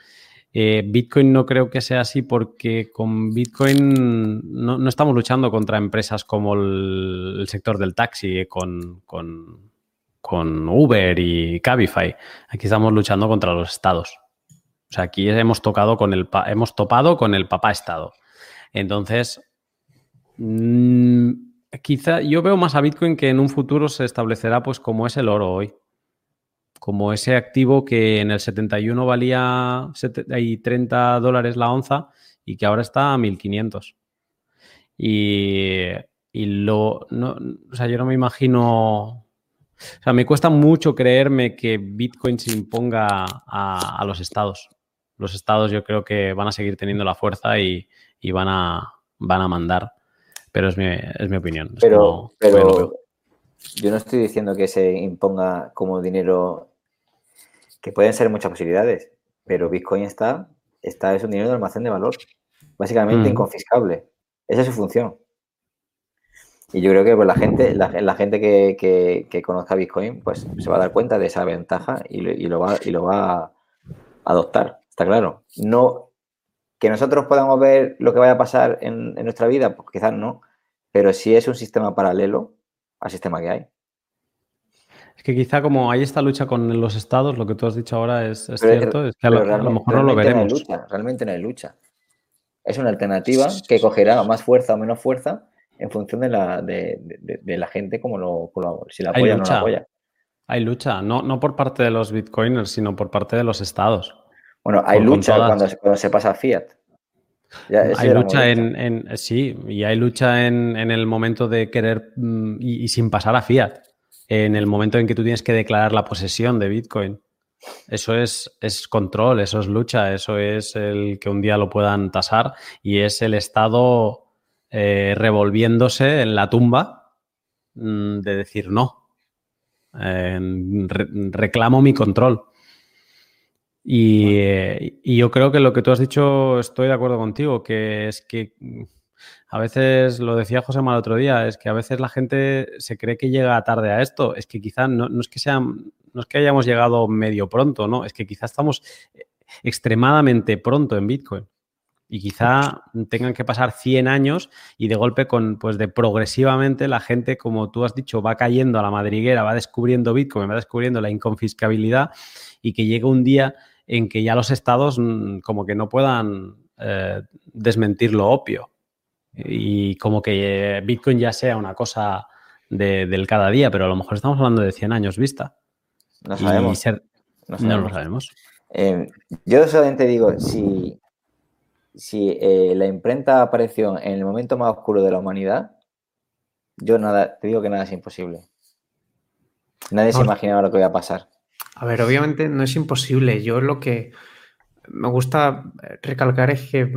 Eh, Bitcoin no creo que sea así porque con Bitcoin no, estamos luchando contra empresas como el, sector del taxi, con, con, Uber y Cabify. Aquí estamos luchando contra los estados. O sea, aquí hemos tocado con el hemos topado con el papá estado. Entonces, mm, quizá yo veo más a Bitcoin que en un futuro se establecerá pues como es el oro hoy como ese activo que en el 71 valía 30 dólares la onza y que ahora está a 1500. Y, y lo, no, o sea, yo no me imagino, o sea, me cuesta mucho creerme que Bitcoin se imponga a, los estados. Los estados yo creo que van a seguir teniendo la fuerza y, van, a, van a mandar. Pero es mi, es mi opinión. pero, pero yo no estoy diciendo que se imponga como dinero que pueden ser muchas posibilidades, pero Bitcoin está, está es un dinero de almacén de valor, básicamente mm. inconfiscable. Esa es su función. Y yo creo que pues, la gente, la, gente que, conozca Bitcoin, pues se va a dar cuenta de esa ventaja y, lo, va, y lo va a adoptar, está claro. No que nosotros podamos ver lo que vaya a pasar en, en nuestra vida, pues quizás no, pero sí es un sistema paralelo al sistema que hay. Es que quizá como hay esta lucha con los estados, lo que tú has dicho ahora es, cierto, es que a lo, mejor no lo veremos. realmente no hay lucha. Es una alternativa que cogerá más fuerza o menos fuerza en función de la, de, la gente como lo, si la apoya o no la apoya. Hay lucha, no, no por parte de los bitcoiners, sino por parte de los estados. Bueno, hay lucha cuando, se pasa a fiat. hay lucha en, sí, y hay lucha en, el momento de querer mm, y, sin pasar a fiat en el momento en que tú tienes que declarar la posesión de Bitcoin. Eso es, control, eso es lucha, eso es el que un día lo puedan tasar y es el Estado eh, revolviéndose en la tumba mm, de decir no. reclamo mi control. Eh, y, yo creo que lo que tú has dicho, estoy de acuerdo contigo, que es que a veces, lo decía José Mal otro día, es que a veces la gente se cree que llega tarde a esto. Es que quizá no, es que sean, no es que hayamos llegado medio pronto, no, es que quizá estamos extremadamente pronto en Bitcoin. Y quizá tengan que pasar 100 años y de golpe con, pues de progresivamente la gente, como tú has dicho, va cayendo a la madriguera, va descubriendo Bitcoin, va descubriendo la inconfiscabilidad y que llegue un día en que ya los estados mm, como que no puedan eh, desmentir lo obvio y como que Bitcoin ya sea una cosa del cada día, pero a lo mejor estamos hablando de 100 años vista. No sabemos. no, lo sabemos. Eh, yo solamente digo, si, si eh, la imprenta apareció en el momento más oscuro de la humanidad, yo nada, te digo que nada es imposible. Nadie se imaginaba lo que iba a pasar. A ver, obviamente no es imposible. Yo lo que me gusta recalcar es que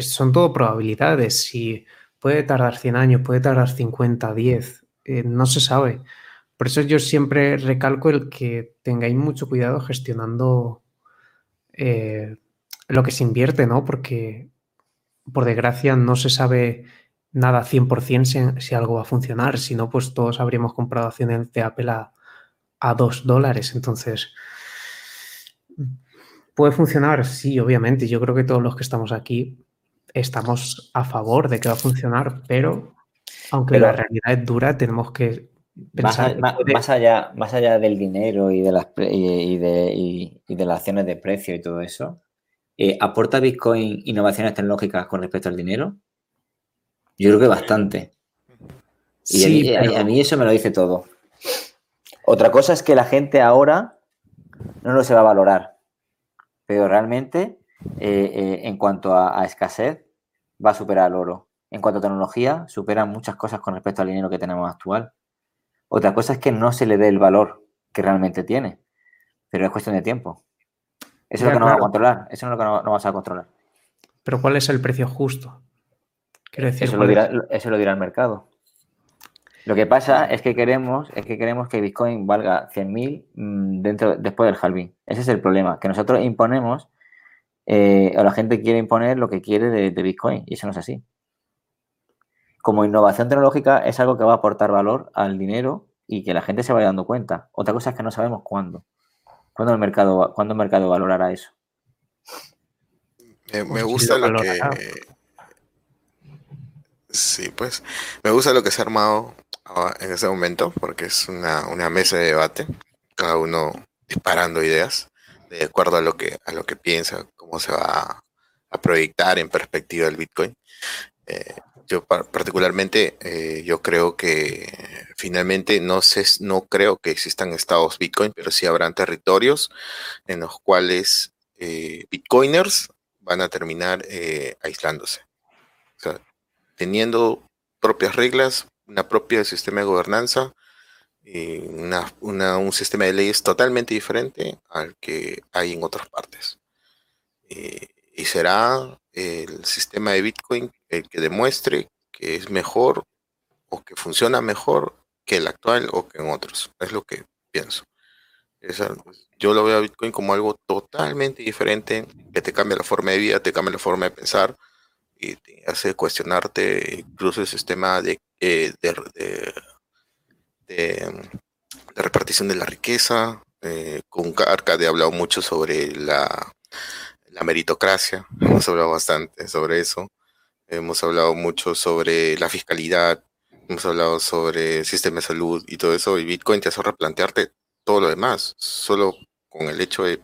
son todo probabilidades. Si puede tardar 100 años, puede tardar 50, 10, eh, no se sabe. Por eso yo siempre recalco el que tengáis mucho cuidado gestionando eh, lo que se invierte, ¿no? Porque, por desgracia, no se sabe nada 100% si, si algo va a funcionar. Si no, pues todos habríamos comprado acciones de Apple a, a 2 dólares. Entonces, ¿puede funcionar? Sí, obviamente. Yo creo que todos los que estamos aquí estamos a favor de que va a funcionar, pero aunque Pero- la realidad es dura, tenemos que pensar que puede- más allá, más allá del dinero y de las, y, de, y- y de las acciones de precio y todo eso, eh, ¿aporta Bitcoin innovaciones tecnológicas con respecto al dinero? Yo creo que bastante. Y a Sí, mí- a, pero- a mí eso me lo dice todo. Otra cosa es que la gente ahora no lo se va a valorar, pero realmente eh, eh, en cuanto a, a escasez va a superar al oro. En cuanto a tecnología, supera muchas cosas con respecto al dinero que tenemos actual. Otra cosa es que no se le dé el valor que realmente tiene, pero es cuestión de tiempo. Eso Ya, es lo que no va a claro. controlar, eso es lo que no, no vas a controlar. Pero ¿cuál es el precio justo? Quiero decir, Eso lo, ¿cuál dirá, es- eso lo dirá el mercado. Lo que pasa es que queremos, es que queremos que Bitcoin valga 100.000 mm, dentro, después del halving. Ese es el problema, que nosotros imponemos, eh, o la gente quiere imponer lo que quiere de, de Bitcoin, y eso no es así. Como innovación tecnológica es algo que va a aportar valor al dinero y que la gente se vaya dando cuenta. Otra cosa es que no sabemos cuándo. ¿Cuándo el mercado, va- cuándo el mercado valorará eso? Me, Pues me sí, gusta lo que. Sí, pues. Me gusta lo que se ha armado en este momento, porque es una, una mesa de debate. Cada uno disparando ideas de acuerdo a lo que, a lo que piensa, cómo se va a, proyectar en perspectiva el Bitcoin. Eh, yo par- particularmente, eh, yo creo que finalmente no sé, no creo que existan estados Bitcoin, pero sí habrán territorios en los cuales eh, Bitcoiners van a terminar eh, aislándose. O sea, teniendo propias reglas, una propia sistema de gobernanza y una, un sistema de leyes totalmente diferente al que hay en otras partes. Y será el sistema de Bitcoin el que demuestre que es mejor o que funciona mejor que el actual o que en otros. Es lo que pienso. Esa- yo lo veo a Bitcoin como algo totalmente diferente, que te cambia la forma de vida, te cambia la forma de pensar y te hace cuestionarte incluso el sistema de, eh, de, de- de repartición de la riqueza. Eh, con Arcade ha hablado mucho sobre la, la meritocracia, hemos hablado bastante sobre eso. Hemos hablado mucho sobre la fiscalidad, hemos hablado sobre el sistema de salud y todo eso, y Bitcoin te hace replantearte todo lo demás, solo con el hecho de,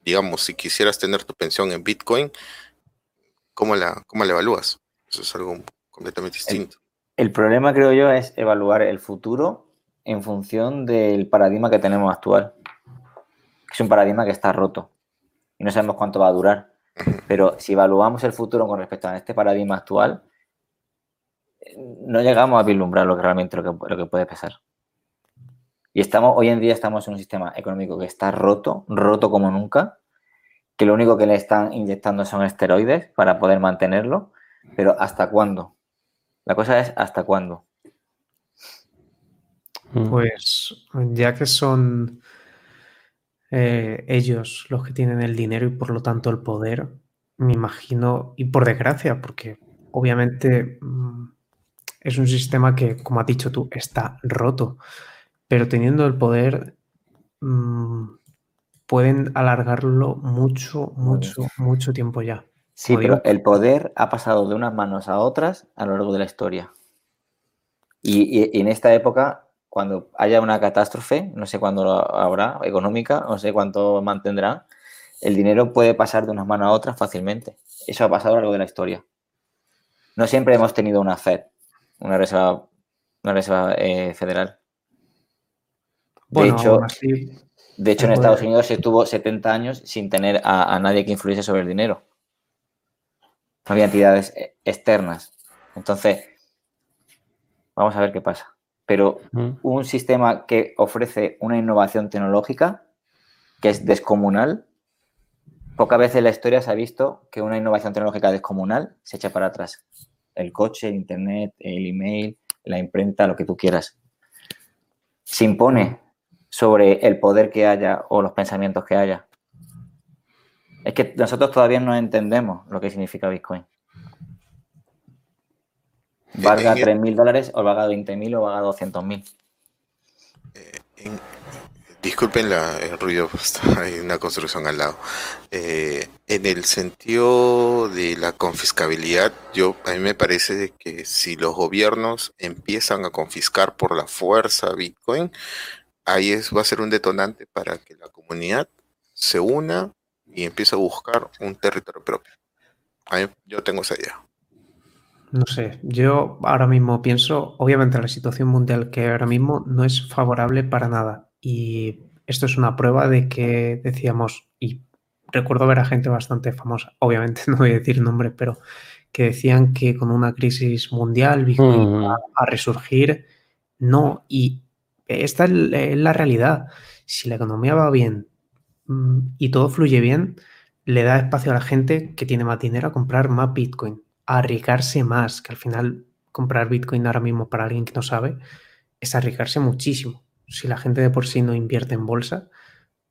digamos, si quisieras tener tu pensión en Bitcoin, ¿cómo la, cómo la evalúas? Eso es algo completamente distinto. El problema, creo yo, es evaluar el futuro en función del paradigma que tenemos actual. Es un paradigma que está roto y no sabemos cuánto va a durar. Pero si evaluamos el futuro con respecto a este paradigma actual, no llegamos a vislumbrar lo que realmente lo que, lo que puede pasar. Y estamos, hoy en día estamos en un sistema económico que está roto, roto como nunca, que lo único que le están inyectando son esteroides para poder mantenerlo, pero ¿hasta cuándo? La cosa es ¿hasta cuándo? Mm. Pues ya que son eh, ellos los que tienen el dinero y por lo tanto el poder, me imagino, y por desgracia, porque obviamente mm, es un sistema que, como has dicho tú, está roto, pero teniendo el poder mm, pueden alargarlo mucho, mucho, mucho tiempo ya. Sí, pero el poder ha pasado de unas manos a otras a lo largo de la historia. Y, y- y en esta época, cuando haya una catástrofe, no sé cuándo habrá, económica, no sé cuánto mantendrá, el dinero puede pasar de unas manos a otras fácilmente. Eso ha pasado a lo largo de la historia. No siempre hemos tenido una Fed, una reserva, una reserva eh, federal. bueno, de hecho, así, de hecho, en Estados Unidos se estuvo 70 años sin tener a, a nadie que influyese sobre el dinero. No había entidades eh, externas. Entonces, vamos a ver qué pasa. Pero Mm. un sistema que ofrece una innovación tecnológica que es descomunal, pocas veces en la historia se ha visto que una innovación tecnológica descomunal se echa para atrás. El coche, el internet, el email, la imprenta, lo que tú quieras. Se impone sobre el poder que haya o los pensamientos que haya. Es que nosotros todavía no entendemos lo que significa Bitcoin. ¿Valga 3.000 dólares o valga 20.000 o valga 200.000? Eh, disculpen el ruido, hay una construcción al lado. Eh, en el sentido de la confiscabilidad, yo a mí me parece que si los gobiernos empiezan a confiscar por la fuerza Bitcoin, ahí es, va a ser un detonante para que la comunidad se una y empiece a buscar un territorio propio. yo tengo esa idea. No sé, yo ahora mismo pienso, obviamente la situación mundial que ahora mismo no es favorable para nada. Y esto es una prueba de que decíamos, y recuerdo ver a gente bastante famosa, obviamente no voy a decir nombre, pero que decían que con una crisis mundial Bitcoin a resurgir. No, y esta es la realidad. Si la economía va bien mm, y todo fluye bien, le da espacio a la gente que tiene más dinero a comprar más Bitcoin arriesgarse más, que al final comprar Bitcoin ahora mismo para alguien que no sabe es arriesgarse muchísimo. Si la gente de por sí no invierte en bolsa,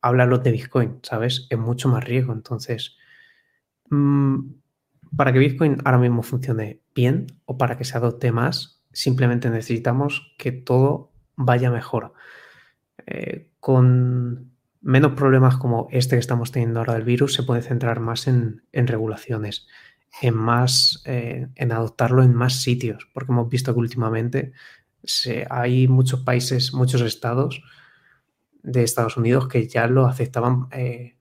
háblalo de Bitcoin, ¿sabes? Es mucho más riesgo. Entonces, mm, para que Bitcoin ahora mismo funcione bien o para que se adopte más, simplemente necesitamos que todo vaya mejor. Eh, con menos problemas como este que estamos teniendo ahora del virus, se puede centrar más en, regulaciones en más, eh, en adoptarlo en más sitios, porque hemos visto que últimamente hay muchos países, muchos estados de Estados Unidos que ya lo aceptaban eh,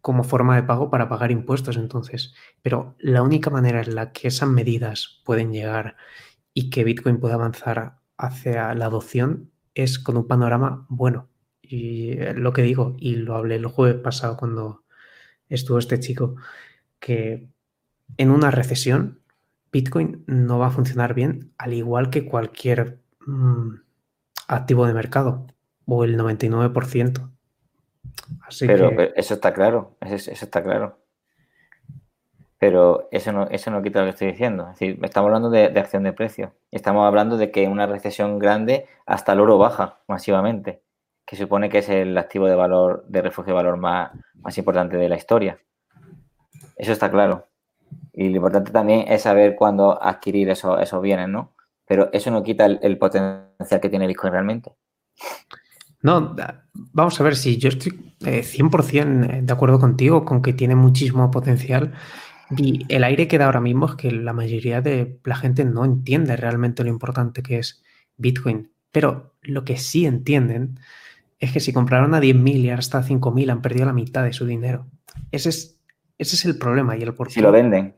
como forma de pago para pagar impuestos. Entonces, pero la única manera en la que esas medidas pueden llegar y que Bitcoin pueda avanzar hacia la adopción es con un panorama bueno. Y eh, lo que digo, y lo hablé el jueves pasado cuando estuvo este chico, que en una recesión, Bitcoin no va a funcionar bien, al igual que cualquier mm, activo de mercado, o el 99%. pero, eso está claro, eso, está claro. Pero eso no, eso no quita lo que estoy diciendo. Es decir, estamos hablando de, acción de precio. Estamos hablando de que una recesión grande hasta el oro baja masivamente, que supone que es el activo de valor, de refugio de valor más, más importante de la historia. Eso está claro. Y lo importante también es saber cuándo adquirir eso, esos bienes, ¿no? Pero eso no quita el, potencial que tiene Bitcoin realmente. No, vamos a ver si yo estoy 100% eh, de acuerdo contigo con que tiene muchísimo potencial. Y el aire que da ahora mismo es que la mayoría de la gente no entiende realmente lo importante que es Bitcoin. Pero lo que sí entienden es que si compraron a 10.000 y ahora está a 5.000 han perdido la mitad de su dinero. Ese es, ese es el problema y el por Si lo venden.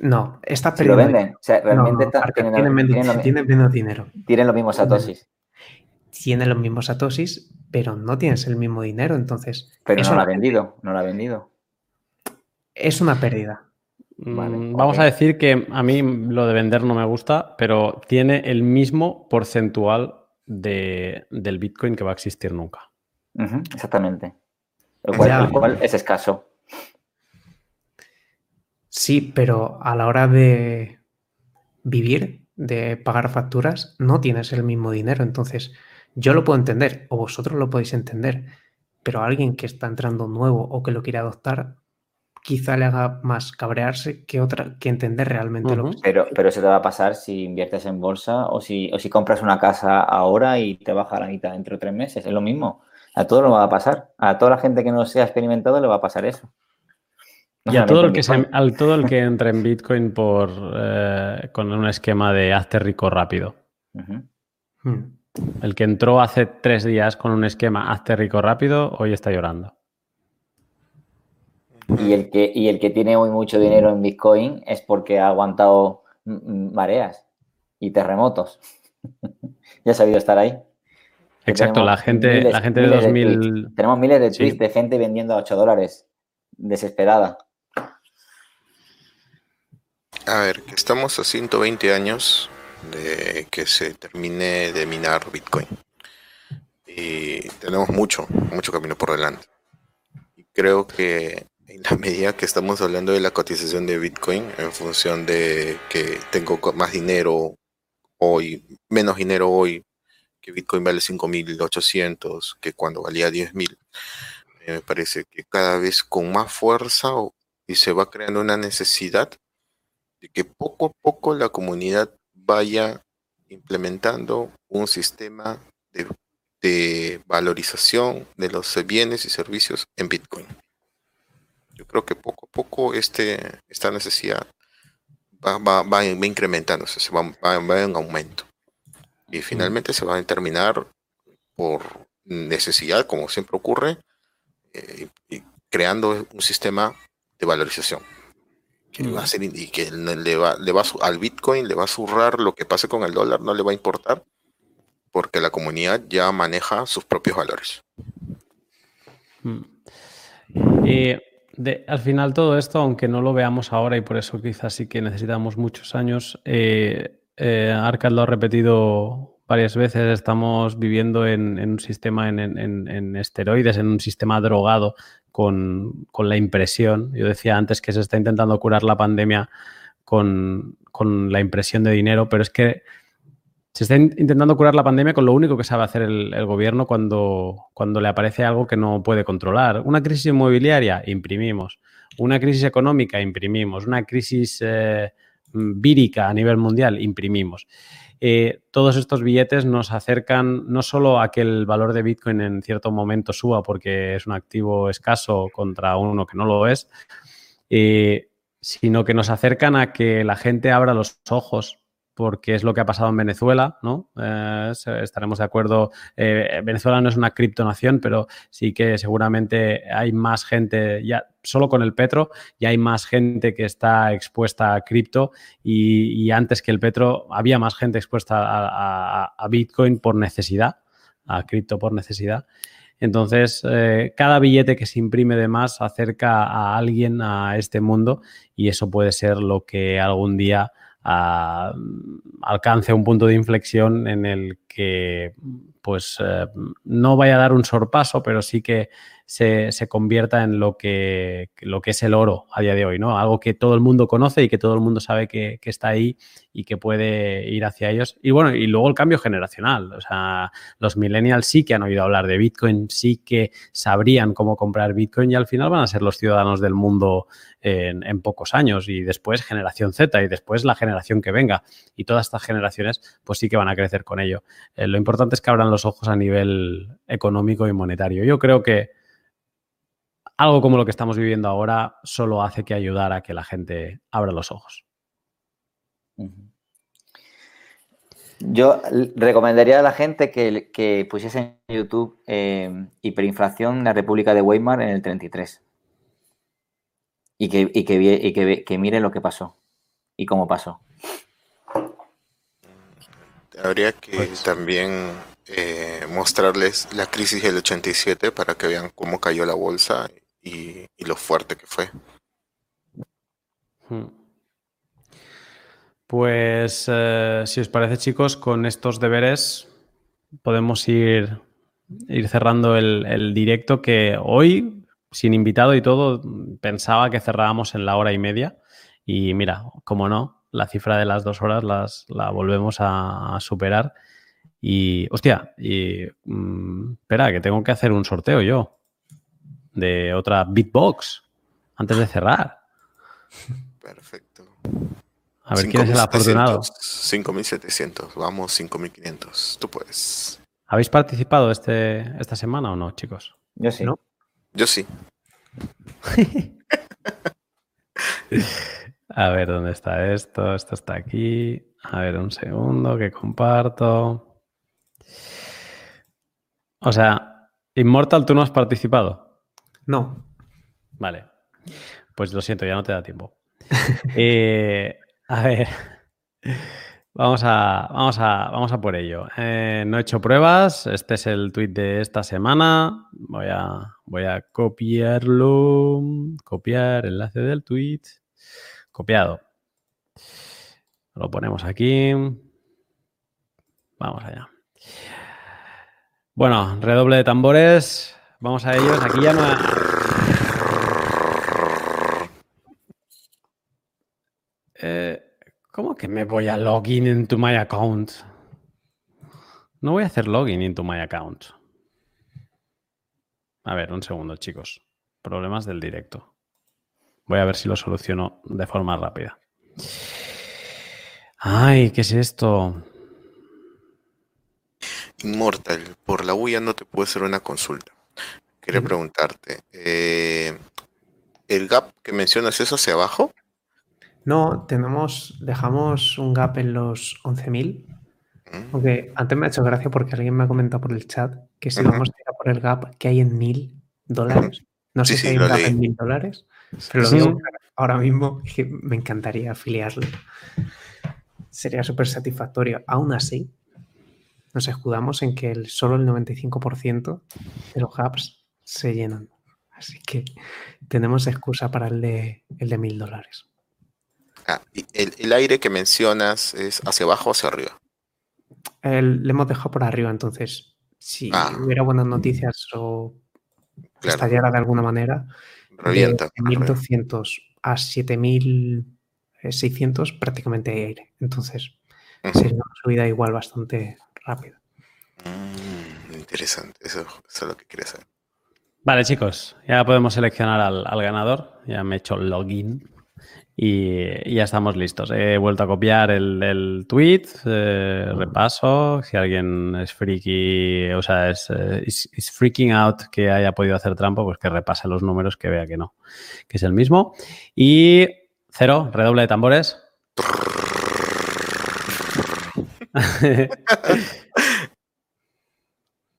No, está perdiendo. lo venden. O sea, realmente tienen, menos, dinero. Tienen los mismos satosis. Tienen los mismos satosis, pero no tienes el mismo dinero, entonces. Pero no lo ha vendido, no lo ha vendido. Es una pérdida. Mm, vamos a decir que a mí lo de vender no me gusta, pero tiene el mismo porcentual de, del Bitcoin que va a existir nunca. exactamente. el cual es escaso. Sí, pero a la hora de vivir, de pagar facturas, no tienes el mismo dinero. Entonces, yo lo puedo entender, o vosotros lo podéis entender, pero alguien que está entrando nuevo o que lo quiere adoptar, quizá le haga más cabrearse que otra, que entender realmente lo que pero, pero eso te va a pasar si inviertes en bolsa o si, o si compras una casa ahora y te baja la mitad dentro de tres meses. Es lo mismo. A todo lo va a pasar. A toda la gente que no sea experimentado le va a pasar eso. Y a todo, el que al todo el que entre en Bitcoin por, eh, con un esquema de hazte rico rápido. Hmm. El que entró hace tres días con un esquema hazte rico rápido, hoy está llorando. Y el que, y el que tiene hoy mucho dinero en Bitcoin es porque ha aguantado mareas y terremotos. ya ha sabido estar ahí. Exacto, la gente, la gente de 2000. tenemos miles de tweets de gente vendiendo a 8 dólares, desesperada. A ver, estamos a 120 años de que se termine de minar Bitcoin. Y tenemos mucho, mucho camino por delante. Y creo que en la medida que estamos hablando de la cotización de Bitcoin, en función de que tengo más dinero hoy, menos dinero hoy, que Bitcoin vale 5.800, que cuando valía 10.000, me parece que cada vez con más fuerza y se va creando una necesidad de que poco a poco la comunidad vaya implementando un sistema de, valorización de los bienes y servicios en Bitcoin. Yo creo que poco a poco este, esta necesidad va, va, va, incrementándose, se va, va, en aumento. Y finalmente se va a terminar por necesidad, como siempre ocurre, eh, y creando un sistema de valorización que va a ser y que le va, le va al Bitcoin le va a zurrar lo que pase con el dólar, no le va a importar, porque la comunidad ya maneja sus propios valores. Mm. Y al final todo esto, aunque no lo veamos ahora y por eso quizás sí que necesitamos muchos años, eh, eh lo ha repetido varias veces, estamos viviendo en, un sistema en, en, esteroides, en un sistema drogado con, la impresión. Yo decía antes que se está intentando curar la pandemia con, la impresión de dinero, pero es que se está intentando curar la pandemia con lo único que sabe hacer el, gobierno cuando, cuando le aparece algo que no puede controlar. Una crisis inmobiliaria, imprimimos. Una crisis económica, imprimimos. Una crisis eh, vírica a nivel mundial, imprimimos. Eh, todos estos billetes nos acercan no solo a que el valor de Bitcoin en cierto momento suba porque es un activo escaso contra uno que no lo es, eh, sino que nos acercan a que la gente abra los ojos porque es lo que ha pasado en Venezuela, ¿no? Eh, estaremos de acuerdo. Eh, Venezuela no es una criptonación, pero sí que seguramente hay más gente, ya solo con el petro, ya hay más gente que está expuesta a cripto y, antes que el petro había más gente expuesta a, Bitcoin por necesidad, a cripto por necesidad. Entonces, eh, cada billete que se imprime de más acerca a alguien a este mundo y eso puede ser lo que algún día alcance un punto de inflexión en el que pues eh, no vaya a dar un sorpaso, pero sí que se, convierta en lo que, lo que es el oro a día de hoy, ¿no? Algo que todo el mundo conoce y que todo el mundo sabe que, está ahí y que puede ir hacia ellos. Y bueno, y luego el cambio generacional. O sea, los millennials sí que han oído hablar de Bitcoin, sí que sabrían cómo comprar Bitcoin y al final van a ser los ciudadanos del mundo en, pocos años y después generación Z y después la generación que venga. Y todas estas generaciones pues sí que van a crecer con ello. Eh, lo importante es que abran los ojos a nivel económico y monetario. Yo creo que algo como lo que estamos viviendo ahora solo hace que ayudar a que la gente abra los ojos. Yo recomendaría a la gente que, pusiese en YouTube eh, hiperinflación en la República de Weimar en el 33 y que, y que, que, mire lo que pasó y cómo pasó. Habría que pues también eh, mostrarles la crisis del 87 para que vean cómo cayó la bolsa y, lo fuerte que fue. Hmm. Pues eh, si os parece chicos, con estos deberes podemos ir, ir cerrando el, directo que hoy, sin invitado y todo, pensaba que cerrábamos en la hora y media. Y mira, como no, la cifra de las dos horas las, la volvemos a, superar. Y, hostia, y mm, espera, que tengo que hacer un sorteo yo de otra Bitbox antes de cerrar. Perfecto. A ver quién es el afortunado. 5.700, vamos 5.500. Tú puedes. ¿Habéis participado este, esta semana o no, chicos? Yo sí. ¿No? Yo sí. A ver, ¿dónde está esto? Esto está aquí. A ver, un segundo que comparto. O sea, Immortal, ¿tú no has participado? No. Vale. Pues lo siento, ya no te da tiempo. Eh, a ver. Vamos a, vamos a, vamos a por ello. Eh, no he hecho pruebas. Este es el tweet de esta semana. Voy a, voy a copiarlo. Copiar enlace del tweet. Copiado. Lo ponemos aquí. Vamos allá. Bueno, redoble de tambores. Vamos a ellos. Aquí ya no. Eh, ¿Cómo que me voy a login into my account? No voy a hacer login into my account. A ver, un segundo, chicos. Problemas del directo. Voy a ver si lo soluciono de forma rápida. Ay, ¿qué es esto? Inmortal, por la huya no te puedo hacer una consulta. Quería preguntarte, eh, ¿el gap que mencionas es hacia abajo? No, tenemos, dejamos un gap en los 11.000. Mm, Aunque antes me ha hecho gracia porque alguien me ha comentado por el chat que si vamos a tirar por el gap que hay en 1.000 dólares. No Sí, sé sí, si hay un gap leí. en 1.000 dólares, pero lo Sí. digo ahora mismo que me encantaría afiliarlo. Sería súper satisfactorio. Aún así, nos escudamos en que el, solo el 95% de los gaps se llenan. Así que tenemos excusa para el de, el de 1.000 dólares. Ah, el, el aire que mencionas es hacia abajo o hacia arriba. El- le hemos dejado por arriba, entonces, si Ah. hubiera buenas noticias o Claro, estallara de alguna manera, revienta. de 1.200 a 7.600 prácticamente hay aire. Entonces, Ujú. sería una subida igual bastante rápida. Mm, interesante, eso, eso es lo que quería saber. Vale, chicos, ya podemos seleccionar al, al ganador. Ya me he hecho login y, y ya estamos listos. He vuelto a copiar el, el tweet, eh, repaso. Si alguien es friki, o sea, es, eh, is- is freaking out que haya podido hacer trampa, pues que repase los números, que vea que no, que es el mismo. Y cero, redoble de tambores.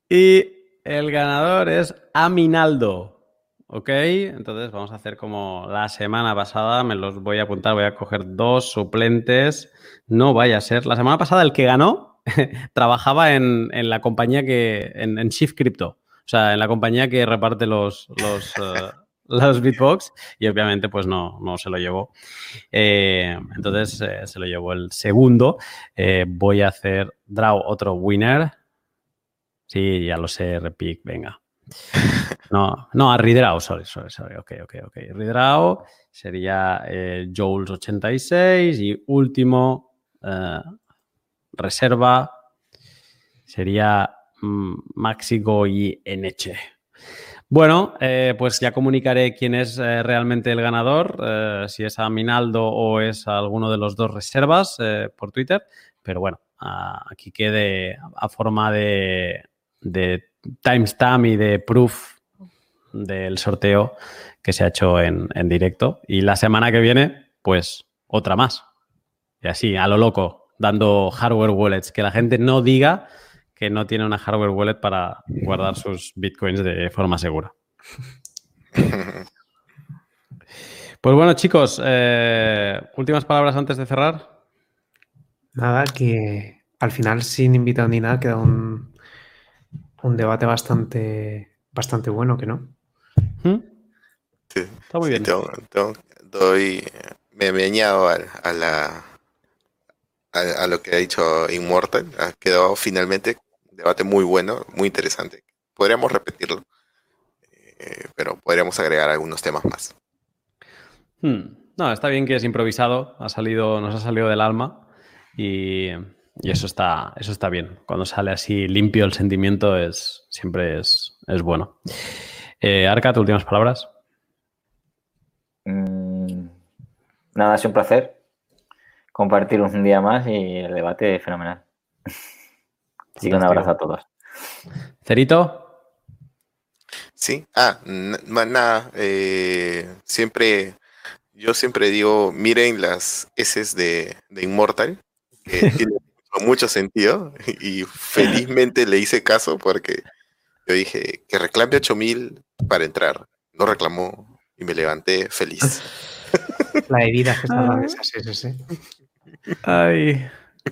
y el ganador es Aminaldo. ¿Ok? Entonces vamos a hacer como la semana pasada. Me los voy a apuntar. Voy a coger dos suplentes. No vaya a ser. La semana pasada el que ganó trabajaba en, en la compañía que. En, Shift Crypto. O sea, en la compañía que reparte los, los, eh, los Bitbox. Y obviamente, pues no, no se lo llevó. Eh, entonces eh, se lo llevó el segundo. Eh, voy a hacer draw otro winner. Sí, ya lo sé, repic, venga. No, no, a Ridrao, sorry, sorry, sorry, ok, ok, ok. Ridrao sería eh, Jules86 y último reserva sería mm, Maxigo y NH. Bueno, eh, pues ya comunicaré quién es eh, realmente el ganador, eh, si es a Minaldo o es a alguno de los dos reservas eh, por Twitter, pero bueno, aquí quede a forma de, de timestamp y de proof del sorteo que se ha hecho en, en directo. Y la semana que viene, pues otra más. Y así, a lo loco, dando hardware wallets. Que la gente no diga que no tiene una hardware wallet para guardar sus bitcoins de forma segura. Pues bueno, chicos, eh, últimas palabras antes de cerrar. Nada, que al final, sin invitado ni nada, queda un, un debate bastante, bastante bueno, que no. ¿Mm? Sí, Está muy sí, bien. tengo- tengo- doy, me, me añado a, a la a, a lo que ha dicho Immortal. Ha quedado finalmente un debate muy bueno, muy interesante. Podríamos repetirlo, eh, pero podríamos agregar algunos temas más. Hmm. No, está bien que es improvisado, ha salido, nos ha salido del alma y, y eso, está, eso está bien. Cuando sale así limpio el sentimiento es, siempre es, es bueno. Eh, Arca, tus últimas palabras. Mm, nada, ha sido un placer compartir un día más y el debate fenomenal. Así que un abrazo a todos. Cerito, Sí, ah, nada, eh, siempre, yo siempre digo, miren las S de, de Immortal, que tiene mucho, sentido, y felizmente le hice caso porque yo dije que reclame 8000 para entrar, no reclamó y me levanté feliz. La herida que salvan de esas SS. Ay,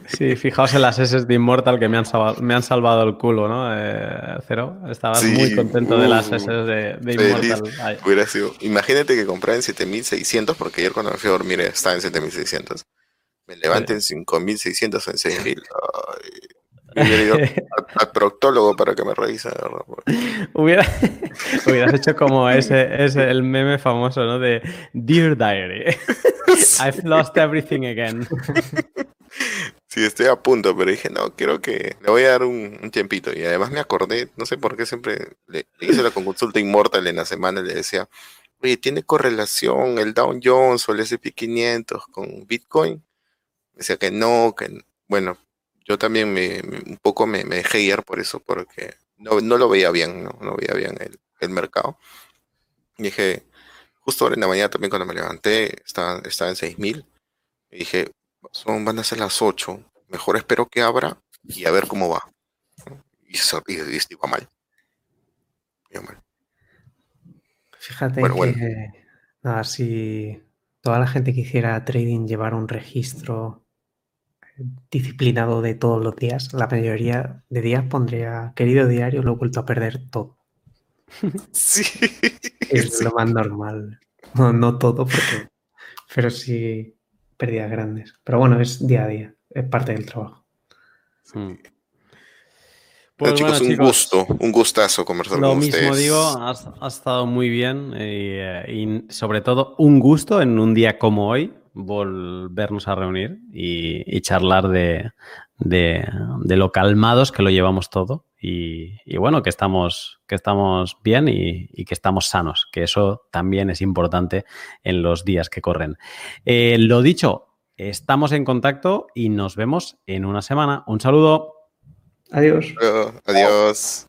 sí, fijaos en las S de Immortal que me han, salvado, me han salvado el culo, ¿no? Eh, Cero, estabas Sí, muy contento de las uh, S de, de. Immortal. Ay, Hubiera sido, imagínate que compré en 7600, porque ayer cuando me fui a dormir estaba en 7600. Me levanté en 5600 o en 6000. Ay, al, proctólogo para que me revise. Hubiera, hubieras hecho como ese, ese, el meme famoso, ¿no? De Dear Diary. I've lost everything again. Sí, estoy a punto, pero dije, no, quiero que le voy a dar un, un tiempito. Y además me acordé, no sé por qué siempre le, le hice la consulta Immortal en la semana y le decía, oye, ¿tiene correlación el Dow Jones o el SP500 con Bitcoin? Decía que no, que bueno, yo también me, me- un poco me, me dejé guiar por eso, porque no, no lo veía bien, no, no veía bien el, el mercado. Y dije, justo ahora en la mañana también cuando me levanté, estaba, estaba en 6000. Y dije, son, van a ser las 8. Mejor espero que abra y a ver cómo va. Y, eso, y, y iba mal. Iba mal. Fíjate Bueno, que bueno. nada, si toda la gente que hiciera trading llevara un registro disciplinado de todos los días, la mayoría de días pondría, querido diario, lo he vuelto a perder todo. Sí. Es sí. lo más normal. No, no todo, porque, pero sí pérdidas grandes. Pero bueno, es día a día, es parte del trabajo. Bueno, Pues chicos, bueno, un chicos, gusto, un gustazo conversar Lo con mismo ustedes. digo, has, has estado muy bien y, eh, y sobre todo un gusto en un día como hoy volvernos a reunir y, y charlar de, de- de lo calmados que lo llevamos todo y, y bueno, que estamos, que estamos bien y, y que estamos sanos, que eso también es importante en los días que corren. Eh, lo dicho, estamos en contacto y nos vemos en una semana. Un saludo. Adiós. Adiós.